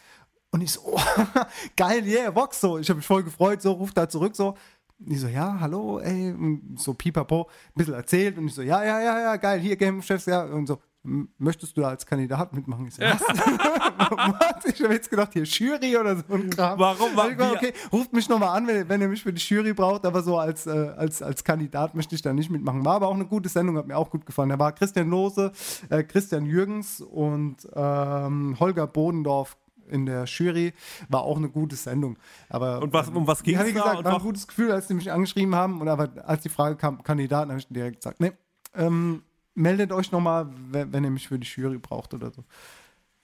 Und ich so, oh, geil, yeah, Vox so. Ich habe mich voll gefreut, so, ruft da zurück so. Die so, ja, hallo, ey, und so pipapo, ein bisschen erzählt und ich so, ja, ja, ja, ja, geil, hier Game Chefs, ja, und so, "M- möchtest du da als Kandidat mitmachen? Ich so, was? Ich habe jetzt gedacht, hier Jury oder so ein Kram. Warum? Ich gedacht, okay, ruft mich nochmal an, wenn, wenn ihr mich für die Jury braucht, aber so als, äh, als, als Kandidat möchte ich da nicht mitmachen. War aber auch eine gute Sendung, hat mir auch gut gefallen. Da war Christian Lose, äh, Christian Jürgens und ähm, Holger Bodendorf in der Jury. War auch eine gute Sendung. Aber, Und was- um was Ja, wie da? gesagt, war ein gutes Gefühl, als sie mich angeschrieben haben. Und aber als die Frage kam, Kandidaten, habe ich direkt gesagt, nee, ähm, meldet euch nochmal, wenn, wenn ihr mich für die Jury braucht oder so.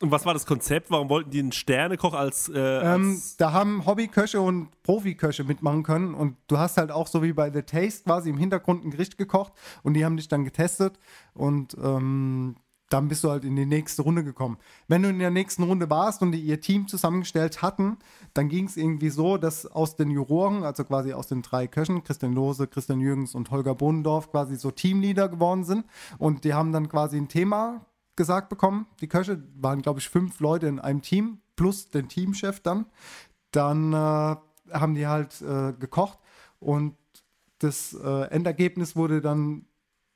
Und was war das Konzept? Warum wollten die einen Sternekoch als, äh, Ähm, als da haben Hobbyköche und Profiköche mitmachen können und du hast halt auch so wie bei The Taste quasi im Hintergrund ein Gericht gekocht und die haben dich dann getestet und ähm, dann bist du halt in die nächste Runde gekommen. Wenn du in der nächsten Runde warst und die ihr Team zusammengestellt hatten, dann ging es irgendwie so, dass aus den Juroren, also quasi aus den drei Köchen, Christian Lose, Christian Jürgens und Holger Bodendorf, quasi so Teamleader geworden sind und die haben dann quasi ein Thema gesagt bekommen. Die Köche waren, glaube ich, fünf Leute in einem Team, plus den Teamchef dann. Dann äh, haben die halt äh, gekocht und das äh, Endergebnis wurde dann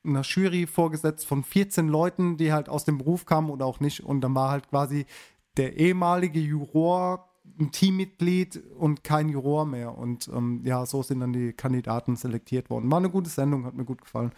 einer Jury vorgesetzt von 14 Leuten, die halt aus dem Beruf kamen oder auch nicht. Und dann war halt quasi der ehemalige Juror ein Teammitglied und kein Juror mehr. Und ähm, ja, so sind dann die Kandidaten selektiert worden. War eine gute Sendung, hat mir gut gefallen.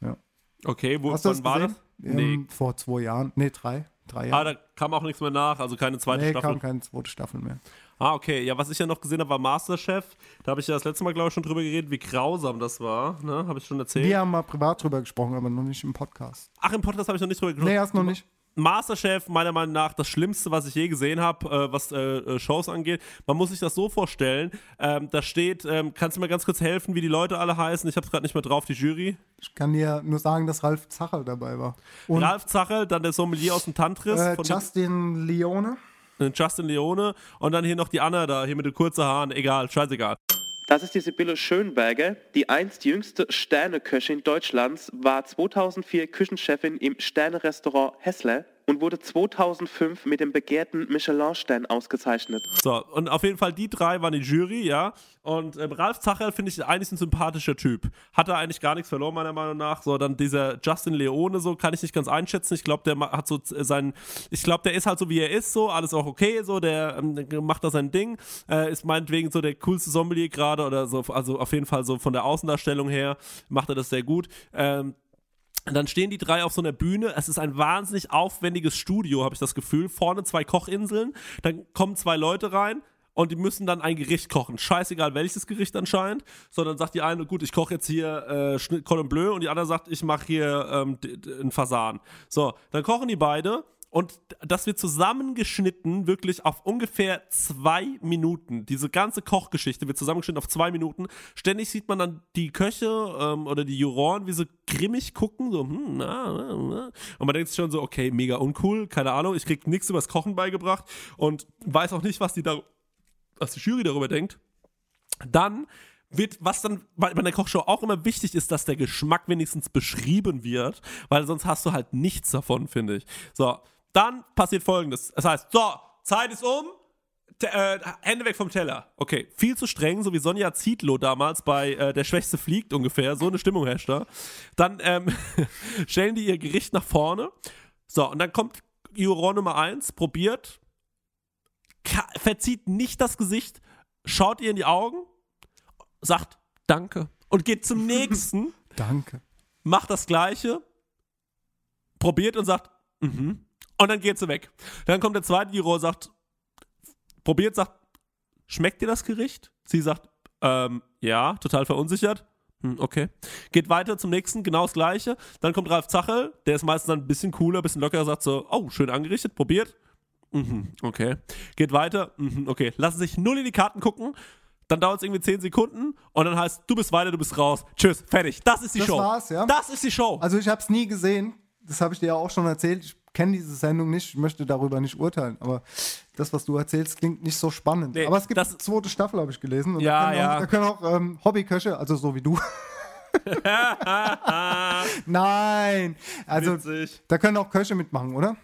Ja. Okay, wo Hast du wann das war das? Nee. Ähm, vor zwei Jahren. Nee, drei. Drei Ah, Jahre. da kam auch nichts mehr nach, also keine zweite nee, Staffel. kam keine zweite Staffel mehr. Ah, okay. Ja, was ich ja noch gesehen habe, war Masterchef. Da habe ich ja das letzte Mal, glaube ich, schon drüber geredet, wie grausam das war. Ne? Habe ich schon erzählt. Wir haben mal privat drüber gesprochen, aber noch nicht im Podcast. Ach, im Podcast habe ich noch nicht drüber gesprochen. Nee, erst noch nicht. Masterchef, meiner Meinung nach, das Schlimmste, was ich je gesehen habe, äh, was äh, äh, Shows angeht. Man muss sich das so vorstellen, ähm, da steht, ähm, kannst du mir ganz kurz helfen, wie die Leute alle heißen? Ich habe es gerade nicht mehr drauf, die Jury. Ich kann dir nur sagen, dass Ralf Zacherl dabei war. Und Ralf Zachel, dann der Sommelier aus dem Tantris. äh, von Justin Leone. Äh, Justin Leone und dann hier noch die Anna da, hier mit den kurzen Haaren. Egal, scheißegal. Das ist die Sibylle Schönberger, die einst jüngste Sterneköchin Deutschlands, war 2004 Küchenchefin im Sterne-Restaurant Hessler und wurde 2005 mit dem begehrten Michelin-Stern ausgezeichnet. So, und auf jeden Fall die drei waren die Jury, ja. Und ähm, Ralf Zacherl finde ich eigentlich ein sympathischer Typ. Hat er eigentlich gar nichts verloren, meiner Meinung nach. So, dann dieser Justin Leone, so kann ich nicht ganz einschätzen. Ich glaube, der hat so z- seinen, ich glaube, der ist halt so, wie er ist, so, alles auch okay, so, der ähm, macht da sein Ding, äh, ist meinetwegen so der coolste Sommelier gerade oder so, also auf jeden Fall so von der Außendarstellung her macht er das sehr gut. Ähm, und dann stehen die drei auf so einer Bühne. Es ist ein wahnsinnig aufwendiges Studio, habe ich das Gefühl. Vorne zwei Kochinseln. Dann kommen zwei Leute rein und die müssen dann ein Gericht kochen. Scheißegal, welches Gericht anscheinend. Sondern sagt die eine, gut, ich koche jetzt hier äh, Cordon Bleu und die andere sagt, ich mache hier ähm, einen Fasan. So, dann kochen die beide. Und das wird zusammengeschnitten, wirklich auf ungefähr zwei Minuten. Diese ganze Kochgeschichte wird zusammengeschnitten auf zwei Minuten. Ständig sieht man dann die Köche ähm, oder die Juroren, wie sie grimmig gucken, so, hm, na, na, na. Und man denkt sich schon so, okay, mega uncool, keine Ahnung, ich krieg nichts übers Kochen beigebracht und weiß auch nicht, was die, da, was die Jury darüber denkt. Dann wird, was dann bei bei der Kochshow auch immer wichtig ist, dass der Geschmack wenigstens beschrieben wird, weil sonst hast du halt nichts davon, finde ich. So, dann passiert folgendes. Das heißt, so, Zeit ist um, Te äh, Hände weg vom Teller. Okay, viel zu streng, so wie Sonja Zietlow damals bei äh, Der Schwächste fliegt ungefähr. So eine Stimmung herrscht da. Dann ähm, stellen die ihr Gericht nach vorne. So, und dann kommt Juror Nummer 1, probiert, verzieht nicht das Gesicht, schaut ihr in die Augen, sagt Danke und geht zum nächsten, Danke. macht das Gleiche, probiert und sagt mhm. Und dann geht sie weg. Dann kommt der zweite Juror, sagt, probiert, sagt, schmeckt dir das Gericht? Sie sagt, ähm, ja, total verunsichert. Hm, okay. Geht weiter zum nächsten, genau das gleiche. Dann kommt Ralf Zachel, der ist meistens dann ein bisschen cooler, ein bisschen lockerer, sagt so, oh, schön angerichtet, probiert. Mhm, okay. Geht weiter, mhm, okay. Lassen sich null in die Karten gucken. Dann dauert es irgendwie 10 Sekunden und dann heißt, du bist weiter, du bist raus. Tschüss, fertig. Das ist die das Show. war's, ja? Das ist die Show. Also ich habe es nie gesehen. Das habe ich dir ja auch schon erzählt. Ich kenne diese Sendung nicht. Ich möchte darüber nicht urteilen. Aber das, was du erzählst, klingt nicht so spannend. Nee, aber es gibt eine zweite Staffel, habe ich gelesen. Und Ja, da können ja. Auch, da können auch ähm, Hobbyköche, also so wie du. Nein. Also Witzig. da können auch Köche mitmachen, oder?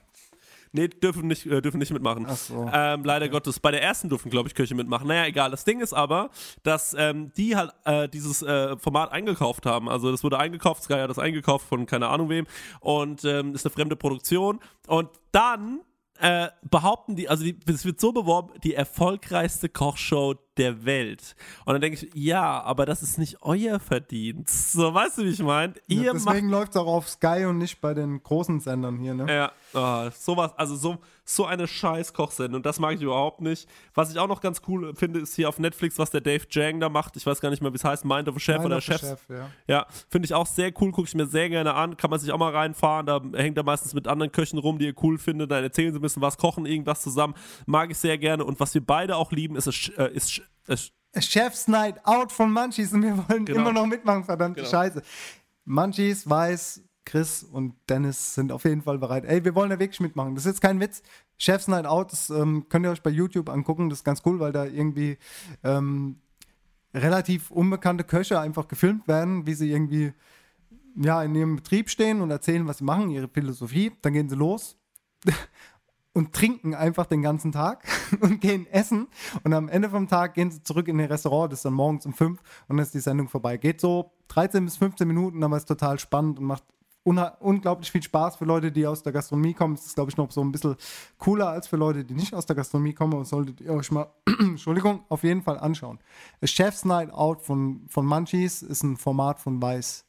Nee, dürfen nicht, äh, dürfen nicht mitmachen. Ach so. Ähm, leider Gottes. Bei der ersten durften, glaube ich, Köche mitmachen. Naja, egal. Das Ding ist aber, dass ähm, die halt äh, dieses äh, Format eingekauft haben. Also das wurde eingekauft, Sky hat das eingekauft von keine Ahnung wem und ähm, ist eine fremde Produktion. Und dann äh, behaupten die, also es wird so beworben, die erfolgreichste Kochshow der Welt. Und dann denke ich, ja, aber das ist nicht euer Verdienst. So, weißt du, wie ich meine? Ja, deswegen läuft es auch auf Sky und nicht bei den großen Sendern hier, ne? ja, oh, sowas, also so, so eine scheiß Kochsendung, das mag ich überhaupt nicht. Was ich auch noch ganz cool finde, ist hier auf Netflix, was der Dave Jang da macht. Ich weiß gar nicht mehr, wie es heißt, Mind of a Chef Mind oder Chefs. Chef, ja. Ja, finde ich auch sehr cool, gucke ich mir sehr gerne an. Kann man sich auch mal reinfahren. Da hängt er meistens mit anderen Köchen rum, die ihr cool findet. Dann erzählen sie ein bisschen was, kochen irgendwas zusammen. Mag ich sehr gerne. Und was wir beide auch lieben, ist, es, äh, ist, ist Chef's Night Out von Munchies und wir wollen Genau. immer noch mitmachen, verdammte Genau. Scheiße. Munchies, Weiß, Chris und Dennis sind auf jeden Fall bereit. Ey, wir wollen da wirklich mitmachen. Das ist jetzt kein Witz. Chef's Night Out, das ähm, könnt ihr euch bei YouTube angucken. Das ist ganz cool, weil da irgendwie ähm, relativ unbekannte Köche einfach gefilmt werden, wie sie irgendwie ja, in ihrem Betrieb stehen und erzählen, was sie machen, ihre Philosophie. Dann gehen sie los und trinken einfach den ganzen Tag und gehen essen. Und am Ende vom Tag gehen sie zurück in ihr Restaurant, das ist dann morgens um fünf und dann ist die Sendung vorbei. Geht so 13 bis 15 Minuten, aber ist total spannend und macht unglaublich viel Spaß für Leute, die aus der Gastronomie kommen. Das ist, glaube ich, noch so ein bisschen cooler als für Leute, die nicht aus der Gastronomie kommen. Und solltet ihr euch mal, Entschuldigung, auf jeden Fall anschauen. A Chef's Night Out von, von Munchies ist ein Format von Weiß.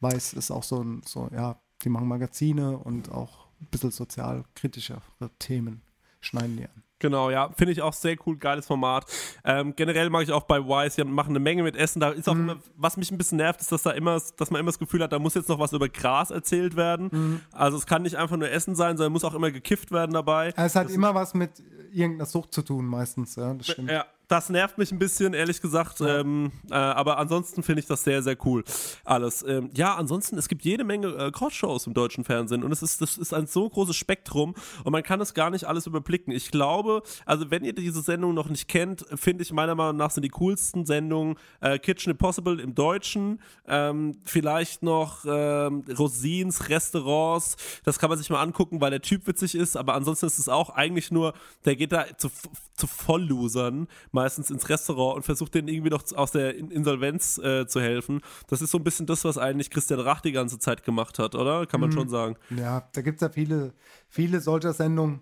Weiß ist auch so ein, so, ja, die machen Magazine und auch ein bisschen sozialkritischere Themen schneiden die an. Genau, ja, finde ich auch sehr cool, geiles Format. Ähm, generell mag ich auch bei Wise, die machen eine Menge mit Essen. Da ist auch immer, was mich ein bisschen nervt, ist, dass da immer, dass man immer das Gefühl hat, da muss jetzt noch was über Gras erzählt werden. Also es kann nicht einfach nur Essen sein, sondern muss auch immer gekifft werden dabei. Es hat Das- immer was mit irgendeiner Sucht zu tun, meistens, ja, das stimmt. Ja, das nervt mich ein bisschen, ehrlich gesagt. Ähm, äh, aber ansonsten finde ich das sehr, sehr cool. Alles. Ähm, ja, ansonsten, es gibt jede Menge äh, Cross-Shows im deutschen Fernsehen und es ist, das ist ein so großes Spektrum und man kann es gar nicht alles überblicken. Ich glaube, also wenn ihr diese Sendung noch nicht kennt, finde ich meiner Meinung nach sind die coolsten Sendungen äh, Kitchen Impossible im Deutschen, ähm, vielleicht noch ähm, Rosins Restaurants. Das kann man sich mal angucken, weil der Typ witzig ist, aber ansonsten ist es auch eigentlich nur, der geht da zu, zu Volllosern meistens ins Restaurant und versucht denen irgendwie noch aus der Insolvenz äh, zu helfen. Das ist so ein bisschen das, was eigentlich Christian Rach die ganze Zeit gemacht hat, oder? Kann man Mhm. schon sagen. Ja, da gibt es ja viele, viele solcher Sendungen.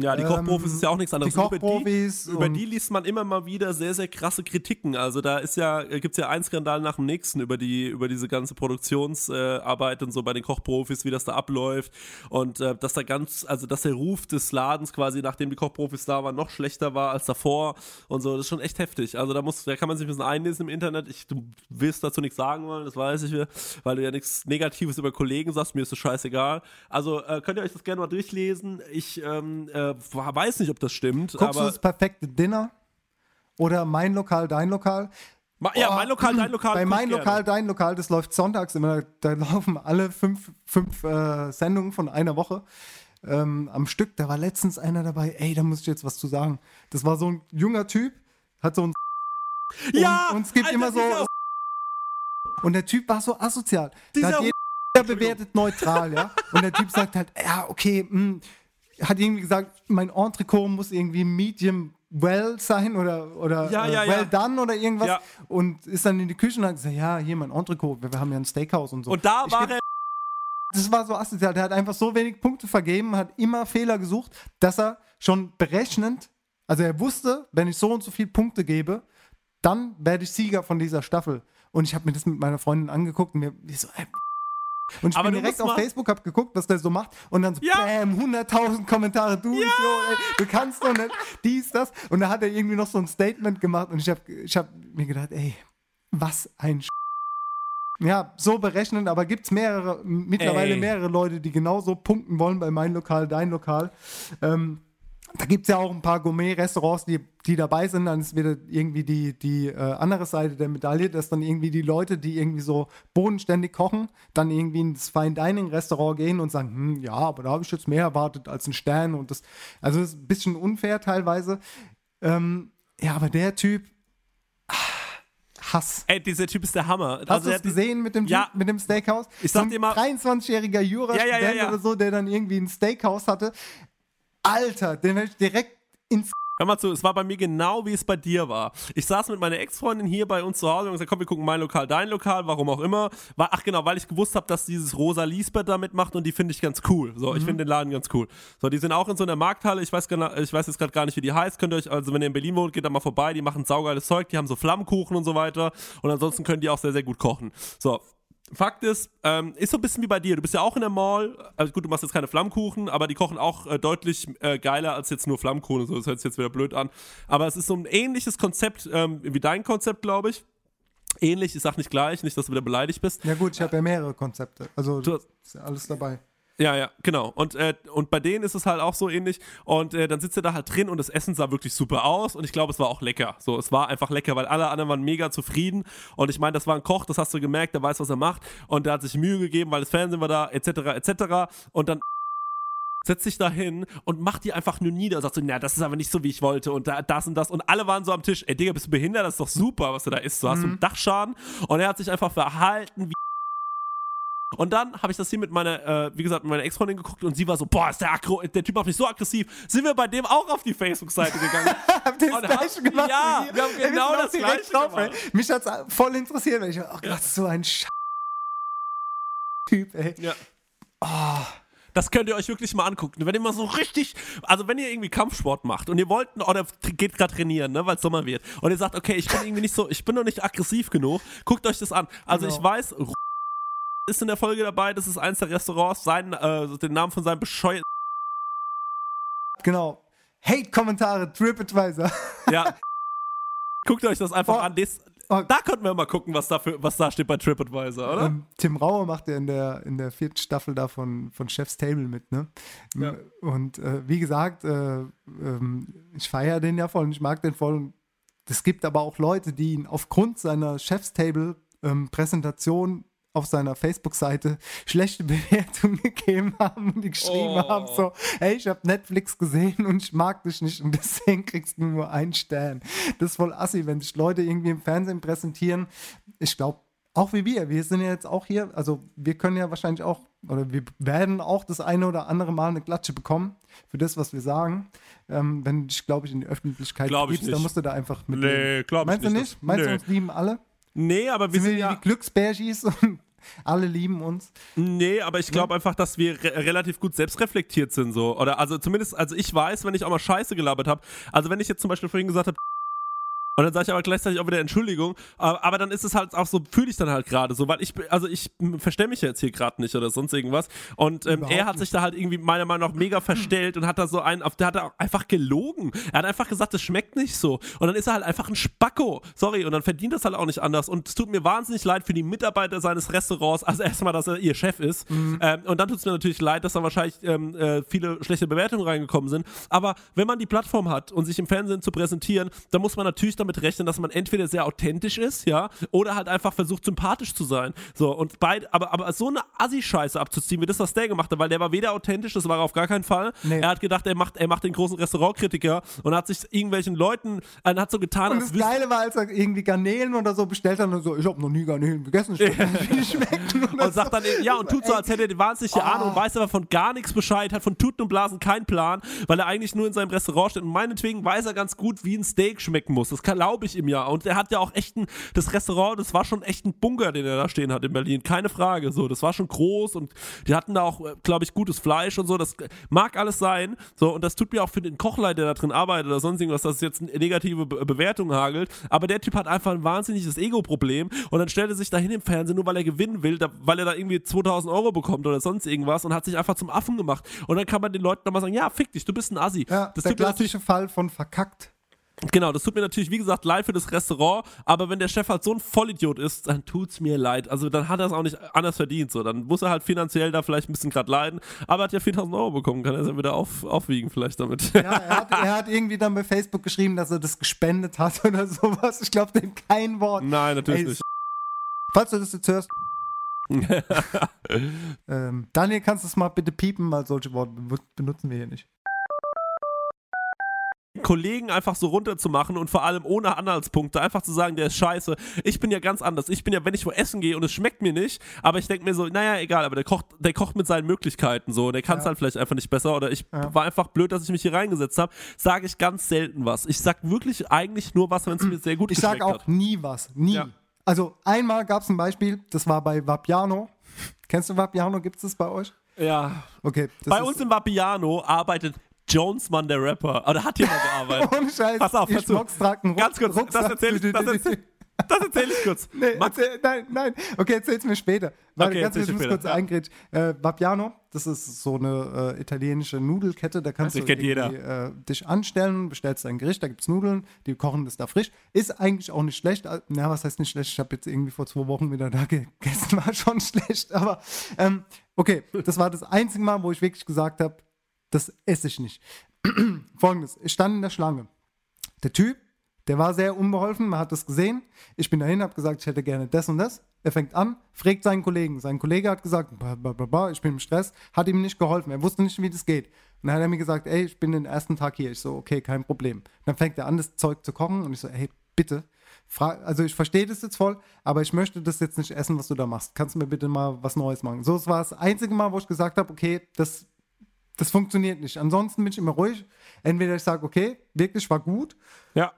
Ja, die Kochprofis ist ja auch nichts anderes. Die Und über Kochprofis. die, über die liest man immer mal wieder sehr, sehr krasse Kritiken. Also da ist ja, gibt es ja einen Skandal nach dem nächsten über die, über diese ganze Produktionsarbeit und so bei den Kochprofis, wie das da abläuft. Und äh, dass da ganz, also dass der Ruf des Ladens quasi, nachdem die Kochprofis da waren, noch schlechter war als davor und so. Das ist schon echt heftig. Also da muss, da kann man sich ein bisschen einlesen im Internet. Ich, du willst dazu nichts sagen wollen, das weiß ich, weil du ja nichts Negatives über Kollegen sagst, mir ist das scheißegal. Also äh, könnt ihr euch das gerne mal durchlesen. Ich ähm, äh, weiß nicht, ob das stimmt. Guckst du das perfekte Dinner? Oder mein Lokal, dein Lokal? Ma- ja, mein Lokal, dein Lokal, Bei mein gerne. Lokal, dein Lokal, das läuft sonntags immer. Da laufen alle fünf, fünf äh, Sendungen von einer Woche ähm, am Stück. Da war letztens einer dabei, ey, da muss ich jetzt was zu sagen. Das war so ein junger Typ, hat so ein. Ja! Und, und es gibt Alter, immer so. Und der Typ war so asozial. Dieser hat jeder bewertet neutral, ja. Und der Typ sagt halt, ja, okay, mh, hat irgendwie gesagt, mein Entrecot muss irgendwie medium well sein oder, oder Ja, äh, ja, well ja. done oder irgendwas. Und ist dann in die Küche und hat gesagt, ja, hier mein Entrecot, wir, wir haben ja ein Steakhouse und so. Und da Ich war geb- er. das war so asozial. Der hat einfach so wenig Punkte vergeben, hat immer Fehler gesucht, dass er schon berechnend, also er wusste, wenn ich so und so viele Punkte gebe, dann werde ich Sieger von dieser Staffel. Und ich habe mir das mit meiner Freundin angeguckt und mir so, ey, und ich Aber bin direkt auf Facebook, hab geguckt, was der so macht und dann so, bam, 100.000 Kommentare, du Idiot, ey, du kannst doch nicht, dies, das. Und da hat er irgendwie noch so ein Statement gemacht und ich habe ich hab mir gedacht, ey, was ein Sch ja, so berechnen, aber gibt es mehrere, mittlerweile Ey. mehrere Leute, die genauso punkten wollen bei mein Lokal, dein Lokal. Ähm, da gibt es ja auch ein paar Gourmet-Restaurants, die, die dabei sind. Dann ist wieder irgendwie die, die äh, andere Seite der Medaille, dass dann irgendwie die Leute, die irgendwie so bodenständig kochen, dann irgendwie ins Fine-Dining-Restaurant gehen und sagen, hm, ja, aber da habe ich jetzt mehr erwartet als einen Stern. Und das, also das ist ein bisschen unfair teilweise. Ähm, ja, aber der Typ, ah, Hass. Ey, dieser Typ ist der Hammer. Hast Also du es gesehen mit dem, Ja. Mit dem Steakhouse? Ich so sag ein dir mal- 23-jähriger Jurastudent ja, ja. oder so, der dann irgendwie ein Steakhouse hatte. Alter, den hätte ich direkt ins Hör mal zu, es war bei mir genau, wie es bei dir war. Ich saß mit meiner Ex-Freundin hier bei uns zu Hause und gesagt, komm, wir gucken mein Lokal, dein Lokal, warum auch immer. War, ach genau, weil ich gewusst habe, dass dieses Rosa Lisbeth da mitmacht und die finde ich ganz cool. So, ich Mhm. finde den Laden ganz cool. So, die sind auch in so einer Markthalle, ich weiß, gena- ich weiß jetzt gerade gar nicht, wie die heißt. Könnt ihr euch, also wenn ihr in Berlin wohnt, geht da mal vorbei, die machen saugeiles Zeug, die haben so Flammkuchen und so weiter. Und ansonsten können die auch sehr, sehr gut kochen. So, Fakt ist, ähm, ist so ein bisschen wie bei dir. Du bist ja auch in der Mall. Also gut, du machst jetzt keine Flammkuchen, aber die kochen auch äh, deutlich äh, geiler als jetzt nur Flammkuchen. So, das hört sich jetzt wieder blöd an. Aber es ist so ein ähnliches Konzept ähm, wie dein Konzept, glaube ich. Ähnlich, ich sag nicht gleich, nicht, dass du wieder beleidigt bist. Ja gut, ich habe ja mehrere Konzepte. Also Du- ist ja alles dabei. Ja, ja, genau. Und, äh, und bei denen ist es halt auch so ähnlich. Und äh, dann sitzt er da halt drin und das Essen sah wirklich super aus. Und ich glaube, es war auch lecker. So, es war einfach lecker, weil alle anderen waren mega zufrieden. Und ich meine, das war ein Koch, das hast du gemerkt, der weiß, was er macht. Und der hat sich Mühe gegeben, weil das Fernsehen war da, etc., etc. Und dann setzt sich da hin und macht die einfach nur nieder und sagt so, na, das ist aber nicht so, wie ich wollte und da, das und das und alle waren so am Tisch, ey Digga, bist du behindert, das ist doch super, was du da isst, du hast Mhm. einen Dachschaden und er hat sich einfach verhalten wie und dann habe ich das hier mit meiner, äh, wie gesagt, mit meiner Ex-Freundin geguckt und sie war so, boah, ist der, aggro der Typ macht mich so aggressiv. Sind wir bei dem auch auf die Facebook-Seite gegangen? Habt ihr das gleiche gemacht? Ja, wir haben genau auch das gleiche drauf, gemacht. ey. Mich hat's voll interessiert, weil ich ach Gott, so ein Sch Typ, ey. Ja. Das könnt ihr euch wirklich mal angucken. Wenn ihr mal so richtig, also wenn ihr irgendwie Kampfsport macht und ihr wollt oder geht gerade trainieren, ne, weil es Sommer wird und ihr sagt, okay, ich bin irgendwie nicht so, ich bin noch nicht aggressiv genug, guckt euch das an. Also Genau. ich weiß, ist in der Folge dabei, das ist eins der Restaurants, seinen, äh, den Namen von seinem bescheuerten, Genau. Hate-Kommentare, TripAdvisor. ja. Guckt euch das einfach an. Das, Oh. Da könnten wir mal gucken, was da, für, was da steht bei TripAdvisor, oder? Ähm, Tim Rauer macht ja in der, in der vierten Staffel da von, von Chef's Table mit, ne? Ja. Und äh, wie gesagt, äh, ähm, ich feiere den ja voll und ich mag den voll. Und es gibt aber auch Leute, die ihn aufgrund seiner Chefstable-Präsentation auf seiner Facebook-Seite schlechte Bewertungen gegeben haben und die geschrieben Oh. haben so, hey, ich habe Netflix gesehen und ich mag dich nicht und deswegen kriegst du nur einen Stern. Das ist voll assi, wenn sich Leute irgendwie im Fernsehen präsentieren. Ich glaube, auch wie wir, wir sind ja jetzt auch hier, also wir können ja wahrscheinlich auch, oder wir werden auch das eine oder andere Mal eine Klatsche bekommen für das, was wir sagen. Ähm, wenn du dich, glaube ich, in die Öffentlichkeit Glaub ich gibst, dann nicht. musst du da einfach mit. Nee, glaub ich Meinst du nicht, nicht? dass- Meinst du, nee. uns lieben alle? Nee, aber wir sind sind wir ja. die Glücksbärschis und alle lieben uns. Nee, aber ich glaube einfach, dass wir re relativ gut selbstreflektiert sind so. Oder also zumindest, also ich weiß, wenn ich auch mal Scheiße gelabert habe. Also wenn ich jetzt zum Beispiel vorhin gesagt habe, und dann sage ich aber gleichzeitig auch wieder Entschuldigung. Aber, aber dann ist es halt auch so, fühle ich dann halt gerade so, weil ich, also ich verstelle mich jetzt hier gerade nicht oder sonst irgendwas. Und ähm, er hat sich da halt irgendwie meiner Meinung nach mega verstellt und hat da so einen, auf der hat er auch einfach gelogen. Er hat einfach gesagt, es schmeckt nicht so. Und dann ist er halt einfach ein Spacko. Sorry, und dann verdient das halt auch nicht anders. Und es tut mir wahnsinnig leid für die Mitarbeiter seines Restaurants. Also erstmal, dass er ihr Chef ist. Ähm, und dann tut es mir natürlich leid, dass da wahrscheinlich ähm, äh, viele schlechte Bewertungen reingekommen sind. Aber wenn man die Plattform hat und sich im Fernsehen zu präsentieren, dann muss man natürlich damit rechnen, dass man entweder sehr authentisch ist, ja, oder halt einfach versucht, sympathisch zu sein. So, und beid, aber, aber so eine Assi-Scheiße abzuziehen, wie das, was der gemacht hat, weil der war weder authentisch, das war er auf gar keinen Fall. Er hat gedacht, er macht, er macht den großen Restaurantkritiker und hat sich irgendwelchen Leuten, äh, hat so getan, Und das Geile war, als er irgendwie Garnelen oder so bestellt hat und so, ich habe noch nie Garnelen gegessen, ich weiß nicht, wie die schmecken. und sagt dann, eben, ja, und tut so, als hätte er die wahnsinnige Ah. Ahnung, weiß aber von gar nichts Bescheid, hat von Tuten und Blasen keinen Plan, weil er eigentlich nur in seinem Restaurant steht. Und meinetwegen weiß er ganz gut, wie ein Steak schmecken muss. Das glaube ich ihm ja. Und er hat ja auch echt ein, das Restaurant, das war schon echt ein Bunker, den er da stehen hat in Berlin. Keine Frage. So, das war schon groß und die hatten da auch, glaube ich, gutes Fleisch und so. Das mag alles sein. So, und das tut mir auch für den Kochleiter, der da drin arbeitet oder sonst irgendwas, dass es jetzt negative Be Bewertung hagelt. Aber der Typ hat einfach ein wahnsinniges Ego-Problem und dann stellt er sich dahin im Fernsehen, nur weil er gewinnen will, da, weil er da irgendwie 2000 Euro bekommt oder sonst irgendwas und hat sich einfach zum Affen gemacht. Und dann kann man den Leuten nochmal sagen, ja, fick dich, du bist ein Assi. Ja, das der klassische Fall von verkackt. Genau, das tut mir natürlich, wie gesagt, leid für das Restaurant, aber wenn der Chef halt so ein Vollidiot ist, dann tut's mir leid. Also dann hat er es auch nicht anders verdient. So, dann muss er halt finanziell da vielleicht ein bisschen gerade leiden, aber er hat ja 4000 Euro bekommen, kann er es ja wieder auf, aufwiegen vielleicht damit. Ja, er hat, er hat irgendwie dann bei Facebook geschrieben, dass er das gespendet hat oder sowas. Ich glaube dem kein Wort. Nein, natürlich Ey, nicht. Falls du das jetzt hörst. ähm, Daniel, kannst du es mal bitte piepen, weil solche Worte be- benutzen wir hier nicht. Kollegen einfach so runterzumachen und vor allem ohne Anhaltspunkte einfach zu sagen, der ist scheiße. Ich bin ja ganz anders. Ich bin ja, wenn ich wo essen gehe und es schmeckt mir nicht, aber ich denke mir so, naja, egal, aber der kocht, der kocht mit seinen Möglichkeiten so, der kann es Ja. halt vielleicht einfach nicht besser oder ich Ja. war einfach blöd, dass ich mich hier reingesetzt habe, sage ich ganz selten was. Ich sag wirklich eigentlich nur was, wenn es mir sehr gut Ich geschmeckt sage auch hat. nie was. Nie. Ja. Also einmal gab es ein Beispiel, das war bei Vapiano. Kennst du Vapiano? Gibt es das bei euch? Ja. Okay. Bei uns im Vapiano arbeitet Jonesmann, der Rapper. Oder hat jemand gearbeitet? Ohne Scheiß. Pass auf, trag einen Ganz kurz, Rucksack. das erzähl ich, das erzähl, das erzähl ich kurz. Nee, erzähl, nein, nein. Okay, erzähl's mir später. Warte, Okay, ganz kurz, ich muss kurz ja. eingrätschen. Äh, Vapiano, das ist so eine äh, italienische Nudelkette. Da kannst Das du äh, dich anstellen, bestellst ein Gericht, da gibt's Nudeln, die kochen das da frisch. Ist eigentlich auch nicht schlecht. Na, was heißt nicht schlecht? Ich habe jetzt irgendwie vor zwei Wochen wieder da gegessen, war schon schlecht. Aber ähm, okay, das war das einzige Mal, wo ich wirklich gesagt habe, das esse ich nicht. Folgendes, ich stand in der Schlange. Der Typ, der war sehr unbeholfen, man hat das gesehen. Ich bin dahin, habe gesagt, ich hätte gerne das und das. Er fängt an, fragt seinen Kollegen. Sein Kollege hat gesagt, ich bin im Stress, hat ihm nicht geholfen. Er wusste nicht, wie das geht. Und dann hat er mir gesagt, ey, ich bin den ersten Tag hier. Ich so, okay, kein Problem. Dann fängt er an, das Zeug zu kochen und ich so, ey, bitte. Also ich verstehe das jetzt voll, aber ich möchte das jetzt nicht essen, was du da machst. Kannst du mir bitte mal was Neues machen? So, es war das einzige Mal, wo ich gesagt habe, okay, das das funktioniert nicht. Ansonsten bin ich immer ruhig. Entweder ich sage, okay, wirklich war gut. Ja.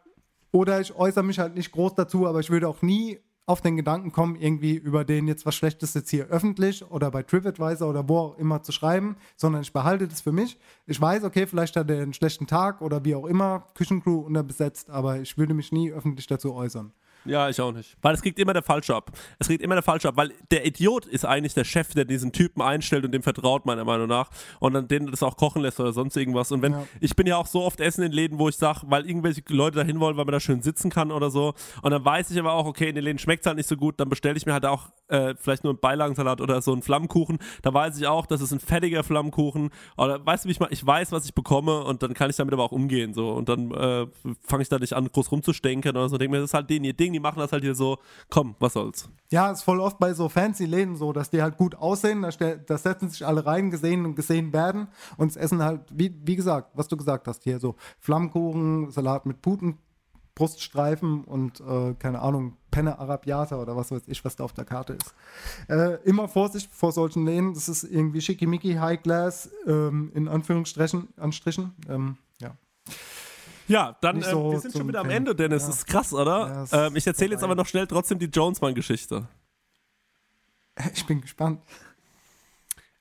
Oder ich äußere mich halt nicht groß dazu, aber ich würde auch nie auf den Gedanken kommen, irgendwie über den jetzt was Schlechtes jetzt hier öffentlich oder bei TripAdvisor oder wo auch immer zu schreiben, sondern ich behalte das für mich. Ich weiß, okay, vielleicht hat er einen schlechten Tag oder wie auch immer, Küchencrew unterbesetzt, aber ich würde mich nie öffentlich dazu äußern. Ja, ich auch nicht. Weil es kriegt immer der Falsche ab. Es kriegt immer der Falsche ab, weil der Idiot ist eigentlich der Chef, der diesen Typen einstellt und dem vertraut, meiner Meinung nach. Und dann den das auch kochen lässt oder sonst irgendwas. Und wenn, Ja. ich bin ja auch so oft essen in Läden, wo ich sage, weil irgendwelche Leute dahin wollen, weil man da schön sitzen kann oder so. Und dann weiß ich aber auch, okay, in den Läden schmeckt es halt nicht so gut, dann bestelle ich mir halt auch äh, vielleicht nur ein Beilagensalat oder so ein Flammkuchen, da weiß ich auch, das ist ein fettiger Flammkuchen. Oder weißt du, wie ich mal, ich weiß, was ich bekomme und dann kann ich damit aber auch umgehen. So. Und dann äh, fange ich da nicht an, groß rumzustenken oder so. Denke mir, das ist halt denen ihr Ding, die machen das halt hier so, komm, was soll's. Ja, ist voll oft bei so fancy Läden so, dass die halt gut aussehen, da, setzen sich alle rein, gesehen und gesehen werden und es essen halt, wie, wie gesagt, was du gesagt hast, hier so Flammkuchen, Salat mit Putenbruststreifen und äh, keine Ahnung, Penne Arabiata oder was weiß ich, was da auf der Karte ist. Äh, immer Vorsicht vor solchen Läden, das ist irgendwie schickimicki, High Class, ähm, in Anführungsstrichen, Anstrichen, ähm, ja. Dann, Nicht äh, so wir sind schon wieder am. Ende, Dennis. Ja. Das ist krass, oder? Ja, ähm, ich erzähle jetzt aber noch schnell trotzdem die Jonesman-Geschichte. Ich bin gespannt.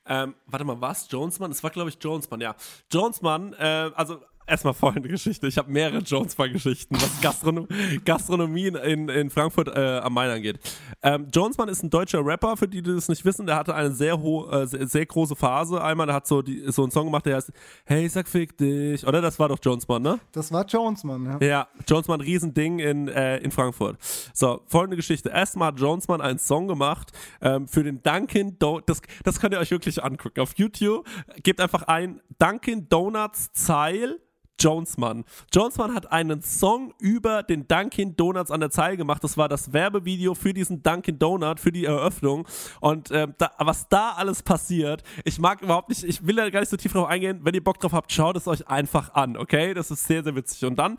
Ähm, warte mal, was? Jonesman? Es war, glaube ich, Jonesman, ja. Jonesman, äh, also erstmal folgende Geschichte. Ich habe mehrere Jonesman-Geschichten, was Gastronom Gastronomie in, in Frankfurt äh, am Main angeht. Ähm, Jonesman ist ein deutscher Rapper, für die, die das nicht wissen. Der hatte eine sehr, ho äh, sehr, sehr große Phase. Einmal, der hat so, die, so einen Song gemacht, der heißt Hey, sag fick dich. Oder? Das war doch Jonesman, ne? Das war Jonesman, ja. Ja, Jonesman, Riesending in, äh, in Frankfurt. So, folgende Geschichte. Erstmal hat Jonesman einen Song gemacht ähm, für den Dunkin' Donuts. Das, das könnt ihr euch wirklich angucken. Auf YouTube gebt einfach ein Dunkin' Donuts Zeil. Jonesman. Jonesman hat einen Song über den Dunkin' Donuts an der Zeile gemacht. Das war das Werbevideo für diesen Dunkin' Donut, für die Eröffnung. Und ähm, da, was da alles passiert, ich mag überhaupt nicht, ich will da gar nicht so tief drauf eingehen. Wenn ihr Bock drauf habt, schaut es euch einfach an, okay? Das ist sehr, sehr witzig. Und dann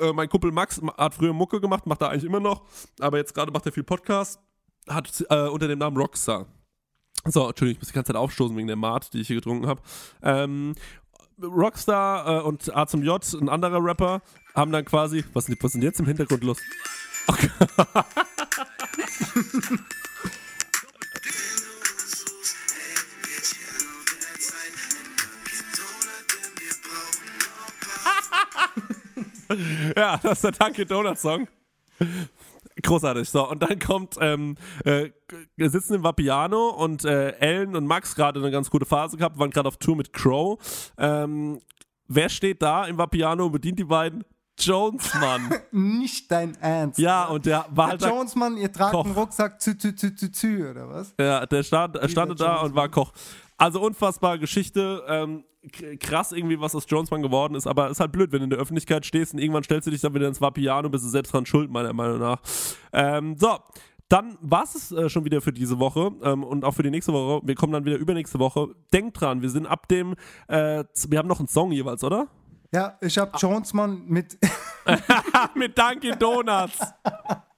äh, mein Kumpel Max ma- hat früher Mucke gemacht, macht er eigentlich immer noch, aber jetzt gerade macht er viel Podcast, hat äh, unter dem Namen Rockstar. So, Entschuldigung, ich muss die ganze Zeit aufstoßen wegen der Mart, die ich hier getrunken habe. Ähm, Rockstar äh, und A zum J, ein anderer Rapper, haben dann quasi, was, was denn jetzt im Hintergrund los? Ja, das ist der Dunkin' Donuts Song. Großartig. So, und dann kommt, ähm, äh, wir sitzen im Vapiano und äh, Ellen und Max gerade eine ganz gute Phase gehabt, waren gerade auf Tour mit Crow. Ähm, wer steht da im Vapiano und bedient die beiden? Jones, Mann. Nicht dein Ernst. ja, und der war halt da- Jonesmann, ihr tragt Koch. einen Rucksack zü, zü, zü, zü, zü, oder was? Ja, der stand, er stand da Jonesman. und war Koch. Also unfassbare Geschichte. Ähm, krass irgendwie, was aus Jonesman geworden ist, aber ist halt blöd, wenn du in der Öffentlichkeit stehst und irgendwann stellst du dich dann wieder ins Vapiano, bist du selbst dran schuld, meiner Meinung nach. Ähm, so. Dann war es äh, schon wieder für diese Woche ähm, und auch für die nächste Woche. Wir kommen dann wieder übernächste Woche. Denkt dran, wir sind ab dem, äh, wir haben noch einen Song jeweils, oder? Ja, ich habe Jonesmann mit. Mit Dunkin' Donuts.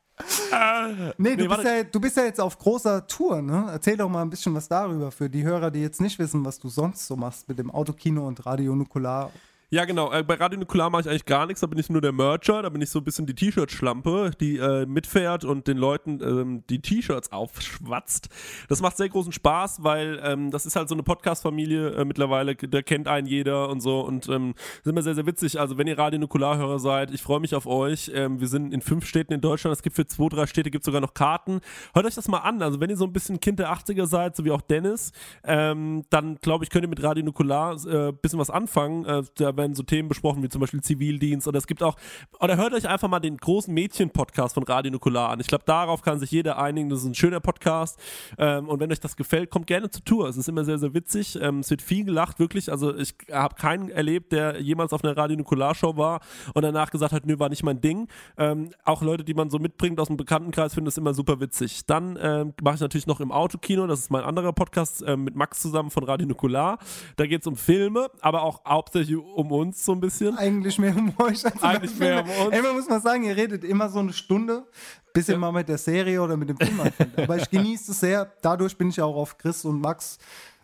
nee, du, Nee, bist ja, du bist ja jetzt auf großer Tour, ne? Erzähl doch mal ein bisschen was darüber für die Hörer, die jetzt nicht wissen, was du sonst so machst mit dem Autokino und Radio Nukular. Ja, genau. Äh, bei Radio Nukular mache ich eigentlich gar nichts. Da bin ich nur der Mercher. Da bin ich so ein bisschen die T-Shirt-Schlampe, die äh, mitfährt und den Leuten ähm, die T-Shirts aufschwatzt. Das macht sehr großen Spaß, weil ähm, das ist halt so eine Podcast-Familie äh, mittlerweile. Da kennt einen jeder und so. Und ähm, ist immer sehr, sehr witzig. Also, wenn ihr Radio Nukular-Hörer seid, ich freue mich auf euch. Ähm, wir sind in fünf Städten in Deutschland. Es gibt für zwei, drei Städte gibt sogar noch Karten. Hört euch das mal an. Also, wenn ihr so ein bisschen Kind der 80er seid, so wie auch Dennis, ähm, dann glaube ich, könnt ihr mit Radio Nukular ein äh, bisschen was anfangen. Äh, da werden so Themen besprochen, wie zum Beispiel Zivildienst. Oder es gibt auch, oder hört euch einfach mal den großen Mädchen-Podcast von Radio Nukular an. Ich glaube, darauf kann sich jeder einigen. Das ist ein schöner Podcast. Ähm, und wenn euch das gefällt, kommt gerne zur Tour. Es ist immer sehr, sehr witzig. Ähm, es wird viel gelacht, wirklich. Also ich habe keinen erlebt, der jemals auf einer Radio Nukular-Show war und danach gesagt hat, nö, war nicht mein Ding. Ähm, auch Leute, die man so mitbringt aus dem Bekanntenkreis, finden das immer super witzig. Dann ähm, mache ich natürlich noch im Autokino. Das ist mein anderer Podcast ähm, mit Max zusammen von Radio Nukular. Da geht es um Filme, aber auch hauptsächlich um uns so ein bisschen. Eigentlich mehr um euch. Als Eigentlich mehr um uns. Ey, man muss mal sagen, ihr redet immer so eine Stunde, bis ihr mal mit der Serie oder mit dem Film anfängt. Aber ich genieße es sehr. Dadurch bin ich auch auf Chris und Max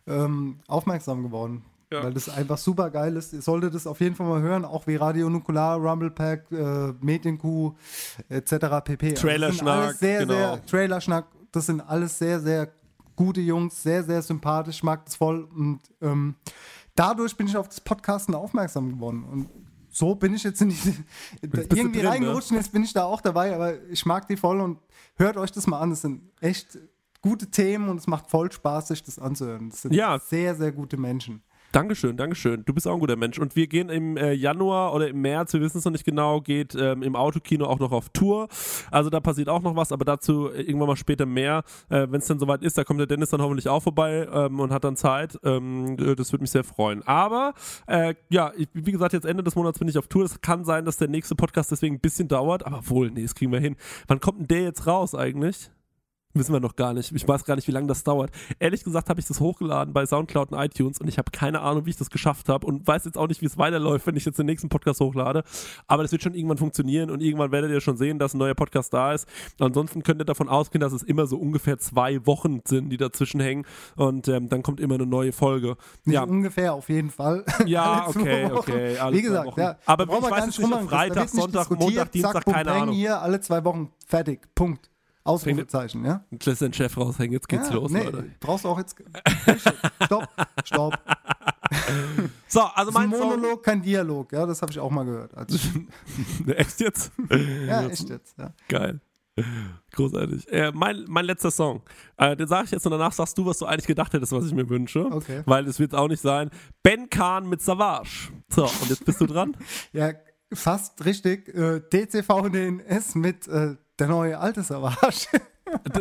ähm, aufmerksam geworden. Ja. Weil das einfach super geil ist. Ihr solltet es auf jeden Fall mal hören, auch wie Radio Nukular, Rumble Pack, äh, Medienkuh etc. pp. Also das sind Trailerschnack, alles sehr, genau. sehr Trailerschnack. Das sind alles sehr, sehr gute Jungs, sehr, sehr sympathisch, mag das voll. Und ähm, dadurch bin ich auf das Podcasten aufmerksam geworden. Und so bin ich jetzt in die, du irgendwie drin, reingerutscht und jetzt bin ich da auch dabei, aber ich mag die voll und hört euch das mal an. Das sind echt gute Themen und es macht voll Spaß, sich das anzuhören. Das sind Ja. sehr, sehr gute Menschen. Dankeschön, Dankeschön. Du bist auch ein guter Mensch. Und wir gehen im äh, Januar oder im März, wir wissen es noch nicht genau, geht ähm, im Autokino auch noch auf Tour. Also da passiert auch noch was, aber dazu äh, irgendwann mal später mehr. Äh, Wenn es dann soweit ist, da kommt der Dennis dann hoffentlich auch vorbei ähm, und hat dann Zeit. Ähm, äh, das würde mich sehr freuen. Aber äh, ja, ich, wie gesagt, jetzt Ende des Monats bin ich auf Tour. Es kann sein, dass der nächste Podcast deswegen ein bisschen dauert, aber wohl, nee, das kriegen wir hin. Wann kommt denn der jetzt raus eigentlich? Wissen wir noch gar nicht. Ich weiß gar nicht, wie lange das dauert. Ehrlich gesagt habe ich das hochgeladen bei Soundcloud und iTunes und ich habe keine Ahnung, wie ich das geschafft habe und weiß jetzt auch nicht, wie es weiterläuft, wenn ich jetzt den nächsten Podcast hochlade. Aber das wird schon irgendwann funktionieren und irgendwann werdet ihr schon sehen, dass ein neuer Podcast da ist. Ansonsten könnt ihr davon ausgehen, dass es immer so ungefähr zwei Wochen sind, die dazwischen hängen und ähm, dann kommt immer eine neue Folge. Nicht ja, ungefähr, auf jeden Fall. ja, okay, okay. alle Wie gesagt, ja. Aber ich wir weiß jetzt nicht Freitag, Sonntag. Montag, Dienstag, Zack, keine Ahnung. Hier alle zwei Wochen fertig. Punkt. Ausrufezeichen, ja? Jetzt lässt den Chef raushängen, jetzt geht's ja, los, nee, Leute. Brauchst du auch jetzt. Stopp, stopp. So, also mein ein Song- Monolog, kein Dialog, ja, das habe ich auch mal gehört. Also, Echt jetzt? ja, echt jetzt, ja. Geil. Großartig. Äh, mein, mein letzter Song. Äh, den sage ich jetzt und danach sagst du, was du eigentlich gedacht hättest, was ich mir wünsche. Okay. Weil es wird auch nicht sein. Ben Kahn mit Savage. So, und jetzt bist du dran. Ja, fast richtig. Äh, DCVDNS mit äh, der neue alte Savage.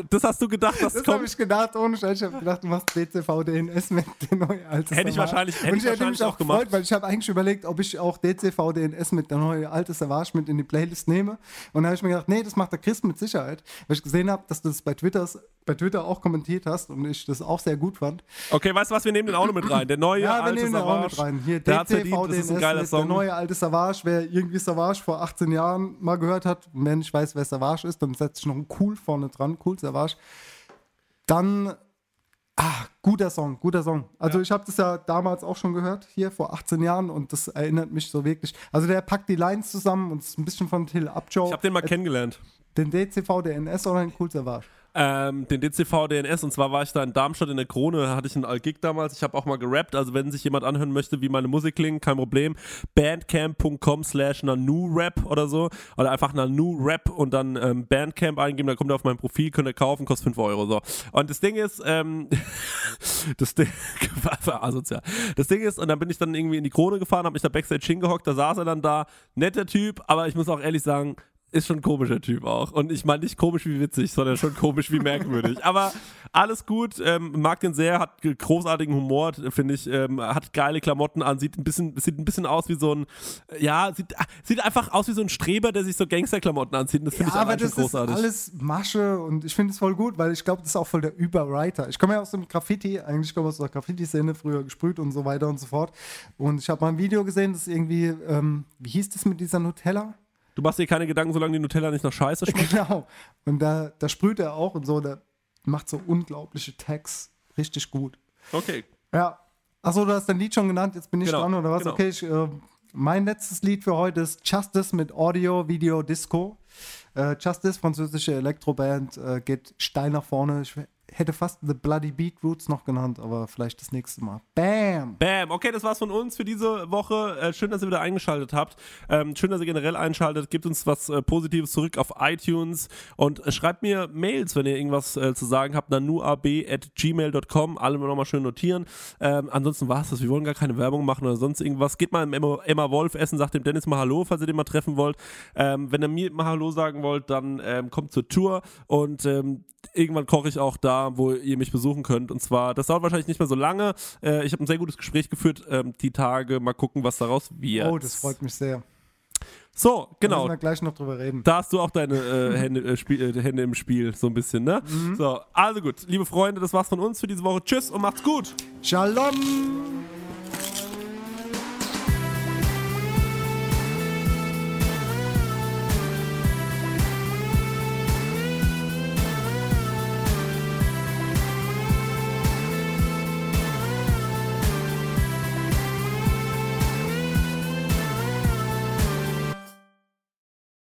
Das hast du gedacht, dass Das kommt? habe ich gedacht, ohne Scheiß. Ich habe gedacht, du machst DCVDNS mit der neue alte Hätte ich wahrscheinlich- hätte Und ich hätte wahrscheinlich mich auch auch gemacht. gefreut, weil ich habe eigentlich überlegt, ob ich auch DCVDNS mit der neue alte Savage mit in die Playlist nehme. Und dann habe ich mir gedacht, nee, das macht der Chris mit Sicherheit. Weil ich gesehen habe, dass du das bei, Twitters, bei Twitter auch kommentiert hast und ich das auch sehr gut fand. Okay, weißt du was? Wir nehmen den auch noch mit rein. Der neue Ja, wir alte nehmen den auch Savage. mit rein. Hier, der hat's verdient. Das ist ein geiler mit der Song. neue alte Savage. Wer irgendwie Savage vor 18 Jahren mal gehört hat, wenn ich weiß, wer Savage ist, dann setze ich noch ein Cool vorne dran. Cool Savage. Dann, ah, guter Song, guter Song. Also ich habe das ja damals auch schon gehört, hier vor 18 Jahren und das erinnert mich so wirklich. Also der packt die Lines zusammen und ist ein bisschen von Till Upjoe. Ich habe den mal kennengelernt. Den DCV, DNS oder den Cool Savage? Ähm, den DCV DNS und zwar war ich da in Darmstadt in der Krone, hatte ich einen All-Gig damals. Ich habe auch mal gerappt, also wenn sich jemand anhören möchte, wie meine Musik klingt, kein Problem. Bandcamp.com slash Nanu-Rap oder so. Oder einfach Nanu-Rap und dann ähm, Bandcamp eingeben, dann kommt ihr auf mein Profil, könnt ihr kaufen, kostet 5 Euro. So. Und das Ding ist, ähm, das Ding, war asozial. Das Ding ist, und dann bin ich dann irgendwie in die Krone gefahren, habe mich da Backstage hingehockt, da saß er dann da, netter Typ, aber ich muss auch ehrlich sagen, ist schon ein komischer Typ auch. Und ich meine nicht komisch wie witzig, sondern schon komisch wie merkwürdig. Aber alles gut, ähm, mag den sehr, hat großartigen Humor, finde ich, ähm, hat geile Klamotten an, sieht ein bisschen, sieht ein bisschen aus wie so ein, ja, sieht, sieht einfach aus wie so ein Streber, der sich so Gangsterklamotten anzieht. Das finde Ja, ich aber das ist großartig. alles Masche und ich finde es voll gut, weil ich glaube, das ist auch voll der Überwriter. Ich komme ja aus dem Graffiti, eigentlich komme aus der Graffiti-Szene, früher gesprüht und so weiter und so fort. Und ich habe mal ein Video gesehen, das irgendwie, ähm, wie hieß das mit dieser Nutella? Du machst dir keine Gedanken, solange die Nutella nicht nach Scheiße schmeckt. Genau. Und da, da sprüht er auch und so, der macht so unglaubliche Tags richtig gut. Okay. Ja. Achso, du hast dein Lied schon genannt, jetzt bin ich Genau, dran oder was? genau. Okay, ich, äh, mein letztes Lied für heute ist Justice mit Audio, Video, Disco. Äh, Justice, französische Elektroband, äh, geht steil nach vorne. Ich hätte fast The Bloody Beetroots noch genannt, aber vielleicht das nächste Mal. Bam! Bam, okay, das war's von uns für diese Woche. Äh, schön, dass ihr wieder eingeschaltet habt. Ähm, schön, dass ihr generell einschaltet. Gebt uns was äh, Positives zurück auf iTunes und äh, schreibt mir Mails, wenn ihr irgendwas äh, zu sagen habt. nanuab.gmail.com. Alle nochmal schön notieren. Ähm, ansonsten war's das. Wir wollen gar keine Werbung machen oder sonst irgendwas. Geht mal im Emma, Emma Wolf essen, sagt dem Dennis mal Hallo, falls ihr den mal treffen wollt. Ähm, wenn ihr mir mal Hallo sagen wollt, dann ähm, kommt zur Tour und ähm, irgendwann koche ich auch da, wo ihr mich besuchen könnt. Und zwar, das dauert wahrscheinlich nicht mehr so lange. Äh, ich habe ein sehr gutes Gespräch geführt ähm, die Tage. Mal gucken, was daraus wird. Oh, das freut mich sehr. So, Da genau. müssen wir gleich noch drüber reden. Da hast du auch deine äh, Hände, äh, Spiel, äh, Hände im Spiel, so ein bisschen, ne? So, also gut, liebe Freunde, das war's von uns für diese Woche. Tschüss und macht's gut. Shalom!